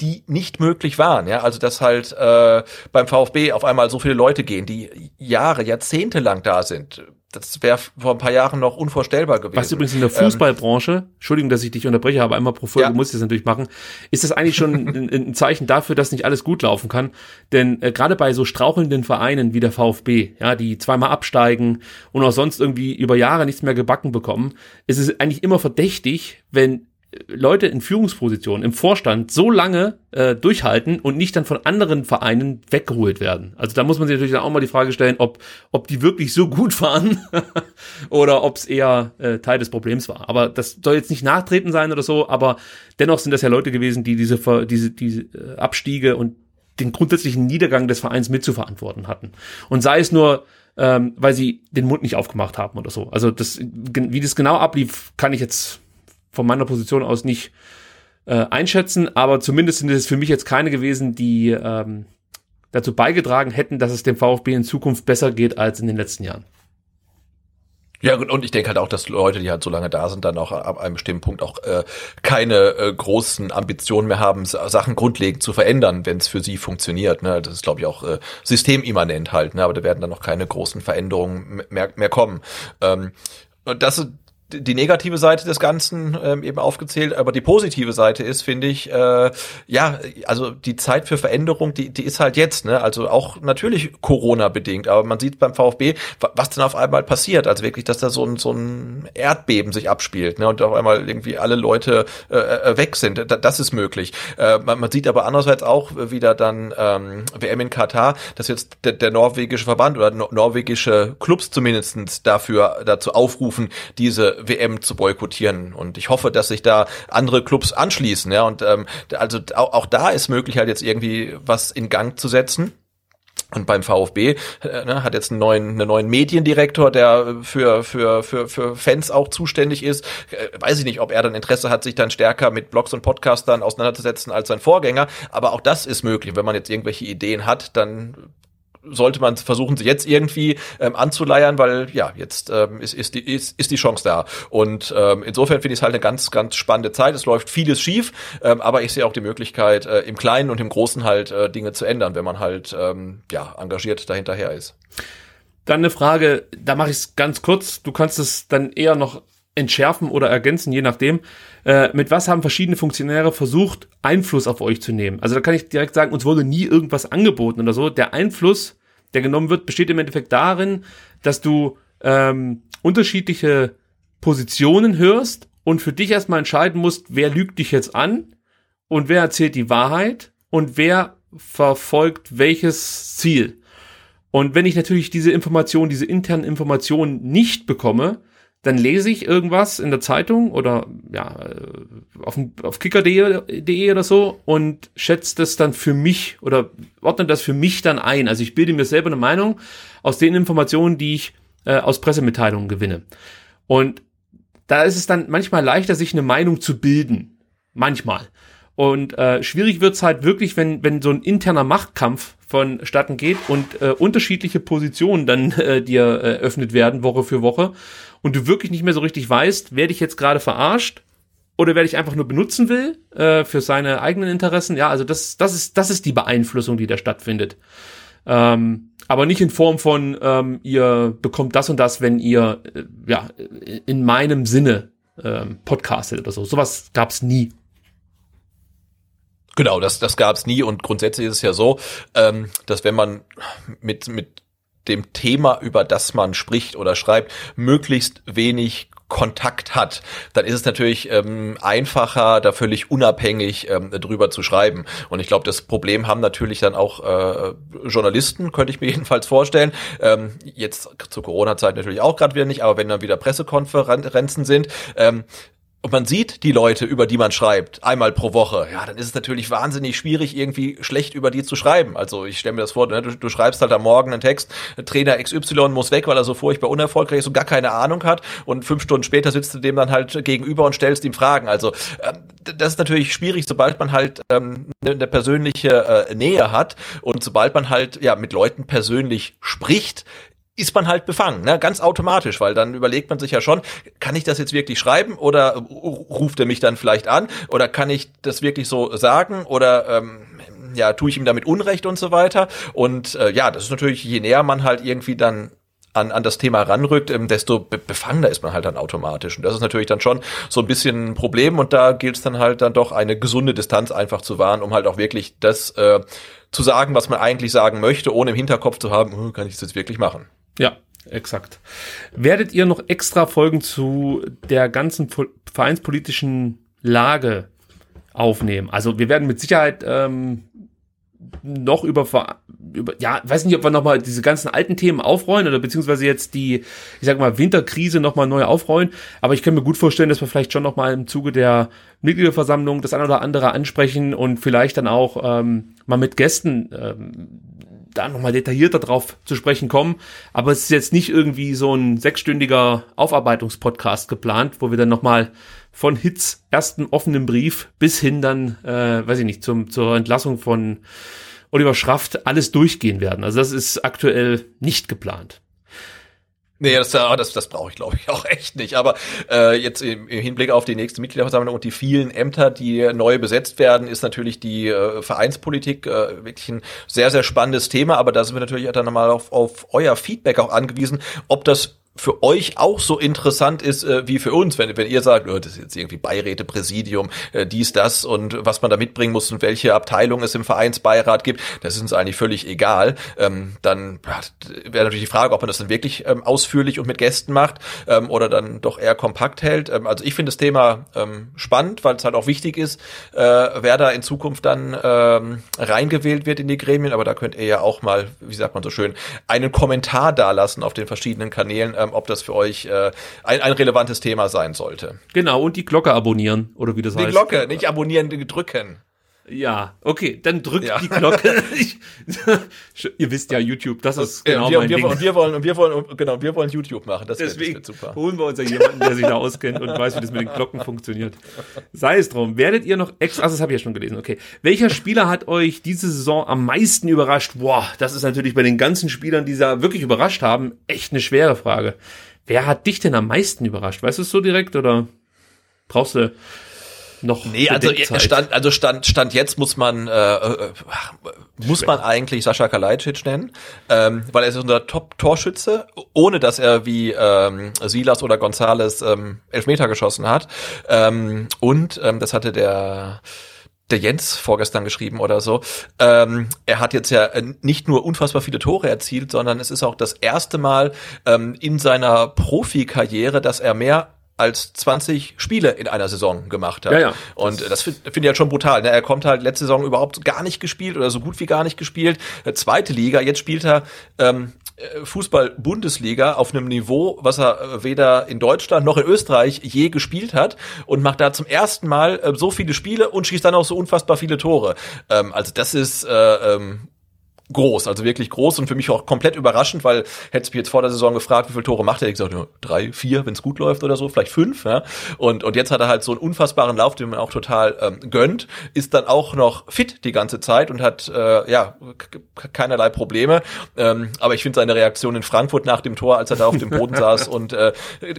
die nicht möglich waren. Ja, also dass halt äh, beim VfB auf einmal so viele Leute gehen, die Jahre, Jahrzehnte lang da sind. Das wäre vor ein paar Jahren noch unvorstellbar gewesen. Was übrigens in der ähm, Fußballbranche, ähm, Entschuldigung, dass ich dich unterbreche, aber einmal pro Folge ja. muss ich das natürlich machen, ist das eigentlich schon ein, ein, Zeichen dafür, dass nicht alles gut laufen kann. Denn äh, gerade bei so strauchelnden Vereinen wie der VfB, ja, die zweimal absteigen und auch sonst irgendwie über Jahre nichts mehr gebacken bekommen, ist es eigentlich immer verdächtig, wenn Leute in Führungspositionen im Vorstand so lange äh, durchhalten und nicht dann von anderen Vereinen weggeholt werden. Also da muss man sich natürlich dann auch mal die Frage stellen, ob, ob die wirklich so gut waren [LAUGHS] oder ob es eher äh, Teil des Problems war. Aber das soll jetzt nicht nachtreten sein oder so, aber dennoch sind das ja Leute gewesen, die diese, diese, diese äh, Abstiege und den grundsätzlichen Niedergang des Vereins mitzuverantworten hatten. Und sei es nur, ähm, weil sie den Mund nicht aufgemacht haben oder so. Also das, wie das genau ablief, kann ich jetzt von meiner Position aus nicht äh, einschätzen, aber zumindest sind es für mich jetzt keine gewesen, die ähm, dazu beigetragen hätten, dass es dem VfB in Zukunft besser geht als in den letzten Jahren. Ja, und ich denke halt auch, dass Leute, die halt so lange da sind, dann auch ab einem bestimmten Punkt auch äh, keine äh, großen Ambitionen mehr haben, Sachen grundlegend zu verändern, wenn es für sie funktioniert. Ne? Das ist, glaube ich, auch äh, systemimmanent halt, ne? aber da werden dann noch keine großen Veränderungen mehr, mehr kommen. Ähm, das die negative Seite des Ganzen ähm, eben aufgezählt, aber die positive Seite ist, finde ich, äh, ja, also die Zeit für Veränderung, die, die ist halt jetzt, ne? Also auch natürlich Corona bedingt, aber man sieht beim VfB, was denn auf einmal passiert, also wirklich, dass da so ein so ein Erdbeben sich abspielt, ne? Und auf einmal irgendwie alle Leute äh, äh weg sind. Das ist möglich. Äh, man, man sieht aber andererseits auch wieder dann ähm, WM in Katar, dass jetzt der, der norwegische Verband oder norwegische Clubs zumindestens dafür dazu aufrufen, diese WM zu boykottieren. Und ich hoffe, dass sich da andere Clubs anschließen. Ja, und ähm, also auch, da ist möglich, halt jetzt irgendwie was in Gang zu setzen. Und beim VfB äh, ne, hat jetzt einen neuen, einen neuen Mediendirektor, der für, für, für, für Fans auch zuständig ist. Äh, weiß ich nicht, ob er dann Interesse hat, sich dann stärker mit Blogs und Podcastern auseinanderzusetzen als sein Vorgänger. Aber auch das ist möglich. Wenn man jetzt irgendwelche Ideen hat, dann sollte man versuchen, sich jetzt irgendwie ähm, anzuleiern, weil ja, jetzt ähm, ist, ist, die, ist, ist die Chance da. Und ähm, insofern finde ich es halt eine ganz, ganz spannende Zeit. Es läuft vieles schief, ähm, aber ich sehe auch die Möglichkeit, äh, im Kleinen und im Großen halt äh, Dinge zu ändern, wenn man halt ähm, ja, engagiert dahinterher ist. Dann eine Frage, da mache ich es ganz kurz. Du kannst es dann eher noch entschärfen oder ergänzen, je nachdem. Äh, mit was haben verschiedene Funktionäre versucht, Einfluss auf euch zu nehmen? Also da kann ich direkt sagen, uns wurde nie irgendwas angeboten oder so. Der Einfluss, der genommen wird, besteht im Endeffekt darin, dass du ähm, unterschiedliche Positionen hörst und für dich erstmal entscheiden musst, wer lügt dich jetzt an und wer erzählt die Wahrheit und wer verfolgt welches Ziel. Und wenn ich natürlich diese Informationen, diese internen Informationen nicht bekomme, dann lese ich irgendwas in der Zeitung oder ja, äh, auf, auf kicker.de oder so und schätze das dann für mich oder ordne das für mich dann ein. Also ich bilde mir selber eine Meinung aus den Informationen, die ich äh, aus Pressemitteilungen gewinne. Und da ist es dann manchmal leichter, sich eine Meinung zu bilden. Manchmal. Und äh, schwierig wird's halt wirklich, wenn, wenn so ein interner Machtkampf vonstatten geht und äh, unterschiedliche Positionen dann äh, dir äh, werden, Woche für Woche, und du wirklich nicht mehr so richtig weißt, werde ich jetzt gerade verarscht oder werde ich einfach nur benutzen will äh, für seine eigenen Interessen. Ja, also das, das, ist, das ist die Beeinflussung, die da stattfindet. Ähm, aber nicht in Form von, ähm, ihr bekommt das und das, wenn ihr äh, ja in meinem Sinne ähm, podcastet oder so. Sowas gab's nie. Genau, das, das gab es nie und grundsätzlich ist es ja so, ähm, dass wenn man mit, mit dem Thema, über das man spricht oder schreibt, möglichst wenig Kontakt hat, dann ist es natürlich ähm, einfacher, da völlig unabhängig ähm, drüber zu schreiben. Und ich glaube, das Problem haben natürlich dann auch äh, Journalisten, könnte ich mir [LAUGHS] jedenfalls vorstellen. Ähm, jetzt zur Corona-Zeit natürlich auch gerade wieder nicht, aber wenn dann wieder Pressekonferenzen sind, ähm, und man sieht die Leute, über die man schreibt, einmal pro Woche, ja, dann ist es natürlich wahnsinnig schwierig, irgendwie schlecht über die zu schreiben. Also ich stelle mir das vor, ne, du, du, schreibst halt am Morgen einen Text, Trainer XY muss weg, weil er so furchtbar unerfolgreich ist und gar keine Ahnung hat und fünf Stunden später sitzt du dem dann halt gegenüber und stellst ihm Fragen. Also äh, das ist natürlich schwierig, sobald man halt ähm, eine, eine persönliche äh, Nähe hat und sobald man halt ja mit Leuten persönlich spricht, ist man halt befangen, ne? ganz automatisch, weil dann überlegt man sich ja schon, kann ich das jetzt wirklich schreiben oder ruft er mich dann vielleicht an oder kann ich das wirklich so sagen oder ähm, ja, tue ich ihm damit Unrecht und so weiter. Und äh, ja, das ist natürlich, je näher man halt irgendwie dann an, an das Thema ranrückt, ähm, desto be befangener ist man halt dann automatisch. Und das ist natürlich dann schon so ein bisschen ein Problem und da gilt es dann halt dann doch eine gesunde Distanz einfach zu wahren, um halt auch wirklich das äh, zu sagen, was man eigentlich sagen möchte, ohne im Hinterkopf zu haben, hm, kann ich das jetzt wirklich machen. Ja, exakt. Werdet ihr noch extra Folgen zu der ganzen vereinspolitischen Lage aufnehmen? Also wir werden mit Sicherheit ähm, noch über, über, ja, weiß nicht, ob wir nochmal diese ganzen alten Themen aufrollen oder beziehungsweise jetzt die, ich sag mal, Winterkrise nochmal neu aufrollen. Aber ich kann mir gut vorstellen, dass wir vielleicht schon nochmal im Zuge der Mitgliederversammlung das eine oder andere ansprechen und vielleicht dann auch ähm, mal mit Gästen ähm, da nochmal detaillierter drauf zu sprechen kommen. Aber es ist jetzt nicht irgendwie so ein sechsstündiger Aufarbeitungspodcast geplant, wo wir dann nochmal von Hits ersten offenen Brief bis hin dann, äh, weiß ich nicht, zum, zur Entlassung von Oliver Schraft alles durchgehen werden. Also das ist aktuell nicht geplant. Nee, das, das, das brauche ich, glaube ich, [LAUGHS] auch echt nicht. Aber äh, jetzt im, im Hinblick auf die nächste Mitgliederversammlung und die vielen Ämter, die neu besetzt werden, ist natürlich die äh, Vereinspolitik äh, wirklich ein sehr, sehr spannendes Thema. Aber da sind wir natürlich dann nochmal auf, auf euer Feedback auch angewiesen, ob das für euch auch so interessant ist äh, wie für uns, wenn, wenn ihr sagt, oh, das ist jetzt irgendwie Beiräte, Präsidium, äh, dies, das und was man da mitbringen muss und welche Abteilung es im Vereinsbeirat gibt, das ist uns eigentlich völlig egal. Ähm, dann wäre natürlich die Frage, ob man das dann wirklich ähm, ausführlich und mit Gästen macht ähm, oder dann doch eher kompakt hält. Ähm, also ich finde das Thema ähm, spannend, weil es halt auch wichtig ist, äh, wer da in Zukunft dann ähm, reingewählt wird in die Gremien, aber da könnt ihr ja auch mal, wie sagt man so schön, einen Kommentar dalassen auf den verschiedenen Kanälen, ähm, ob das für euch äh, ein, ein relevantes Thema sein sollte. Genau, und die Glocke abonnieren, oder wie das die heißt. Die Glocke, nicht abonnieren, drücken. Ja, okay, dann drückt ja. die Glocke. [LAUGHS] Ich, [LAUGHS] ihr wisst ja YouTube, das ist genau wir, mein wir, Ding. Und wir wollen, und wir wollen, genau, wir wollen YouTube machen. Das Deswegen wird, super. holen wir uns ja jemanden, der sich da auskennt und weiß, wie das mit den Glocken funktioniert. Sei es drum. Werdet ihr noch extra, also das habe ich ja schon gelesen, okay. Welcher Spieler hat euch diese Saison am meisten überrascht? Boah, das ist natürlich bei den ganzen Spielern, die da wirklich überrascht haben, echt eine schwere Frage. Wer hat dich denn am meisten überrascht? Weißt du es so direkt oder brauchst du noch Nee, also stand, also stand, stand jetzt muss man, äh, äh, muss man eigentlich Sascha Kalajdzic nennen, ähm, weil er ist unser Top-Torschütze, ohne dass er wie ähm, Silas oder Gonzales ähm, Elfmeter geschossen hat. Ähm, und ähm, das hatte der der Jens vorgestern geschrieben oder so. Ähm, er hat jetzt ja äh, nicht nur unfassbar viele Tore erzielt, sondern es ist auch das erste Mal ähm, in seiner Profikarriere, dass er mehr als 20 Spiele in einer Saison gemacht hat. Ja, ja. Und das, das finde find ich halt schon brutal. Ne? Er kommt halt letzte Saison überhaupt gar nicht gespielt oder so gut wie gar nicht gespielt. Äh, zweite Liga, jetzt spielt er ähm, äh, Fußball-Bundesliga auf einem Niveau, was er äh, weder in Deutschland noch in Österreich je gespielt hat und macht da zum ersten Mal äh, so viele Spiele und schießt dann auch so unfassbar viele Tore. Ähm, also das ist äh, ähm, groß, also wirklich groß und für mich auch komplett überraschend, weil hätte mich jetzt vor der Saison gefragt, wie viele Tore macht er, ich gesagt, ja, drei, vier, wenn es gut läuft oder so, vielleicht fünf, ja. Und, und jetzt hat er halt so einen unfassbaren Lauf, den man auch total ähm, gönnt, ist dann auch noch fit die ganze Zeit und hat äh, ja keinerlei Probleme. Ähm, aber ich finde seine Reaktion in Frankfurt nach dem Tor, als er da auf dem Boden [LAUGHS] saß und äh,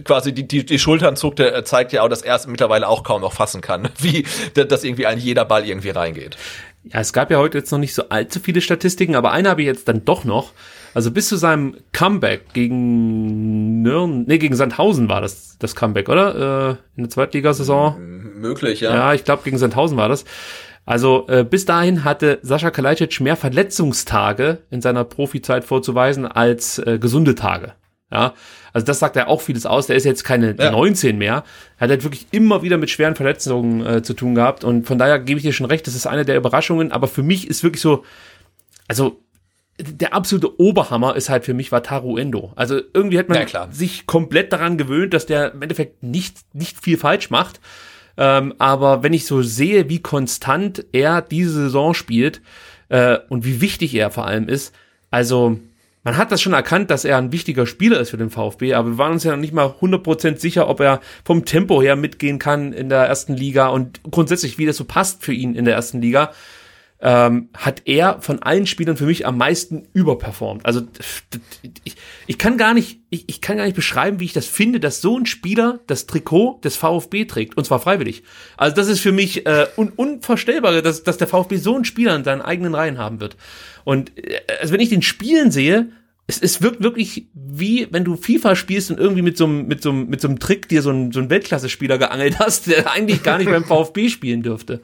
quasi die, die, die Schultern zuckte, äh, zeigt ja auch, dass er es mittlerweile auch kaum noch fassen kann, [LAUGHS] wie dass irgendwie ein jeder Ball irgendwie reingeht. Ja, es gab ja heute jetzt noch nicht so allzu viele Statistiken, aber eine habe ich jetzt dann doch noch. Also bis zu seinem Comeback gegen Nürn, nee, gegen Sandhausen war das das Comeback, oder? Äh, in der Zweitligasaison. Möglich, ja. Ja, ich glaube gegen Sandhausen war das. Also äh, bis dahin hatte Sascha Kalajdzic mehr Verletzungstage in seiner Profizeit vorzuweisen als äh, gesunde Tage. Ja, also das sagt ja auch vieles aus. Der ist jetzt keine ja. 19 mehr. Er hat halt wirklich immer wieder mit schweren Verletzungen äh, zu tun gehabt. Und von daher gebe ich dir schon recht, das ist eine der Überraschungen. Aber für mich ist wirklich so, also der absolute Oberhammer ist halt für mich Wataru Endo. Also irgendwie hat man ja, sich komplett daran gewöhnt, dass der im Endeffekt nicht, nicht viel falsch macht. Ähm, aber wenn ich so sehe, wie konstant er diese Saison spielt äh, und wie wichtig er vor allem ist, also man hat das schon erkannt, dass er ein wichtiger Spieler ist für den VfB, aber wir waren uns ja noch nicht mal 100% sicher, ob er vom Tempo her mitgehen kann in der ersten Liga und grundsätzlich, wie das so passt für ihn in der ersten Liga, ähm, hat er von allen Spielern für mich am meisten überperformt. Also ich, ich kann gar nicht, ich, ich kann gar nicht beschreiben, wie ich das finde, dass so ein Spieler das Trikot des VfB trägt und zwar freiwillig. Also das ist für mich äh, un, unvorstellbar, dass, dass der VfB so einen Spieler in seinen eigenen Reihen haben wird. Und äh, also wenn ich den Spielen sehe, es, es wirkt wirklich wie, wenn du FIFA spielst und irgendwie mit so einem, mit so einem, mit so einem Trick dir so einen, so einen Weltklasse-Spieler geangelt hast, der eigentlich gar nicht beim [LAUGHS] VfB spielen dürfte.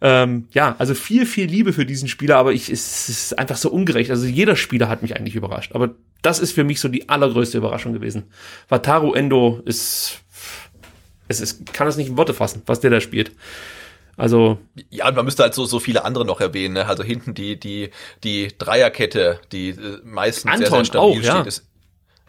Ähm, ja, also viel, viel Liebe für diesen Spieler, aber ich, es ist einfach so ungerecht. Also jeder Spieler hat mich eigentlich überrascht. Aber das ist für mich so die allergrößte Überraschung gewesen. Wataru Endo ist, es ist, kann es nicht in Worte fassen, was der da spielt. Also ja, und man müsste halt so so viele andere noch erwähnen. Ne? Also hinten die die die Dreierkette, die äh, meistens Anton sehr, sehr stabil auch, steht, ja. ist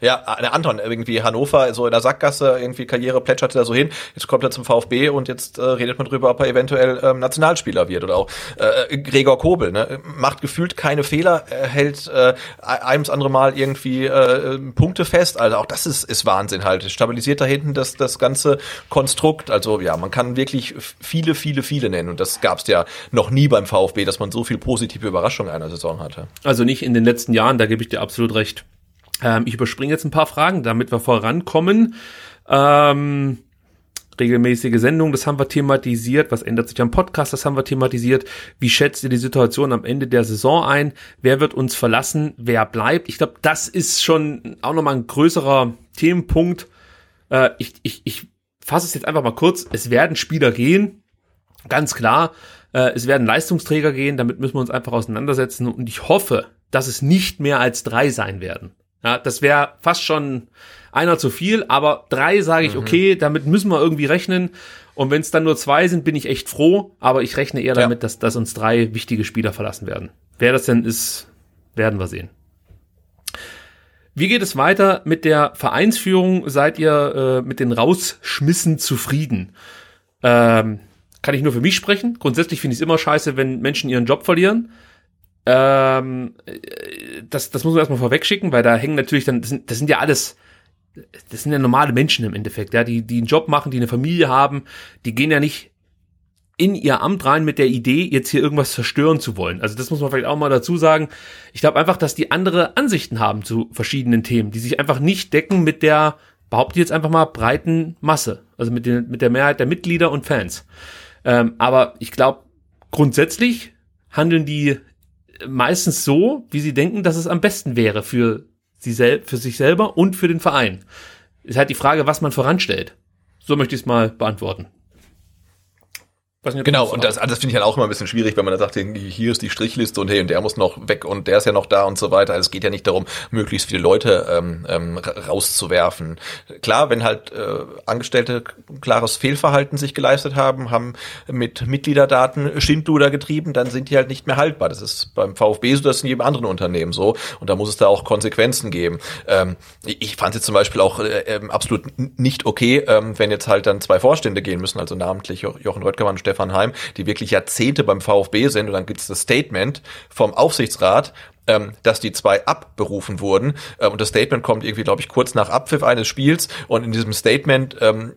ja, der Anton, irgendwie Hannover, so in der Sackgasse, irgendwie Karriere plätscherte da so hin. Jetzt kommt er zum VfB und jetzt äh, redet man drüber, ob er eventuell ähm, Nationalspieler wird oder auch äh, Gregor Kobel, ne? Macht gefühlt keine Fehler, er hält äh, einem das andere Mal irgendwie äh, Punkte fest. Also auch das ist, ist Wahnsinn halt. Stabilisiert da hinten das, das ganze Konstrukt. Also ja, man kann wirklich viele, viele, viele nennen. Und das gab es ja noch nie beim VfB, dass man so viel positive Überraschungen einer Saison hatte. Also nicht in den letzten Jahren, da gebe ich dir absolut recht. Ähm, ich überspringe jetzt ein paar Fragen, damit wir vorankommen. Ähm, regelmäßige Sendung, das haben wir thematisiert. Was ändert sich am Podcast? Das haben wir thematisiert. Wie schätzt ihr die Situation am Ende der Saison ein? Wer wird uns verlassen? Wer bleibt? Ich glaube, das ist schon auch nochmal ein größerer Themenpunkt. Äh, ich ich, ich fasse es jetzt einfach mal kurz. Es werden Spieler gehen, ganz klar. Äh, es werden Leistungsträger gehen. Damit müssen wir uns einfach auseinandersetzen. Und ich hoffe, dass es nicht mehr als drei sein werden. Ja, das wäre fast schon einer zu viel, aber drei sage ich, mhm. okay, damit müssen wir irgendwie rechnen. Und wenn es dann nur zwei sind, bin ich echt froh, aber ich rechne eher ja. damit, dass, dass uns drei wichtige Spieler verlassen werden. Wer das denn ist, werden wir sehen. Wie geht es weiter mit der Vereinsführung? Seid ihr äh, mit den Rausschmissen zufrieden? Ähm, kann ich nur für mich sprechen. Grundsätzlich finde ich es immer scheiße, wenn Menschen ihren Job verlieren. Ähm, das, das muss man erstmal vorwegschicken, weil da hängen natürlich dann, das sind, das sind ja alles, das sind ja normale Menschen im Endeffekt, ja, die, die einen Job machen, die eine Familie haben, die gehen ja nicht in ihr Amt rein mit der Idee, jetzt hier irgendwas zerstören zu wollen. Also das muss man vielleicht auch mal dazu sagen. Ich glaube einfach, dass die andere Ansichten haben zu verschiedenen Themen, die sich einfach nicht decken mit der, behaupte ich jetzt einfach mal, breiten Masse. Also mit, den, mit der Mehrheit der Mitglieder und Fans. Ähm, aber ich glaube, grundsätzlich handeln die meistens so, wie sie denken, dass es am besten wäre für sie sel für sich selber und für den Verein. Ist halt die Frage, was man voranstellt. So möchte ich es mal beantworten. Nicht, genau, und das, das finde ich halt auch immer ein bisschen schwierig, wenn man dann sagt, hier ist die Strichliste und hey, und der muss noch weg und der ist ja noch da und so weiter. Also es geht ja nicht darum, möglichst viele Leute ähm, ähm, rauszuwerfen. Klar, wenn halt äh, Angestellte klares Fehlverhalten sich geleistet haben, haben mit Mitgliederdaten Schindluder getrieben, dann sind die halt nicht mehr haltbar. Das ist beim VfB so, das ist in jedem anderen Unternehmen so. Und da muss es da auch Konsequenzen geben. Ähm, ich fand es jetzt zum Beispiel auch äh, ähm, absolut nicht okay, ähm, wenn jetzt halt dann zwei Vorstände gehen müssen, also namentlich Jochen Röttgermann und Stefan Heim, die wirklich Jahrzehnte beim VfB sind und dann gibt es das Statement vom Aufsichtsrat, ähm, dass die zwei abberufen wurden. Ähm, und das Statement kommt irgendwie, glaube ich, kurz nach Abpfiff eines Spiels. Und in diesem Statement ähm,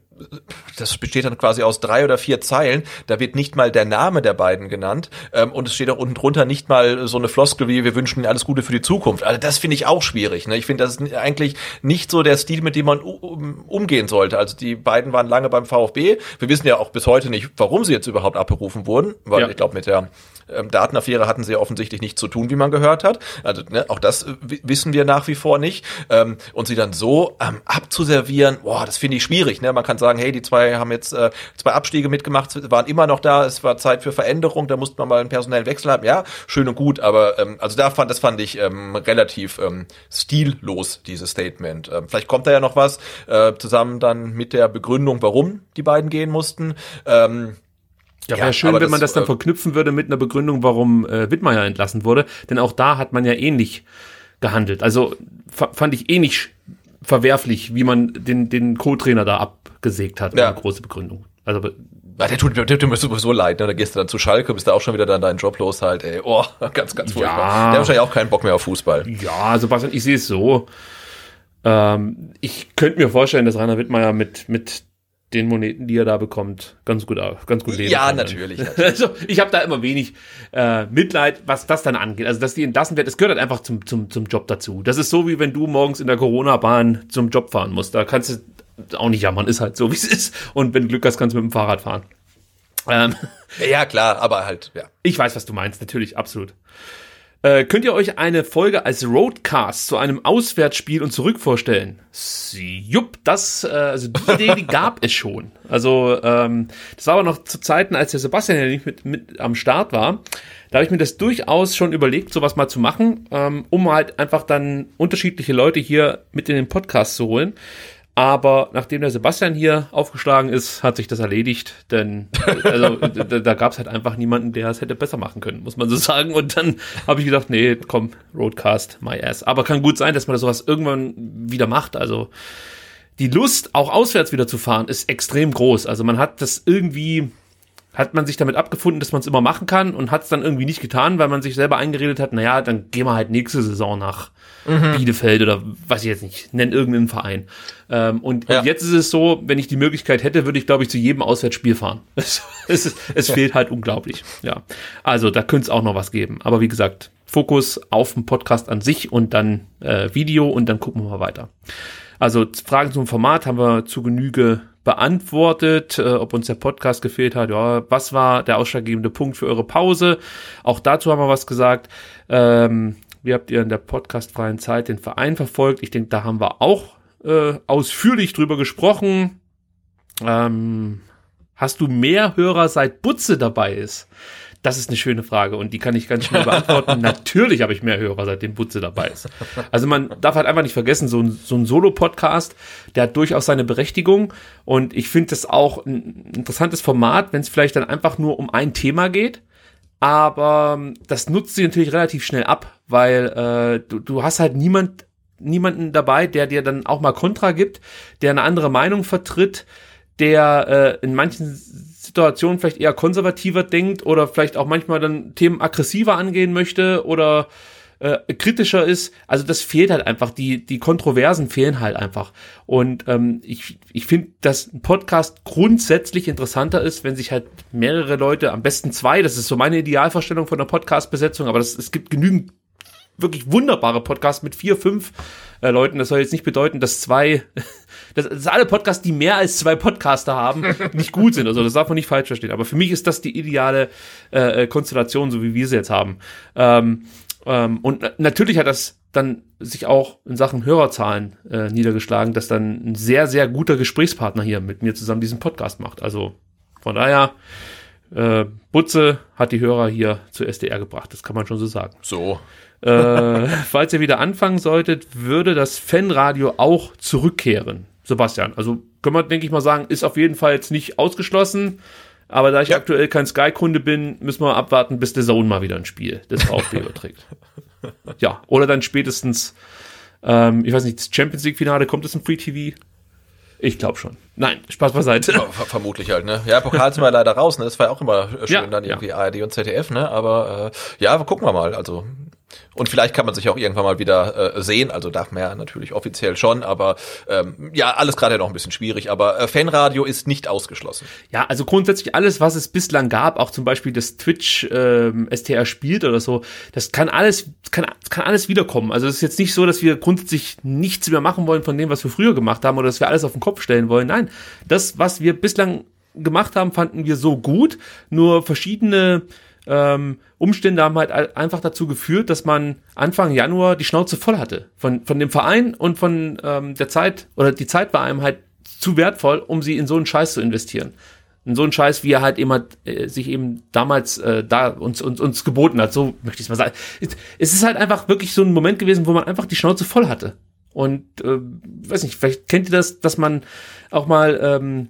das besteht dann quasi aus drei oder vier Zeilen. Da wird nicht mal der Name der beiden genannt. Ähm, und es steht auch unten drunter nicht mal so eine Floskel wie wir wünschen ihnen alles Gute für die Zukunft. Also das finde ich auch schwierig. Ne? Ich finde, das ist eigentlich nicht so der Stil, mit dem man um, umgehen sollte. Also die beiden waren lange beim VfB. Wir wissen ja auch bis heute nicht, warum sie jetzt überhaupt abberufen wurden, weil ja. ich glaube, mit der ähm, Datenaffäre hatten sie ja offensichtlich nichts zu tun, wie man gehört hat. Also ne, auch das äh, wissen wir nach wie vor nicht. Ähm, und sie dann so ähm, abzuservieren, boah, das finde ich schwierig. Ne? Man kann sagen, hey, die zwei haben jetzt äh, zwei Abstiege mitgemacht, waren immer noch da, es war Zeit für Veränderung, da musste man mal einen personellen Wechsel haben. Ja, schön und gut, aber ähm, also da fand, das fand ich ähm, relativ ähm, stillos, dieses Statement. Ähm, vielleicht kommt da ja noch was, äh, zusammen dann mit der Begründung, warum die beiden gehen mussten. Ähm, ja, wäre ja, schön, wenn das, man das dann äh, verknüpfen würde mit einer Begründung, warum äh, Wittmeier entlassen wurde. Denn auch da hat man ja ähnlich gehandelt. Also fand ich ähnlich verwerflich, wie man den, den Co-Trainer da abgesägt hat. Ja. Eine große Begründung. Also ja, der tut, der tut mir sowieso leid, ne? Da gehst du dann zu Schalke, bist da auch schon wieder dann deinen Job los halt, ey. Oh, [LAUGHS] ganz, ganz furchtbar. Ja. Der hat wahrscheinlich auch keinen Bock mehr auf Fußball. Ja, Sebastian, ich sehe es so. Ähm, ich könnte mir vorstellen, dass Rainer Wittmeier mit, mit den Moneten, die er da bekommt, ganz gut, ganz gut leben Ja, kann. natürlich. [LAUGHS] natürlich. Also ich habe da immer wenig äh, Mitleid, was das dann angeht. Also dass die entlassen wird, es gehört halt einfach zum, zum, zum Job dazu. Das ist so, wie wenn du morgens in der Corona-Bahn zum Job fahren musst. Da kannst du auch nicht jammern, ist halt so, [LAUGHS] wie es ist. Und wenn du Glück hast, kannst du mit dem Fahrrad fahren. Ähm, ja, klar, aber halt, ja. Ich weiß, was du meinst, natürlich, absolut. Äh, könnt ihr euch eine Folge als Roadcast zu einem Auswärtsspiel und zurück vorstellen? Jupp, das, äh, also die Idee, die [LAUGHS] gab es schon. Also ähm, das war aber noch zu Zeiten, als der Sebastian ja nicht mit, mit am Start war. Da habe ich mir das durchaus schon überlegt, sowas mal zu machen, ähm, um halt einfach dann unterschiedliche Leute hier mit in den Podcast zu holen. Aber nachdem der Sebastian hier aufgeschlagen ist, hat sich das erledigt, denn also, [LAUGHS] da, da gab es halt einfach niemanden, der es hätte besser machen können, muss man so [LAUGHS] sagen. Und dann habe ich gedacht, nee, komm, Roadcast, my ass. Aber kann gut sein, dass man das sowas irgendwann wieder macht. Also die Lust, auch auswärts wieder zu fahren, ist extrem groß. Also man hat das irgendwie hat man sich damit abgefunden, dass man es immer machen kann und hat es dann irgendwie nicht getan, weil man sich selber eingeredet hat, naja, dann gehen wir halt nächste Saison nach mhm. Bielefeld oder weiß ich jetzt nicht, nenn irgendeinen Verein. Ähm, und, ja. und, jetzt ist es so, wenn ich die Möglichkeit hätte, würde ich, glaube ich, zu jedem Auswärtsspiel fahren. [LAUGHS] es, es, es fehlt halt unglaublich. Ja. Also da könnte es auch noch was geben. Aber wie gesagt, Fokus auf den Podcast an sich und dann äh, Video und dann gucken wir mal weiter. Also Fragen zum Format haben wir zu Genüge beantwortet, äh, ob uns der Podcast gefehlt hat. Ja, was war der ausschlaggebende Punkt für eure Pause? Auch dazu haben wir was gesagt. Ähm, wie habt ihr in der podcastfreien Zeit den Verein verfolgt? Ich denke, da haben wir auch äh, ausführlich drüber gesprochen. Ähm, hast du mehr Hörer seit Butze dabei ist? Das ist eine schöne Frage und die kann ich ganz schnell beantworten. [LAUGHS] Natürlich habe ich mehr Hörer, seitdem Butze dabei ist. Also man darf halt einfach nicht vergessen, so ein, so ein Solo-Podcast, der hat durchaus seine Berechtigung und ich finde das auch ein interessantes Format, wenn es vielleicht dann einfach nur um ein Thema geht. Aber das nutzt sie natürlich relativ schnell ab, weil äh, du, du hast halt niemand, niemanden dabei, der dir dann auch mal Kontra gibt, der eine andere Meinung vertritt, der äh, in manchen Situation vielleicht eher konservativer denkt oder vielleicht auch manchmal dann Themen aggressiver angehen möchte oder äh, kritischer ist. Also das fehlt halt einfach. Die, die Kontroversen fehlen halt einfach. Und ähm, ich, ich finde, dass ein Podcast grundsätzlich interessanter ist, wenn sich halt mehrere Leute, am besten zwei, das ist so meine Idealvorstellung von der Podcast-Besetzung, aber das, es gibt genügend wirklich wunderbare Podcasts mit vier, fünf äh, Leuten. Das soll jetzt nicht bedeuten, dass zwei dass, dass alle Podcasts, die mehr als zwei Podcaster haben, [LAUGHS] nicht gut sind. Also das darf man nicht falsch verstehen. Aber für mich ist das die ideale äh, äh Konstellation, so wie wir sie jetzt haben. Ähm, ähm, und natürlich hat das dann sich auch in Sachen Hörerzahlen äh, niedergeschlagen, dass dann ein sehr, sehr guter Gesprächspartner hier mit mir zusammen diesen Podcast macht. Also von daher äh, Butze hat die Hörer hier zu SDR gebracht, das kann man schon so sagen. So. Äh, [LAUGHS] falls ihr wieder anfangen solltet, würde das Fanradio auch zurückkehren. Sebastian, also können wir, denke ich mal sagen, ist auf jeden Fall jetzt nicht ausgeschlossen. Aber da ich Ja. aktuell kein Sky-Kunde bin, müssen wir abwarten, bis der Zone mal wieder ein Spiel des [LAUGHS] VfB überträgt. Ja, oder dann spätestens, ähm, ich weiß nicht, das Champions League-Finale, kommt es im Free TV? Ich glaube schon. Nein, Spaß beiseite. Ja, ver vermutlich halt, ne? Ja, Pokal sind wir leider raus, ne? Das war ja auch immer äh, schön Ja, dann irgendwie ARD und ZDF, ne? Aber äh, ja, gucken wir mal. Also und vielleicht kann man sich auch irgendwann mal wieder äh, sehen. Also darf man ja natürlich offiziell schon, aber ähm, ja, alles gerade noch ein bisschen schwierig. Aber äh, Fanradio ist nicht ausgeschlossen. Ja, also grundsätzlich alles, was es bislang gab, auch zum Beispiel das Twitch ähm, STR spielt oder so, das kann alles, kann, kann alles wiederkommen. Also es ist jetzt nicht so, dass wir grundsätzlich nichts mehr machen wollen von dem, was wir früher gemacht haben oder dass wir alles auf den Kopf stellen wollen. Nein, das, was wir bislang gemacht haben, fanden wir so gut. Nur verschiedene ähm, Umstände haben halt ein- einfach dazu geführt, dass man Anfang Januar die Schnauze voll hatte. Von, von dem Verein und von ähm, der Zeit, oder die Zeit war einem halt zu wertvoll, um sie in so einen Scheiß zu investieren. In so einen Scheiß, wie er halt immer äh, sich eben damals äh, da uns, uns, uns geboten hat. So möchte ich es mal sagen. Es- Es ist halt einfach wirklich so ein Moment gewesen, wo man einfach die Schnauze voll hatte. Und äh, weiß nicht, vielleicht kennt ihr das, dass man auch mal ähm,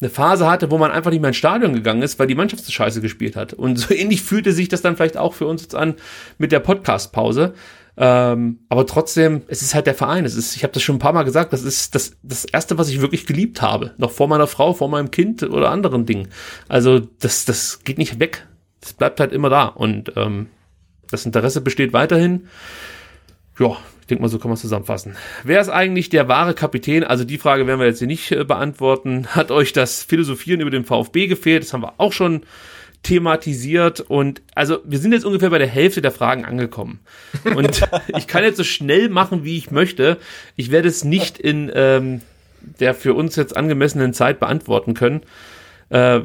eine Phase hatte, wo man einfach nicht mehr ins Stadion gegangen ist, weil die Mannschaft so scheiße gespielt hat. Und so [LAUGHS] ähnlich fühlte sich das dann vielleicht auch für uns jetzt an mit der Podcast-Pause. Ähm, aber trotzdem, es ist halt der Verein. Es ist, ich habe das schon ein paar Mal gesagt, das ist das, das Erste, was ich wirklich geliebt habe. Noch vor meiner Frau, vor meinem Kind oder anderen Dingen. Also das, das geht nicht weg. Das bleibt halt immer da. Und ähm, das Interesse besteht weiterhin. Ja, denke mal, so kann man es zusammenfassen. Wer ist eigentlich der wahre Kapitän? Also die Frage werden wir jetzt hier nicht äh, beantworten. [LAUGHS] Hat euch das Philosophieren über den VfB gefehlt? Das haben wir auch schon thematisiert. Und also wir sind jetzt ungefähr bei der Hälfte der Fragen angekommen. Und [LAUGHS] ich kann jetzt so schnell machen, wie ich möchte. Ich werde es nicht in ähm, der für uns jetzt angemessenen Zeit beantworten können. Äh,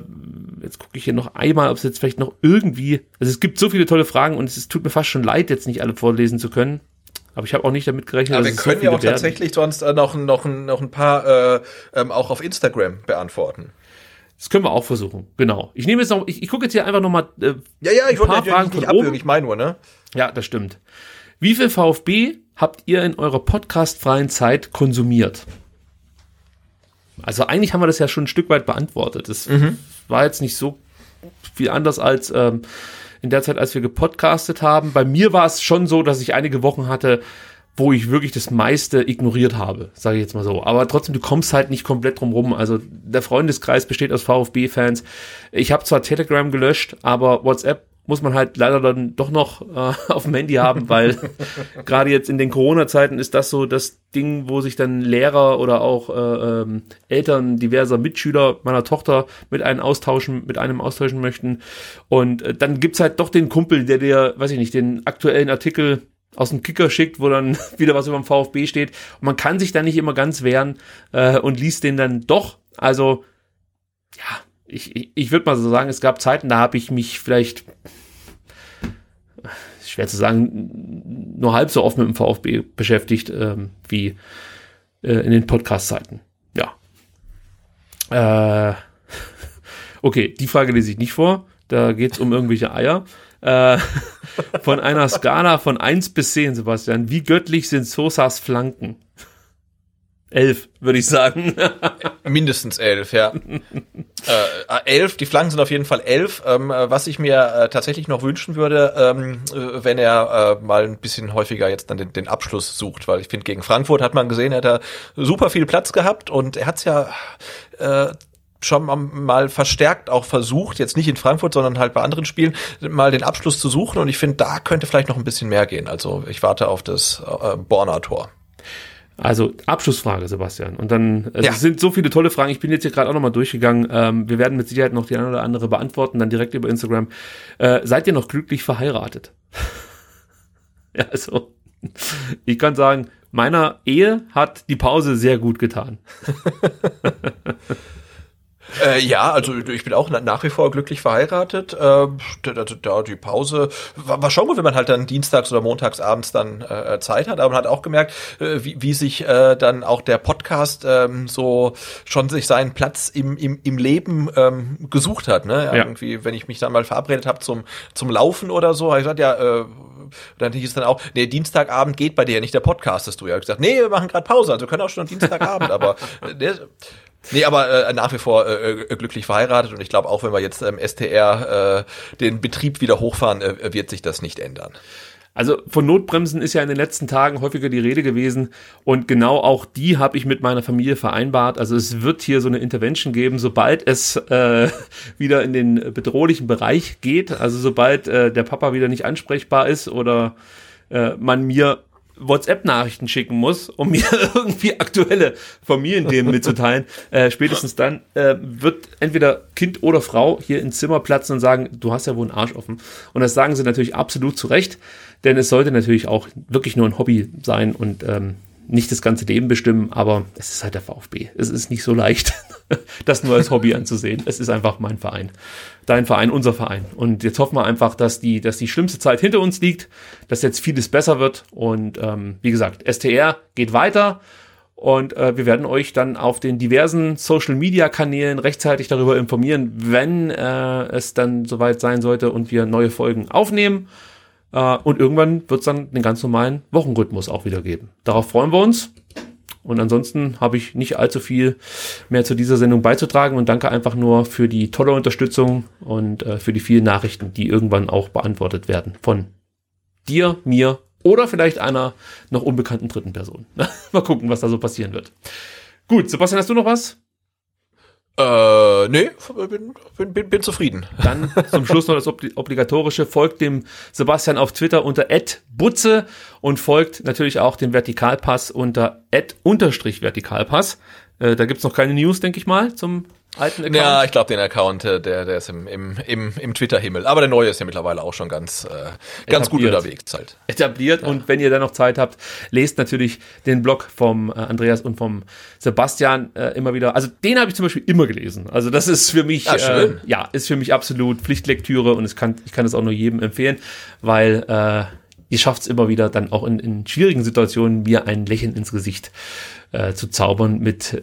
jetzt gucke ich hier noch einmal, ob es jetzt vielleicht noch irgendwie. Also es gibt so viele tolle Fragen und es tut mir fast schon leid, jetzt nicht alle vorlesen zu können. Aber ich habe auch nicht damit gerechnet, Aber dass wir es so können ja auch werden. tatsächlich sonst äh, noch, noch, noch ein paar äh, ähm, auch auf Instagram beantworten. Das können wir auch versuchen. Genau. Ich nehme jetzt noch, ich, ich gucke jetzt hier einfach nochmal. Äh, Ja, ja, ich wollte Fragen nicht, abwürgen, ich meine nur, ne? ja, das stimmt. Wie viel VfB habt ihr in eurer podcastfreien Zeit konsumiert? Also eigentlich haben wir das ja schon ein Stück weit beantwortet. Das war jetzt nicht so viel anders als ähm, in der Zeit, als wir gepodcastet haben. Bei mir war es schon so, dass ich einige Wochen hatte, wo ich wirklich das meiste ignoriert habe, sage ich jetzt mal so. Aber trotzdem, du kommst halt nicht komplett drum rum. Also der Freundeskreis besteht aus VfB-Fans. Ich habe zwar Telegram gelöscht, aber WhatsApp muss man halt leider dann doch noch äh, [LAUGHS] auf dem Handy haben, weil [LAUGHS] gerade jetzt in den Corona-Zeiten ist das so das Ding, wo sich dann Lehrer oder auch äh, ähm, Eltern diverser Mitschüler meiner Tochter mit einem austauschen, mit einem austauschen möchten. Und äh, dann gibt's halt doch den Kumpel, der dir, weiß ich nicht, den aktuellen Artikel aus dem Kicker schickt, wo dann [LAUGHS] wieder was über dem VfB steht. Und man kann sich da nicht immer ganz wehren äh, und liest den dann doch. Also, ja, ich, ich, ich würde mal so sagen, es gab Zeiten, da habe ich mich vielleicht, schwer zu sagen, nur halb so oft mit dem VfB beschäftigt ähm, wie äh, in den Podcast-Zeiten. Ja. Äh, [LAUGHS] okay, die Frage lese ich nicht vor. Da geht's um irgendwelche Eier. Äh, [LAUGHS] von einer Skala von 1 bis 10, Sebastian, wie göttlich sind Sosas Flanken? Elf, würde ich sagen. [LAUGHS] Mindestens elf, ja. [LAUGHS] äh, elf, die Flanken sind auf jeden Fall elf. Ähm, äh, was ich mir äh, tatsächlich noch wünschen würde, ähm, äh, wenn er äh, mal ein bisschen häufiger jetzt dann den, den Abschluss sucht, weil ich finde, gegen Frankfurt hat man gesehen, er hat da super viel Platz gehabt und er hat's ja äh, schon mal- verstärkt auch versucht, jetzt nicht in Frankfurt, sondern halt bei anderen Spielen, mal den Abschluss zu suchen und ich finde, da könnte vielleicht noch ein bisschen mehr gehen. Also ich warte auf das äh, Borner Tor. Also Abschlussfrage, Sebastian. Und dann, also Ja. es sind so viele tolle Fragen. Ich bin jetzt hier gerade auch nochmal durchgegangen. Ähm, wir werden mit Sicherheit noch die eine oder andere beantworten, dann direkt über Instagram. Äh, seid ihr noch glücklich verheiratet? [LAUGHS] ja, also ich kann sagen, meiner Ehe hat die Pause sehr gut getan. [LAUGHS] Äh, ja, also ich bin auch nach wie vor glücklich verheiratet. Äh, da, da, die Pause war, war schon gut, wenn man halt dann dienstags oder montags abends dann äh, Zeit hat. Aber man hat auch gemerkt, äh, wie, wie sich äh, dann auch der Podcast ähm, so schon sich seinen Platz im, im, im Leben ähm, gesucht hat. Ne? Ja, ja. Irgendwie, wenn ich mich dann mal verabredet habe zum, zum Laufen oder so, habe ich gesagt, ja, äh, dann hieß es dann auch, nee, Dienstagabend geht bei dir nicht, der Podcast hast du ja gesagt, nee, wir machen gerade Pause, also können auch schon Dienstagabend, aber äh, Nee, aber äh, nach wie vor äh, äh, glücklich verheiratet und ich glaube auch, wenn wir jetzt ähm, STR äh, den Betrieb wieder hochfahren, äh, wird sich das nicht ändern. Also von Notbremsen ist ja in den letzten Tagen häufiger die Rede gewesen und genau auch die habe ich mit meiner Familie vereinbart. Also es wird hier so eine Intervention geben, sobald es äh, [LAUGHS] wieder in den bedrohlichen Bereich geht, also sobald äh, der Papa wieder nicht ansprechbar ist oder äh, man mir WhatsApp-Nachrichten schicken muss, um [LAUGHS] mir irgendwie aktuelle Familienthemen mitzuteilen, äh, spätestens dann äh, wird entweder Kind oder Frau hier ins Zimmer platzen und sagen, du hast ja wohl einen Arsch offen. Und das sagen sie natürlich absolut zu Recht, denn es sollte natürlich auch wirklich nur ein Hobby sein und ähm, nicht das ganze Leben bestimmen, aber es ist halt der VfB. Es ist nicht so leicht, [LAUGHS] das nur als Hobby anzusehen. Es ist einfach mein Verein. Dein Verein, unser Verein. Und jetzt hoffen wir einfach, dass die, dass die schlimmste Zeit hinter uns liegt, dass jetzt vieles besser wird. Und ähm, wie gesagt, STR geht weiter. Und äh, wir werden euch dann auf den diversen Social-Media-Kanälen rechtzeitig darüber informieren, wenn äh, es dann soweit sein sollte und wir neue Folgen aufnehmen. Äh, und irgendwann wird es dann den ganz normalen Wochenrhythmus auch wieder geben. Darauf freuen wir uns. Und ansonsten habe ich nicht allzu viel mehr zu dieser Sendung beizutragen und danke einfach nur für die tolle Unterstützung und äh, für die vielen Nachrichten, die irgendwann auch beantwortet werden von dir, mir oder vielleicht einer noch unbekannten dritten Person. [LAUGHS] Mal gucken, was da so passieren wird. Gut, Sebastian, hast du noch was? Äh, nee, bin, bin, bin zufrieden. Dann zum Schluss noch das obligatorische. Folgt dem Sebastian auf Twitter unter @butze und folgt natürlich auch dem Vertikalpass unter @vertikalpass. Äh, da gibt's noch keine News, denke ich mal, zum alten Account? Ja, ich glaube, den Account, äh, der, der ist im, im, im, im Twitter-Himmel. Aber der neue ist ja mittlerweile auch schon ganz, äh, ganz gut unterwegs halt. Etabliert. Ja. Und wenn ihr dann noch Zeit habt, lest natürlich den Blog vom äh, Andreas und vom Sebastian äh, immer wieder. Also den habe ich zum Beispiel immer gelesen. Also das ist für mich, ja, äh, ja ist für mich absolut Pflichtlektüre und es kann, ich kann es auch nur jedem empfehlen, weil äh, ihr schafft es immer wieder dann auch in, in schwierigen Situationen mir ein Lächeln ins Gesicht äh, zu zaubern mit äh,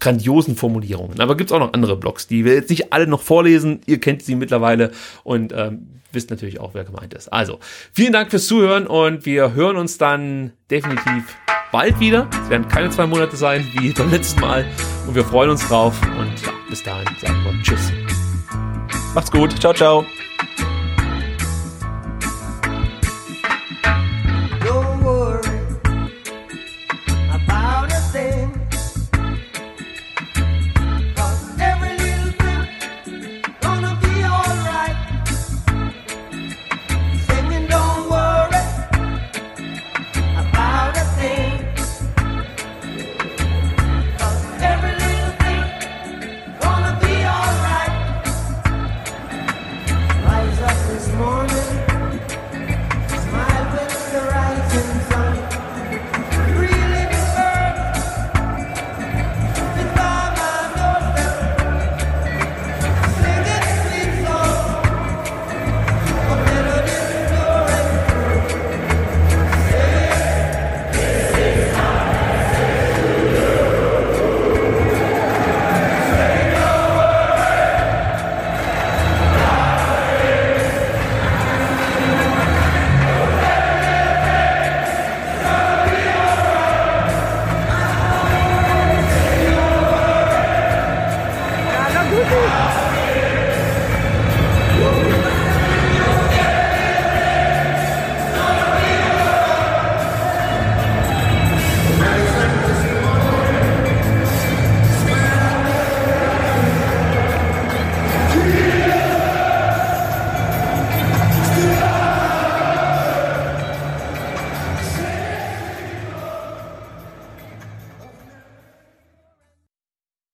grandiosen Formulierungen. Aber gibt's auch noch andere Blogs, die wir jetzt nicht alle noch vorlesen. Ihr kennt sie mittlerweile und ähm, wisst natürlich auch, wer gemeint ist. Also, vielen Dank fürs Zuhören und wir hören uns dann definitiv bald wieder. Es werden keine zwei Monate sein wie beim letzten Mal und wir freuen uns drauf und ja, bis dahin sagen wir Tschüss. Macht's gut. Ciao, ciao.